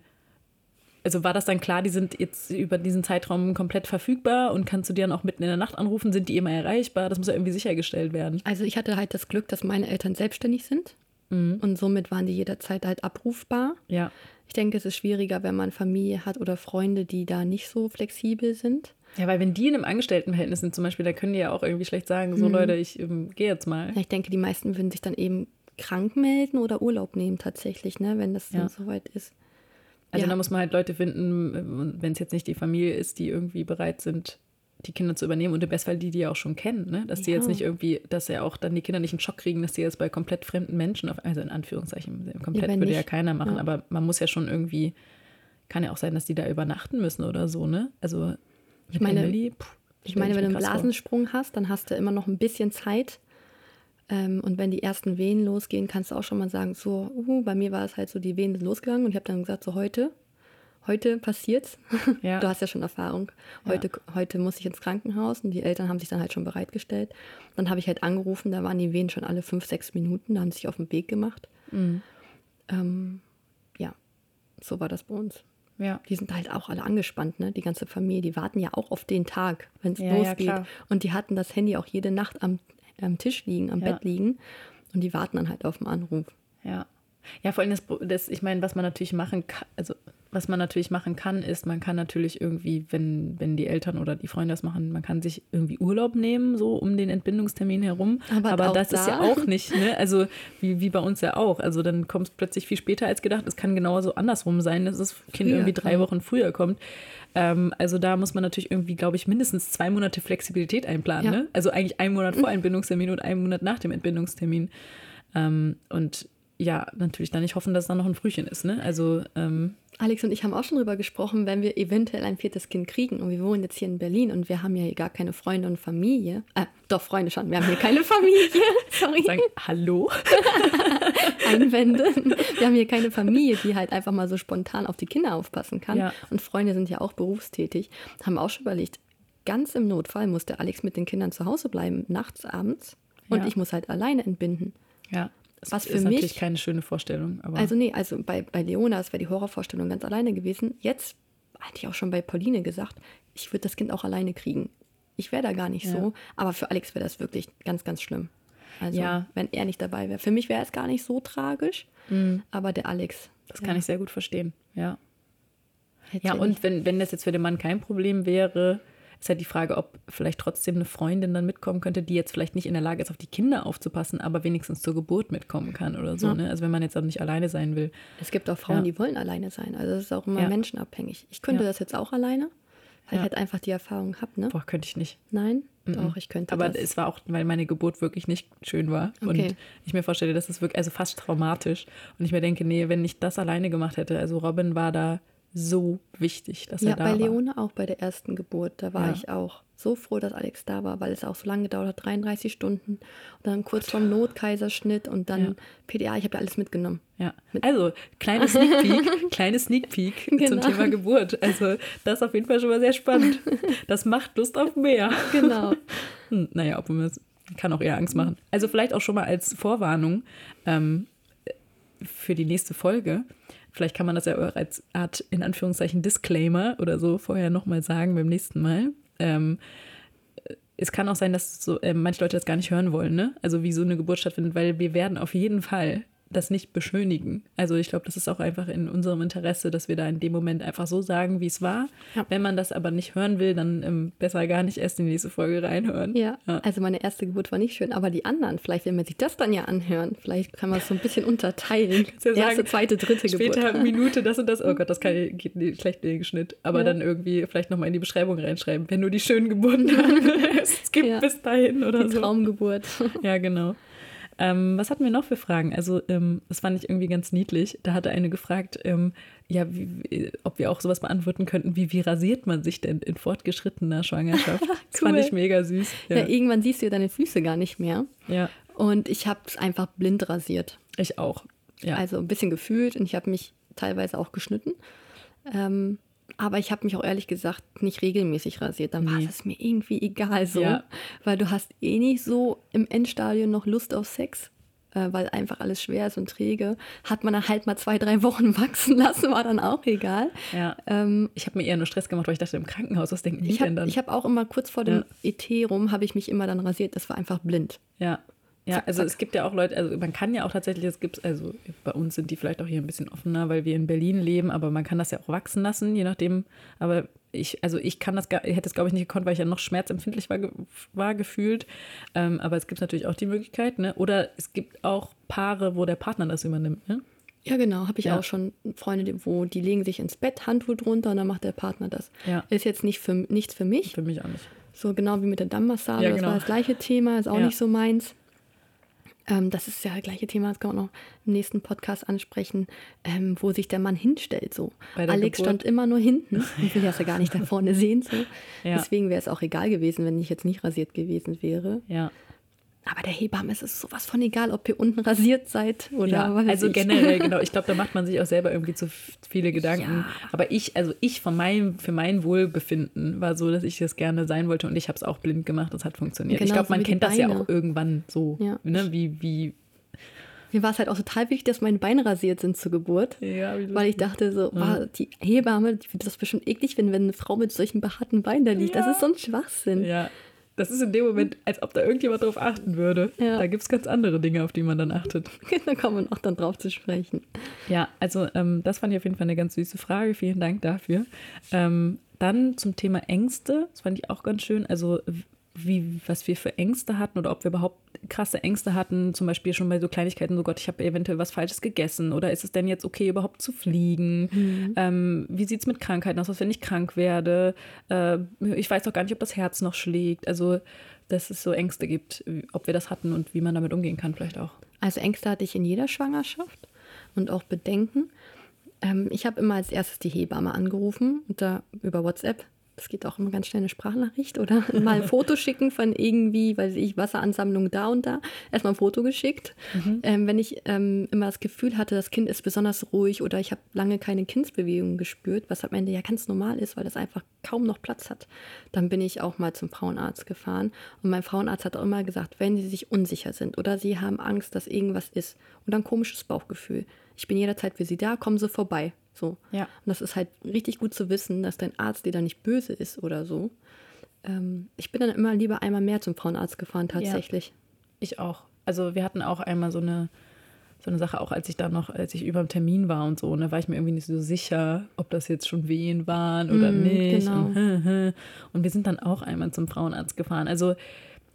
B: also war das dann klar, die sind jetzt über diesen Zeitraum komplett verfügbar und kannst du die dann auch mitten in der Nacht anrufen, sind die immer erreichbar? Das muss ja irgendwie sichergestellt werden.
A: Also ich hatte halt das Glück, dass meine Eltern selbstständig sind. Und somit waren die jederzeit halt abrufbar.
B: Ja,
A: Ich denke, es ist schwieriger, wenn man Familie hat oder Freunde, die da nicht so flexibel sind.
B: ja, weil wenn die in einem Angestelltenverhältnis sind zum Beispiel, da können die ja auch irgendwie schlecht sagen, so Leute, ich ähm, gehe jetzt mal.
A: Ja, ich denke, die meisten würden sich dann eben krank melden oder Urlaub nehmen tatsächlich, ne, wenn das
B: Ja.
A: dann soweit ist.
B: Also
A: Ja.
B: da muss man halt Leute finden, wenn es jetzt nicht die Familie ist, die irgendwie bereit sind, die Kinder zu übernehmen und im Bestfall die, die ja auch schon kennen, ne? dass die
A: Ja.
B: jetzt nicht irgendwie, dass ja auch dann die Kinder nicht einen Schock kriegen, dass die jetzt bei komplett fremden Menschen, auf, also in Anführungszeichen, komplett
A: wenn
B: würde ja
A: nicht.
B: keiner machen,
A: Ja.
B: aber man muss ja schon irgendwie, kann ja auch sein, dass die da übernachten müssen oder so, ne? Also mit
A: meine-
B: Emily, puh,
A: Ich meine,
B: ich
A: wenn du einen
B: krass vor.
A: Blasensprung hast, dann hast du immer noch ein bisschen Zeit. Ähm, und wenn die ersten Wehen losgehen, kannst du auch schon mal sagen, so, uh, bei mir war es halt so, die Wehen sind losgegangen und ich habe dann gesagt, so heute, heute passiert's.
B: Ja.
A: Du hast ja schon Erfahrung. Heute, heute muss ich ins Krankenhaus und die Eltern haben sich dann halt schon bereitgestellt. Dann habe ich halt angerufen, da waren die Wehen schon alle fünf, sechs Minuten, da haben sie sich auf den Weg gemacht.
B: Mhm.
A: Ähm, ja, so war das bei uns.
B: Ja.
A: Die sind halt auch alle angespannt, ne? Die ganze Familie, die warten ja auch auf den Tag, wenn es
B: Ja, ja,
A: losgeht.
B: klar.
A: und die hatten das Handy auch jede Nacht am, am Tisch liegen, am
B: Ja.
A: Bett liegen. Und die warten dann halt auf den Anruf.
B: Ja. Ja, vor allem das, das ich meine, was man natürlich machen kann, also was man natürlich machen kann, ist, man kann natürlich irgendwie, wenn, wenn die Eltern oder die Freunde das machen, man kann sich irgendwie Urlaub nehmen, so um den Entbindungstermin herum.
A: Aber
B: Aber, das ist ja
A: da-
B: auch nicht, ne? Also wie, wie bei uns ja auch. Also dann kommt es plötzlich viel später als gedacht. Es kann genauso andersrum sein, dass das Kind
A: Früher
B: irgendwie drei
A: kommt.
B: Wochen früher kommt. Ähm, also da muss man natürlich irgendwie, glaube ich, mindestens zwei Monate Flexibilität einplanen.
A: Ja.
B: Ne? Also eigentlich einen Monat vor Entbindungstermin und einen Monat nach dem Entbindungstermin. Ähm, und ja, natürlich dann nicht hoffen, dass es dann noch ein Frühchen ist. Ne? Also ähm,
A: Alex und ich haben auch schon drüber gesprochen, wenn wir eventuell ein viertes Kind kriegen und wir wohnen jetzt hier in Berlin und wir haben ja hier gar keine Freunde und Familie. Äh, doch, Freunde schon, wir haben hier keine Familie. Sorry.
B: sagen, hallo?
A: Einwände. Wir haben hier keine Familie, die halt einfach mal so spontan auf die Kinder aufpassen kann.
B: Ja.
A: Und Freunde sind ja auch berufstätig. Haben auch schon überlegt, ganz im Notfall muss der Alex mit den Kindern zu Hause bleiben, nachts, abends. Und
B: Ja.
A: ich muss halt alleine entbinden.
B: Ja. Das
A: was für
B: ist
A: mich
B: natürlich keine schöne Vorstellung.
A: Also nee, also bei, bei Leona, das wäre die Horrorvorstellung ganz alleine gewesen. Jetzt hatte ich auch schon bei Pauline gesagt, ich würde das Kind auch alleine kriegen. Ich wäre da gar nicht
B: Ja.
A: so, aber für Alex wäre das wirklich ganz, ganz schlimm. Also
B: Ja.
A: wenn er nicht dabei wäre. Für mich wäre es gar nicht so tragisch, aber der Alex.
B: das kann ich sehr gut verstehen. Ja.
A: hätte
B: Ja,
A: nicht-
B: und wenn, wenn das jetzt für den Mann kein Problem wäre, ist halt die Frage, ob vielleicht trotzdem eine Freundin dann mitkommen könnte, die jetzt vielleicht nicht in der Lage ist, auf die Kinder aufzupassen, aber wenigstens zur Geburt mitkommen kann oder so.
A: Ja.
B: Ne? Also wenn man jetzt auch nicht alleine sein will.
A: Es gibt auch Frauen,
B: Ja.
A: die wollen alleine sein. Also das ist auch immer
B: Ja.
A: menschenabhängig. Ich könnte das jetzt auch alleine, weil ich halt einfach die Erfahrung habe, ne?
B: Boah, könnte ich nicht.
A: Nein? Doch, ich könnte
B: Aber
A: das.
B: es war auch, weil meine Geburt wirklich nicht schön war. Und
A: Okay.
B: ich mir vorstelle, das ist wirklich, also fast traumatisch. Und ich mir denke, nee, wenn ich das alleine gemacht hätte, also Robin war da so wichtig, dass
A: ja,
B: er da
A: bei
B: war.
A: Leone auch bei der ersten Geburt. Da war
B: Ja.
A: ich auch so froh, dass Alex da war, weil es auch so lange gedauert hat, 33 Stunden. Und dann kurz vorm Notkaiserschnitt und dann
B: Ja.
A: PDA, ich habe ja alles mitgenommen.
B: Ja, also kleine Sneak Peek, kleine Sneak Peek zum
A: Genau.
B: Thema Geburt. Also das ist auf jeden Fall schon mal sehr spannend. Das macht Lust auf mehr.
A: Genau.
B: Hm, naja, obwohl man es kann auch eher Angst machen. Also vielleicht auch schon mal als Vorwarnung ähm, für die nächste Folge. Vielleicht kann man das ja auch als Art, in Anführungszeichen, Disclaimer oder so vorher nochmal sagen beim nächsten Mal. Ähm, es kann auch sein, dass so, äh, manche Leute das gar nicht hören wollen, ne? Also wie so eine Geburt stattfindet, weil wir werden auf jeden Fall das nicht beschönigen. Also ich glaube, das ist auch einfach in unserem Interesse, dass wir da in dem Moment einfach so sagen, wie es war.
A: Ja.
B: Wenn man das aber nicht hören will, dann ähm, besser gar nicht erst in die nächste Folge reinhören.
A: Ja, also meine erste Geburt war nicht schön, aber die anderen, vielleicht will man sich das dann ja anhören. Vielleicht kann man es so ein bisschen unterteilen.
B: ja
A: erste,
B: sagen,
A: zweite, dritte
B: Später
A: Geburt.
B: Minute das und das. Oh Gott, das kann, geht nicht schlecht in den Geschnitt. Aber
A: Ja.
B: dann irgendwie vielleicht nochmal in die Beschreibung reinschreiben, wenn nur die schönen Geburten es gibt
A: Ja.
B: bis dahin oder
A: Die
B: so.
A: Traumgeburt.
B: Ja, genau. Ähm, was hatten wir noch für Fragen? Also, ähm, das fand ich irgendwie ganz niedlich. Da hatte eine gefragt, ähm, ja, wie, ob wir auch sowas beantworten könnten, wie, wie rasiert man sich denn in fortgeschrittener Schwangerschaft? Das fand
A: Cool.
B: ich mega süß.
A: Ja.
B: Ja,
A: irgendwann siehst du ja deine Füße gar nicht mehr.
B: ja
A: Und ich habe es einfach blind rasiert.
B: ich auch. Ja,
A: Also ein bisschen gefühlt und ich habe mich teilweise auch geschnitten. Ähm, aber ich habe mich auch ehrlich gesagt nicht regelmäßig rasiert. Dann war
B: Nee.
A: es mir irgendwie egal so.
B: Ja.
A: Weil du hast eh nicht so im Endstadion noch Lust auf Sex. Äh, weil einfach alles schwer ist und träge. Hat man dann halt mal zwei, drei Wochen wachsen lassen, war dann auch egal.
B: ja.
A: Ähm,
B: Ich habe mir eher nur Stress gemacht, weil ich dachte, im Krankenhaus, was denken die
A: ich
B: denn
A: habe
B: dann?
A: ich hab auch immer kurz vor dem ET rum, habe ich mich immer dann rasiert. Das war einfach blind.
B: Ja. Ja, also es gibt ja auch Leute, also man kann ja auch tatsächlich, es gibt, also bei uns sind die vielleicht auch hier ein bisschen offener, weil wir in Berlin leben, aber man kann das ja auch wachsen lassen, je nachdem. Aber ich, also ich kann das, gar- hätte es glaube ich nicht gekonnt, weil ich ja noch schmerzempfindlich war, war gefühlt. Ähm, aber es gibt natürlich auch die Möglichkeit, ne? Oder es gibt auch Paare, wo der Partner das übernimmt, ne?
A: Ja, genau, habe ich
B: Ja.
A: auch schon Freunde, wo die legen sich ins Bett, Handtuch drunter und dann macht der Partner das.
B: Ja.
A: Ist jetzt nicht für, nichts für mich.
B: Für mich auch nicht.
A: So genau wie mit der Dammmassage,
B: Ja,
A: das
B: genau.
A: war das gleiche Thema, ist auch nicht so meins. Ähm, das ist ja das gleiche Thema, das kann man auch noch im nächsten Podcast ansprechen, ähm, wo sich der Mann hinstellt. So. Alex
B: Geburt?
A: stand immer nur hinten und will das ja gar nicht da vorne sehen. So.
B: Ja.
A: Deswegen wäre es auch egal gewesen, wenn ich jetzt nicht rasiert gewesen wäre.
B: Ja.
A: Aber der Hebamme ist es sowas von egal, ob ihr unten rasiert seid oder
B: Ja,
A: was
B: also
A: ich.
B: generell, genau. Ich glaube, da macht man sich auch selber irgendwie zu viele Gedanken.
A: Ja.
B: Aber ich, also ich von meinem, für mein Wohlbefinden war so, dass ich das gerne sein wollte und ich habe es auch blind gemacht. Das hat funktioniert. ich
A: Genauso
B: glaube, man
A: die
B: kennt das ja auch irgendwann so,
A: Ja.
B: ne? Wie, wie,
A: Mir war es halt auch total wichtig, dass meine Beine rasiert sind zur Geburt.
B: ja,
A: Weil ich dachte so, wow, die Hebamme, die wird das bestimmt eklig finden, wenn eine Frau mit solchen behaarten Beinen da liegt. Das
B: Ja.
A: ist so ein Schwachsinn.
B: ja. Das ist in dem Moment, als ob da irgendjemand drauf achten würde.
A: Ja.
B: Da gibt es ganz andere Dinge, auf die man dann achtet.
A: da kommen wir noch dann drauf zu sprechen.
B: Ja, also ähm, das fand ich auf jeden Fall eine ganz süße Frage. Vielen Dank dafür. Ähm, dann zum Thema Ängste. Das fand ich auch ganz schön. Also wie, was wir für Ängste hatten oder ob wir überhaupt krasse Ängste hatten, zum Beispiel schon bei so Kleinigkeiten, so Gott, ich habe eventuell was Falsches gegessen oder ist es denn jetzt okay, überhaupt zu fliegen? Ähm, wie sieht es mit Krankheiten aus, was wenn ich krank werde? Äh, ich weiß doch gar nicht, ob das Herz noch schlägt. Also, dass es so Ängste gibt, ob wir das hatten und wie man damit umgehen kann, vielleicht auch.
A: Also Ängste hatte ich in jeder Schwangerschaft und auch Bedenken. Ähm, ich habe immer als erstes die Hebamme angerufen und da über WhatsApp das geht auch immer ganz schnell eine Sprachnachricht oder mal ein Foto schicken von irgendwie, weiß ich, Wasseransammlung da und da. Erstmal ein Foto geschickt. Mhm. Ähm, wenn ich ähm, immer das Gefühl hatte, das Kind ist besonders ruhig oder ich habe lange keine Kindsbewegungen gespürt, was am Ende ja ganz normal ist, weil das einfach kaum noch Platz hat, dann bin ich auch mal zum Frauenarzt gefahren. Und mein Frauenarzt hat auch immer gesagt, wenn sie sich unsicher sind oder sie haben Angst, dass irgendwas ist und ein komisches Bauchgefühl, ich bin jederzeit für sie da, kommen sie vorbei. So. Ja. Und das ist halt richtig gut zu wissen, dass dein Arzt dir da nicht böse ist oder so. Ähm, ich bin dann immer lieber einmal mehr zum Frauenarzt gefahren, tatsächlich. Ja,
B: ich auch. Also wir hatten auch einmal so eine, so eine Sache, auch als ich da noch, als ich über dem Termin war und so, und da war ich mir irgendwie nicht so sicher, ob das jetzt schon Wehen waren oder mm, nicht. Genau. Und, und wir sind dann auch einmal zum Frauenarzt gefahren. Also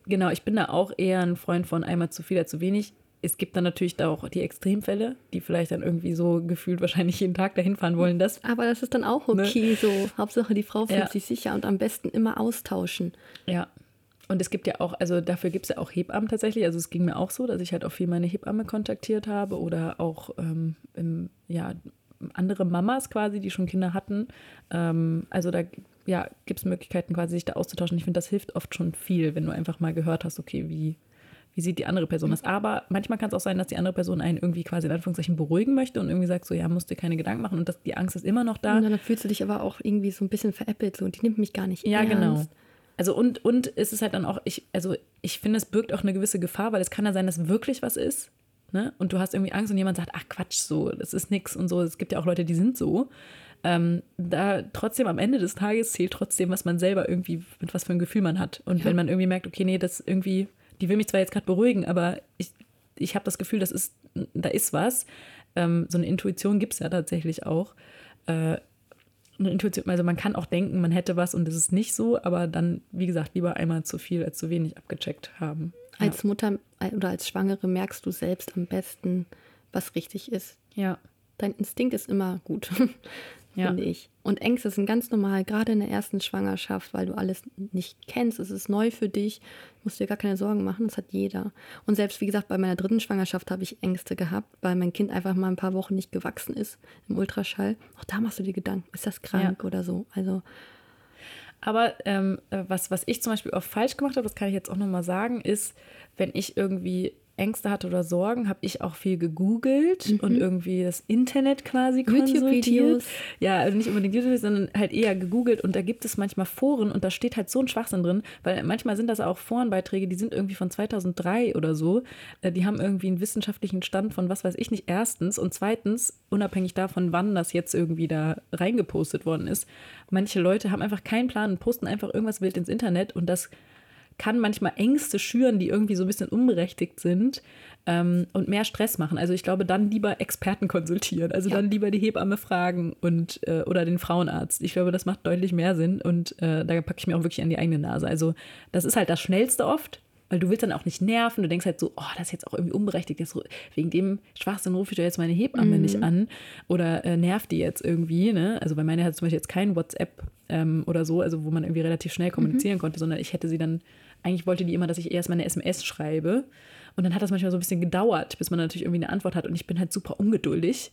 B: genau, ich bin da auch eher ein Freund von einmal zu viel als zu wenig es gibt dann natürlich da auch die Extremfälle, die vielleicht dann irgendwie so gefühlt wahrscheinlich jeden Tag dahin fahren wollen. Das,
A: Aber das ist dann auch ne? okay, ne? so. Hauptsache die Frau fühlt ja. sich sicher und am besten immer austauschen.
B: Ja. Und es gibt ja auch, also dafür gibt es ja auch Hebammen tatsächlich. Also es ging mir auch so, dass ich halt auch viel meine Hebamme kontaktiert habe oder auch ähm, im, ja, andere Mamas quasi, die schon Kinder hatten. Ähm, also da ja, gibt es Möglichkeiten quasi, sich da auszutauschen. Ich finde, das hilft oft schon viel, wenn du einfach mal gehört hast, okay, wie wie sieht die andere Person das. Aber manchmal kann es auch sein, dass die andere Person einen irgendwie quasi in Anführungszeichen beruhigen möchte und irgendwie sagt so, ja, musst dir keine Gedanken machen und das, die Angst ist immer noch da.
A: Und dann fühlst du dich aber auch irgendwie so ein bisschen veräppelt so, und die nimmt mich gar nicht
B: ja,
A: ernst.
B: Ja, genau. Also und, und es ist halt dann auch, ich, also ich finde, es birgt auch eine gewisse Gefahr, weil es kann ja sein, dass wirklich was ist. Ne? Und du hast irgendwie Angst und jemand sagt, ach Quatsch, so, das ist nix und so. Es gibt ja auch Leute, die sind so. Ähm, da trotzdem am Ende des Tages zählt trotzdem, was man selber irgendwie, mit was für ein Gefühl man hat. Und ja. wenn man irgendwie merkt, okay, nee, das irgendwie die will mich zwar jetzt gerade beruhigen, aber ich, ich habe das Gefühl, das ist, da ist was. Ähm, so eine Intuition gibt es ja tatsächlich auch. Äh, eine Intuition, also man kann auch denken, man hätte was und es ist nicht so, aber dann, wie gesagt, lieber einmal zu viel als zu wenig abgecheckt haben.
A: Ja. Als Mutter oder als Schwangere merkst du selbst am besten, was richtig ist.
B: Ja.
A: Dein Instinkt ist immer gut ja. finde ich. Und Ängste sind ganz normal, gerade in der ersten Schwangerschaft, weil du alles nicht kennst. Es ist neu für dich, musst dir gar keine Sorgen machen, das hat jeder. Und selbst, wie gesagt, bei meiner dritten Schwangerschaft habe ich Ängste gehabt, weil mein Kind einfach mal ein paar Wochen nicht gewachsen ist im Ultraschall. Auch da machst du dir Gedanken, ist das krank ja. oder so. Also
B: aber ähm, was, was ich zum Beispiel auch falsch gemacht habe, das kann ich jetzt auch nochmal sagen, ist, wenn ich irgendwie Ängste hatte oder Sorgen, habe ich auch viel gegoogelt mhm. und irgendwie das Internet quasi konsultiert. Ja, also nicht unbedingt YouTube, sondern halt eher gegoogelt und da gibt es manchmal Foren und da steht halt so ein Schwachsinn drin, weil manchmal sind das auch Forenbeiträge, die sind irgendwie von 2003 oder so. Äh, die haben irgendwie einen wissenschaftlichen Stand von was weiß ich nicht erstens und zweitens, unabhängig davon, wann das jetzt irgendwie da reingepostet worden ist. Manche Leute haben einfach keinen Plan und posten einfach irgendwas wild ins Internet und das kann manchmal Ängste schüren, die irgendwie so ein bisschen unberechtigt sind ähm, und mehr Stress machen. Also ich glaube, dann lieber Experten konsultieren, also ja. dann lieber die Hebamme fragen und äh, oder den Frauenarzt. Ich glaube, das macht deutlich mehr Sinn und äh, da packe ich mir auch wirklich an die eigene Nase. Also das ist halt das Schnellste oft, weil du willst dann auch nicht nerven. Du denkst halt so, oh, das ist jetzt auch irgendwie unberechtigt. Jetzt, wegen dem Schwachsinn rufe ich doch jetzt meine Hebamme mhm. nicht an oder äh, nervt die jetzt irgendwie. Ne? Also bei meiner hat zum Beispiel jetzt kein WhatsApp ähm, oder so, also wo man irgendwie relativ schnell kommunizieren mhm. konnte, sondern ich hätte sie dann eigentlich wollte die immer, dass ich erst mal eine SMS schreibe. Und dann hat das manchmal so ein bisschen gedauert, bis man natürlich irgendwie eine Antwort hat. Und ich bin halt super ungeduldig.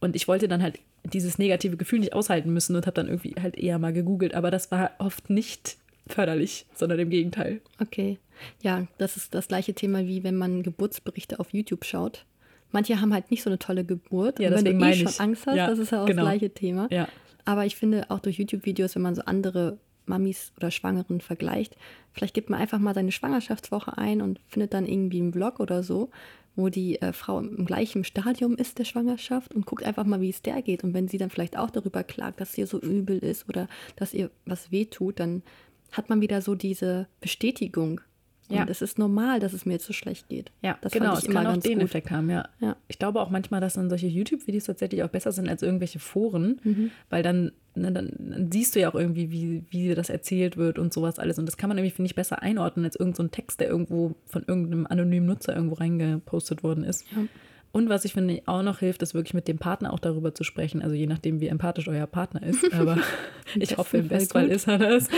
B: Und ich wollte dann halt dieses negative Gefühl nicht aushalten müssen und habe dann irgendwie halt eher mal gegoogelt. Aber das war oft nicht förderlich, sondern im Gegenteil.
A: Okay. Ja, das ist das gleiche Thema, wie wenn man Geburtsberichte auf YouTube schaut. Manche haben halt nicht so eine tolle Geburt.
B: Ja, und wenn du eh schon
A: Angst hast, ja, das ist ja auch genau. das gleiche Thema.
B: Ja.
A: Aber ich finde auch durch YouTube-Videos, wenn man so andere Mamis oder Schwangeren vergleicht. Vielleicht gibt man einfach mal seine Schwangerschaftswoche ein und findet dann irgendwie einen Blog oder so, wo die äh, Frau im gleichen Stadium ist der Schwangerschaft und guckt einfach mal, wie es der geht. Und wenn sie dann vielleicht auch darüber klagt, dass ihr so übel ist oder dass ihr was wehtut, dann hat man wieder so diese Bestätigung ja. Und es ist normal, dass es mir jetzt so schlecht geht.
B: Ja, das genau, es kann auch den gut. Effekt haben, ja. ja. Ich glaube auch manchmal, dass dann solche YouTube-Videos tatsächlich auch besser sind als irgendwelche Foren, mhm. weil dann, ne, dann, dann, siehst du ja auch irgendwie, wie, wie das erzählt wird und sowas alles. Und das kann man irgendwie, finde ich, besser einordnen als irgendein so Text, der irgendwo von irgendeinem anonymen Nutzer irgendwo reingepostet worden ist. Ja. Und was ich finde auch noch hilft, ist wirklich mit dem Partner auch darüber zu sprechen. Also je nachdem, wie empathisch euer Partner ist. Aber ich hoffe, im Bestfall ist er das.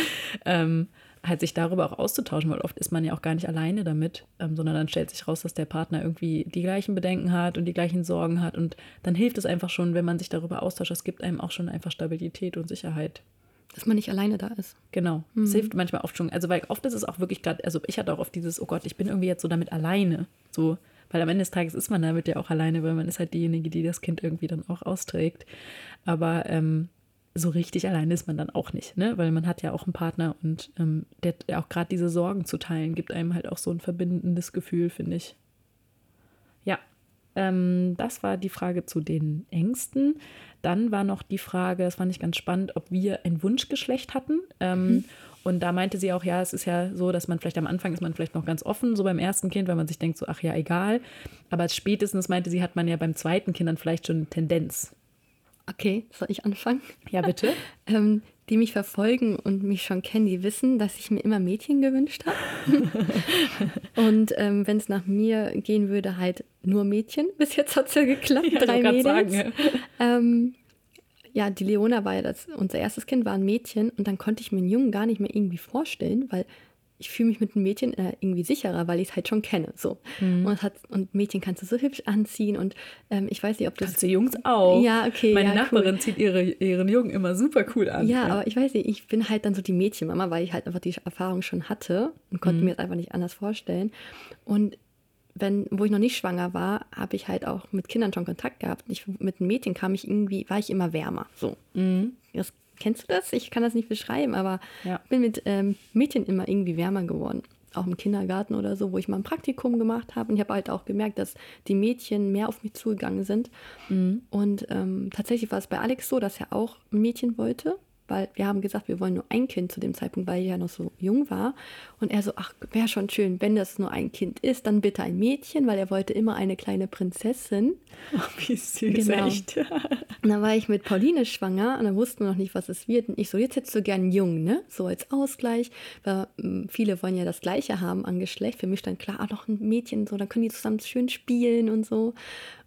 B: Ähm, halt sich darüber auch auszutauschen, weil oft ist man ja auch gar nicht alleine damit, ähm, sondern dann stellt sich raus, dass der Partner irgendwie die gleichen Bedenken hat und die gleichen Sorgen hat und dann hilft es einfach schon, wenn man sich darüber austauscht. Es gibt einem auch schon einfach Stabilität und Sicherheit.
A: Dass man nicht alleine da ist.
B: Genau. Es hilft manchmal oft schon. Also, weil oft ist es auch wirklich gerade, also ich hatte auch oft dieses, oh Gott, ich bin irgendwie jetzt so damit alleine. So, weil am Ende des Tages ist man damit ja auch alleine, weil man ist halt diejenige, die das Kind irgendwie dann auch austrägt. Aber ähm, so richtig alleine ist man dann auch nicht, ne? Weil man hat ja auch einen Partner und ähm, der, der auch gerade diese Sorgen zu teilen, gibt einem halt auch so ein verbindendes Gefühl, finde ich. Ja, ähm, das war die Frage zu den Ängsten. Dann war noch die Frage, das fand ich ganz spannend, ob wir ein Wunschgeschlecht hatten. Ähm, mhm. Und da meinte sie auch, ja, es ist ja so, dass man vielleicht am Anfang ist man vielleicht noch ganz offen, so beim ersten Kind, weil man sich denkt, so, ach ja, egal. Aber spätestens meinte sie, hat man ja beim zweiten Kind dann vielleicht schon eine Tendenz.
A: Okay, soll ich anfangen?
B: Ja, bitte.
A: ähm, die mich verfolgen und mich schon kennen, die wissen, dass ich mir immer Mädchen gewünscht habe. und ähm, wenn es nach mir gehen würde, halt nur Mädchen. Bis jetzt hat es ja geklappt, ja, drei Mädels. Sagen, ja. Ähm, ja, die Leona war ja das, unser erstes Kind war ein Mädchen und dann konnte ich mir einen Jungen gar nicht mehr irgendwie vorstellen, weil ich fühle mich mit einem Mädchen äh, irgendwie sicherer, weil ich es halt schon kenne. So. Mhm. Und, hat, und Mädchen kannst du so hübsch anziehen und ähm, ich weiß nicht, ob das.
B: Kannst du Jungs auch.
A: Ja, okay.
B: Meine
A: ja,
B: Nachbarin cool. zieht ihre, ihren Jungen immer super cool an.
A: Ja, ja, aber ich weiß nicht, ich bin halt dann so die Mädchenmama, weil ich halt einfach die Erfahrung schon hatte und konnte mhm. mir das einfach nicht anders vorstellen. Und wenn, wo ich noch nicht schwanger war, habe ich halt auch mit Kindern schon Kontakt gehabt. Ich, mit einem Mädchen kam ich irgendwie, war ich immer wärmer. So. Mhm. Das, kennst du das? Ich kann das nicht beschreiben, aber ja. bin mit ähm, Mädchen immer irgendwie wärmer geworden. Auch im Kindergarten oder so, wo ich mal ein Praktikum gemacht habe. Und ich habe halt auch gemerkt, dass die Mädchen mehr auf mich zugegangen sind. Mhm. Und ähm, tatsächlich war es bei Alex so, dass er auch ein Mädchen wollte weil wir haben gesagt, wir wollen nur ein Kind zu dem Zeitpunkt, weil er ja noch so jung war. Und er so, ach, wäre schon schön, wenn das nur ein Kind ist, dann bitte ein Mädchen, weil er wollte immer eine kleine Prinzessin.
B: Ach, wie süß, genau. echt.
A: und dann war ich mit Pauline schwanger und dann wussten wir noch nicht, was es wird. Und ich so, jetzt hättest du gern einen Jungen, ne? So als Ausgleich, weil hm, viele wollen ja das Gleiche haben an Geschlecht. Für mich stand klar, ah, noch ein Mädchen, so, dann können die zusammen schön spielen und so.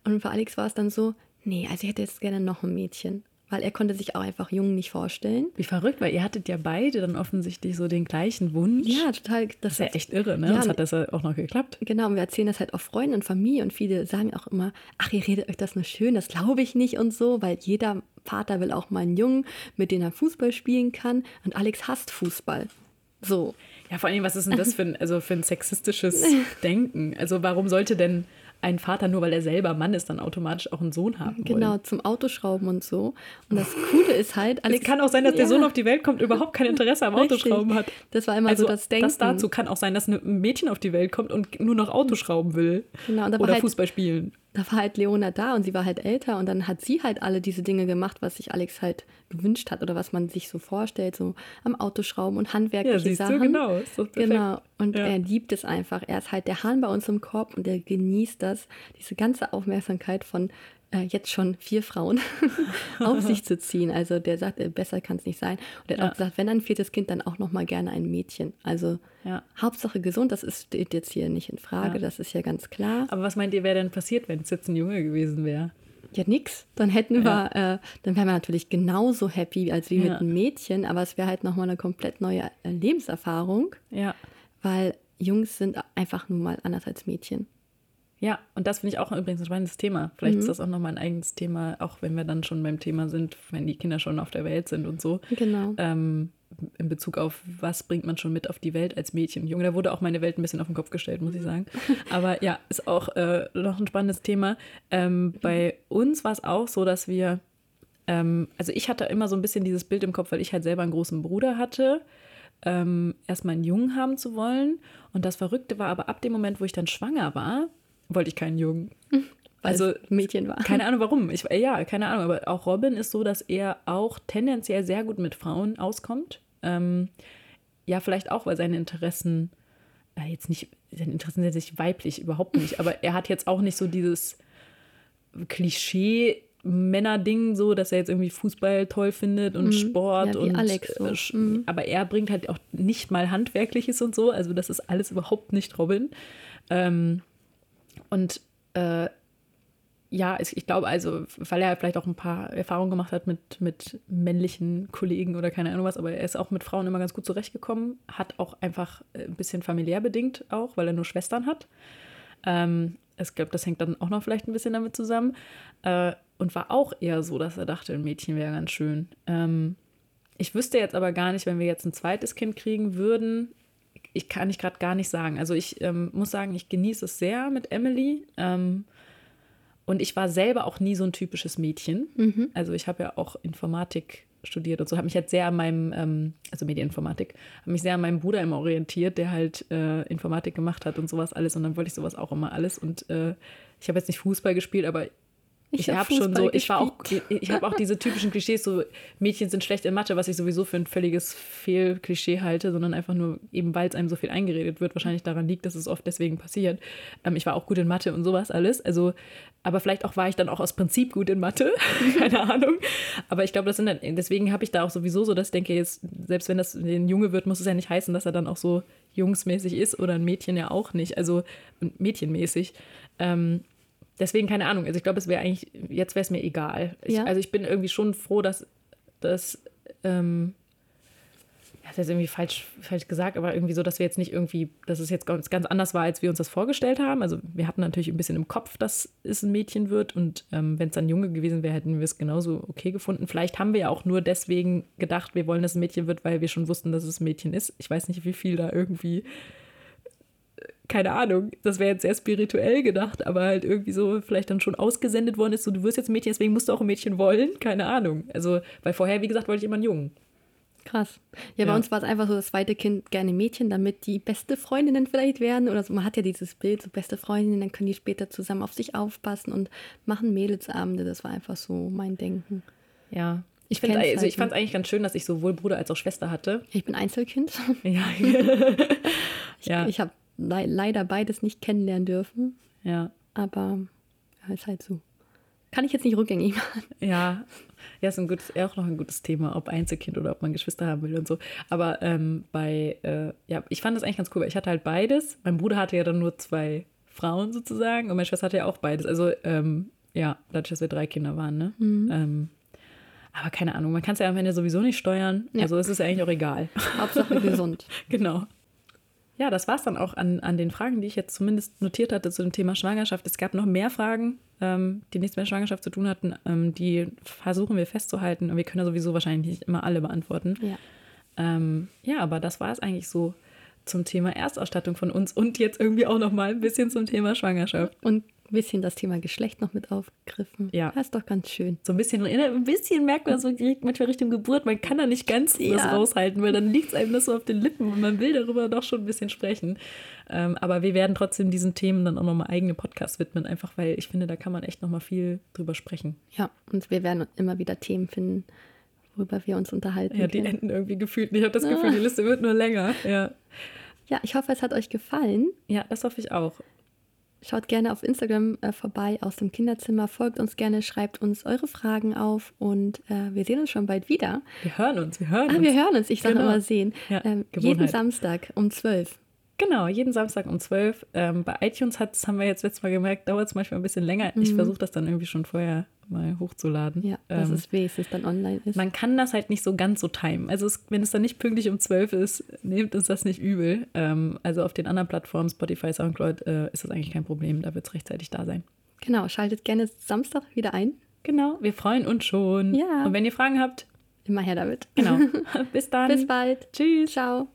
A: Und für Alex war es dann so, nee, also ich hätte jetzt gerne noch ein Mädchen weil er konnte sich auch einfach Jungen nicht vorstellen.
B: Wie verrückt, weil ihr hattet ja beide dann offensichtlich so den gleichen Wunsch.
A: Ja, total.
B: Das, ist ja echt irre, ne? Ja, das hat das auch noch geklappt.
A: Genau, und wir erzählen das halt auch Freunden und Familie und viele sagen auch immer, ach, ihr redet euch das nur schön, das glaube ich nicht und so, weil jeder Vater will auch mal einen Jungen, mit dem er Fußball spielen kann und Alex hasst Fußball. So.
B: Ja, vor allem, was ist denn das für ein, also für ein sexistisches Denken? Also warum sollte denn ein Vater, nur weil er selber Mann ist, dann automatisch auch einen Sohn haben
A: Genau,
B: wollen.
A: zum Autoschrauben und so. Und das Coole ist halt,
B: Alex, Es kann auch sein, dass ja. der Sohn auf die Welt kommt, überhaupt kein Interesse am Autoschrauben hat.
A: Das war immer also so das Denken. Das
B: dazu kann auch sein, dass ein Mädchen auf die Welt kommt und nur noch Autoschrauben will. Genau, oder halt, Fußball spielen
A: da war halt Leona da und sie war halt älter und dann hat sie halt alle diese Dinge gemacht, was sich Alex halt gewünscht hat oder was man sich so vorstellt, so am Autoschrauben und handwerkliche ja, siehst Sachen. Du,
B: genau, ist doch
A: genau. Und ja. er liebt es einfach. Er ist halt der Hahn bei uns im Korb und er genießt das, diese ganze Aufmerksamkeit von äh, jetzt schon vier Frauen auf sich zu ziehen. Also der sagt, äh, besser kann es nicht sein. Und er hat ja. auch gesagt, wenn ein viertes Kind, dann auch noch mal gerne ein Mädchen. Also ja. Hauptsache gesund, das ist, steht jetzt hier nicht in Frage, ja. das ist ja ganz klar.
B: Aber was meint ihr, wäre denn passiert, wenn es jetzt ein Junge gewesen wäre?
A: Ja, nix. Dann hätten wir, äh, dann wären wir natürlich genauso happy als wie mit einem Mädchen, aber es wäre halt nochmal eine komplett neue äh, Lebenserfahrung.
B: Ja.
A: Weil Jungs sind einfach nun mal anders als Mädchen.
B: Ja, und das finde ich auch übrigens ein spannendes Thema. Vielleicht mhm. ist das auch nochmal ein eigenes Thema, auch wenn wir dann schon beim Thema sind, wenn die Kinder schon auf der Welt sind und so.
A: Genau.
B: Ähm, in Bezug auf, was bringt man schon mit auf die Welt als Mädchen Junge. Da wurde auch meine Welt ein bisschen auf den Kopf gestellt, muss ich sagen. Aber ja, ist auch äh, noch ein spannendes Thema. Ähm, bei uns war es auch so, dass wir, ähm, also ich hatte immer so ein bisschen dieses Bild im Kopf, weil ich halt selber einen großen Bruder hatte, ähm, erstmal einen Jungen haben zu wollen. Und das Verrückte war aber ab dem Moment, wo ich dann schwanger war, wollte ich keinen Jungen.
A: Weil also Mädchen war.
B: Keine Ahnung warum. Ich, ja, keine Ahnung. Aber auch Robin ist so, dass er auch tendenziell sehr gut mit Frauen auskommt. Ähm, ja, vielleicht auch, weil seine Interessen äh, jetzt nicht, seine Interessen sind sich weiblich überhaupt nicht. Aber er hat jetzt auch nicht so dieses Klischee. Männerding so, dass er jetzt irgendwie Fußball toll findet und mhm. Sport ja, und
A: Alex so.
B: äh, mhm. aber er bringt halt auch nicht mal handwerkliches und so, also das ist alles überhaupt nicht Robin. Ähm, und äh, ja, ich, glaube also, weil er vielleicht auch ein paar Erfahrungen gemacht hat mit, mit männlichen Kollegen oder keine Ahnung was, aber er ist auch mit Frauen immer ganz gut zurechtgekommen, hat auch einfach ein bisschen familiär bedingt auch, weil er nur Schwestern hat. Ähm, ich glaube, das hängt dann auch noch vielleicht ein bisschen damit zusammen. Äh, und war auch eher so, dass er dachte, ein Mädchen wäre ganz schön. Ähm, ich wüsste jetzt aber gar nicht, wenn wir jetzt ein zweites Kind kriegen würden, ich kann ich gerade gar nicht sagen. Also ich ähm, muss sagen, ich genieße es sehr mit Emily. Ähm, und ich war selber auch nie so ein typisches Mädchen. Mhm. Also ich habe ja auch Informatik studiert und so, habe mich halt sehr an meinem, ähm, also Medieninformatik, habe mich sehr an meinem Bruder immer orientiert, der halt äh, Informatik gemacht hat und sowas alles. Und dann wollte ich sowas auch immer alles. Und äh, ich habe jetzt nicht Fußball gespielt, aber ich, ich habe schon so, ich war auch, ich habe auch diese typischen Klischees, so Mädchen sind schlecht in Mathe, was ich sowieso für ein völliges Fehlklischee halte, sondern einfach nur eben, weil es einem so viel eingeredet wird, wahrscheinlich daran liegt, dass es oft deswegen passiert. Ähm, ich war auch gut in Mathe und sowas alles, also, aber vielleicht auch war ich dann auch aus Prinzip gut in Mathe, keine Ahnung. Aber ich glaube, das sind dann, deswegen habe ich da auch sowieso so, dass ich denke, jetzt, selbst wenn das ein Junge wird, muss es ja nicht heißen, dass er dann auch so jungsmäßig ist oder ein Mädchen ja auch nicht, also mädchenmäßig. Ähm, deswegen keine Ahnung. Also ich glaube, es wäre eigentlich, jetzt wäre es mir egal. Ich, ja. Also ich bin irgendwie schon froh, dass das, ähm, das ist irgendwie falsch, falsch gesagt, aber irgendwie so, dass wir jetzt nicht irgendwie, dass es jetzt ganz, ganz anders war, als wir uns das vorgestellt haben. Also wir hatten natürlich ein bisschen im Kopf, dass es ein Mädchen wird und ähm, wenn es ein Junge gewesen wäre, hätten wir es genauso okay gefunden. Vielleicht haben wir ja auch nur deswegen gedacht, wir wollen, dass es ein Mädchen wird, weil wir schon wussten, dass es ein Mädchen ist. Ich weiß nicht, wie viel da irgendwie keine Ahnung, das wäre jetzt sehr spirituell gedacht, aber halt irgendwie so vielleicht dann schon ausgesendet worden ist, so du wirst jetzt ein Mädchen, deswegen musst du auch ein Mädchen wollen, keine Ahnung. Also, weil vorher, wie gesagt, wollte ich immer einen Jungen.
A: Krass. Ja, ja, bei uns war es einfach so, das zweite Kind gerne Mädchen, damit die beste Freundinnen vielleicht werden oder so. Man hat ja dieses Bild, so beste Freundinnen, dann können die später zusammen auf sich aufpassen und machen Mädelsabende. Das war einfach so mein Denken.
B: Ja. Ich, also halt ich fand es eigentlich ganz schön, dass ich sowohl Bruder als auch Schwester hatte.
A: Ich bin Einzelkind.
B: Ja.
A: ich ja. ich habe le leider beides nicht kennenlernen dürfen.
B: Ja.
A: Aber ja, ist halt so. Kann ich jetzt nicht rückgängig machen.
B: Ja, ja, ist ein gutes, auch noch ein gutes Thema, ob Einzelkind oder ob man Geschwister haben will und so. Aber ähm, bei, äh, ja, ich fand das eigentlich ganz cool, weil ich hatte halt beides. Mein Bruder hatte ja dann nur zwei Frauen sozusagen und meine Schwester hatte ja auch beides. Also, ähm, ja, dadurch, dass wir drei Kinder waren, ne? Mhm. Ähm, aber keine Ahnung, man kann es ja am Ende sowieso nicht steuern. Ja. Also es ist ja eigentlich auch egal.
A: Hauptsache gesund.
B: genau. Ja, das war es dann auch an, an den Fragen, die ich jetzt zumindest notiert hatte zu dem Thema Schwangerschaft. Es gab noch mehr Fragen, ähm, die nichts mit Schwangerschaft zu tun hatten. Ähm, die versuchen wir festzuhalten und wir können ja sowieso wahrscheinlich nicht immer alle beantworten.
A: Ja,
B: ähm, ja aber das war es eigentlich so zum Thema Erstausstattung von uns und jetzt irgendwie auch noch mal ein bisschen zum Thema Schwangerschaft.
A: Und ein bisschen das Thema Geschlecht noch mit aufgegriffen.
B: Ja.
A: Das ist doch ganz schön.
B: So ein bisschen, ein bisschen merkt man so manchmal Richtung Geburt, man kann da nicht ganz ja. was raushalten, weil dann liegt es einem das so auf den Lippen und man will darüber doch schon ein bisschen sprechen. Ähm, aber wir werden trotzdem diesen Themen dann auch nochmal eigene Podcasts widmen, einfach weil ich finde, da kann man echt nochmal viel drüber sprechen.
A: Ja, und wir werden immer wieder Themen finden, worüber wir uns unterhalten.
B: Ja, die können. enden irgendwie gefühlt. Ich habe das Gefühl, die Liste wird nur länger. Ja.
A: Ja, ich hoffe, es hat euch gefallen.
B: Ja, das hoffe ich auch.
A: Schaut gerne auf Instagram äh, vorbei aus dem Kinderzimmer, folgt uns gerne, schreibt uns eure Fragen auf und äh, wir sehen uns schon bald wieder.
B: Wir hören uns, wir hören
A: ah,
B: uns.
A: Wir hören uns, ich sage genau. immer sehen. Ja, ähm, jeden Samstag um 12.
B: Genau, jeden Samstag um 12. Ähm, bei iTunes hat's, haben wir jetzt letztes Mal gemerkt, dauert es manchmal ein bisschen länger. Mhm. Ich versuche das dann irgendwie schon vorher mal hochzuladen.
A: Ja, dass ähm, es wenigstens dann online ist.
B: Man kann das halt nicht so ganz so timen. Also es, wenn es dann nicht pünktlich um 12 ist, nehmt uns das nicht übel. Ähm, also auf den anderen Plattformen, Spotify, Soundcloud, äh, ist das eigentlich kein Problem. Da wird es rechtzeitig da sein.
A: Genau, schaltet gerne Samstag wieder ein.
B: Genau, wir freuen uns schon.
A: Ja.
B: Und wenn ihr Fragen habt,
A: immer her damit.
B: Genau. Bis dann.
A: Bis bald.
B: Tschüss.
A: Ciao.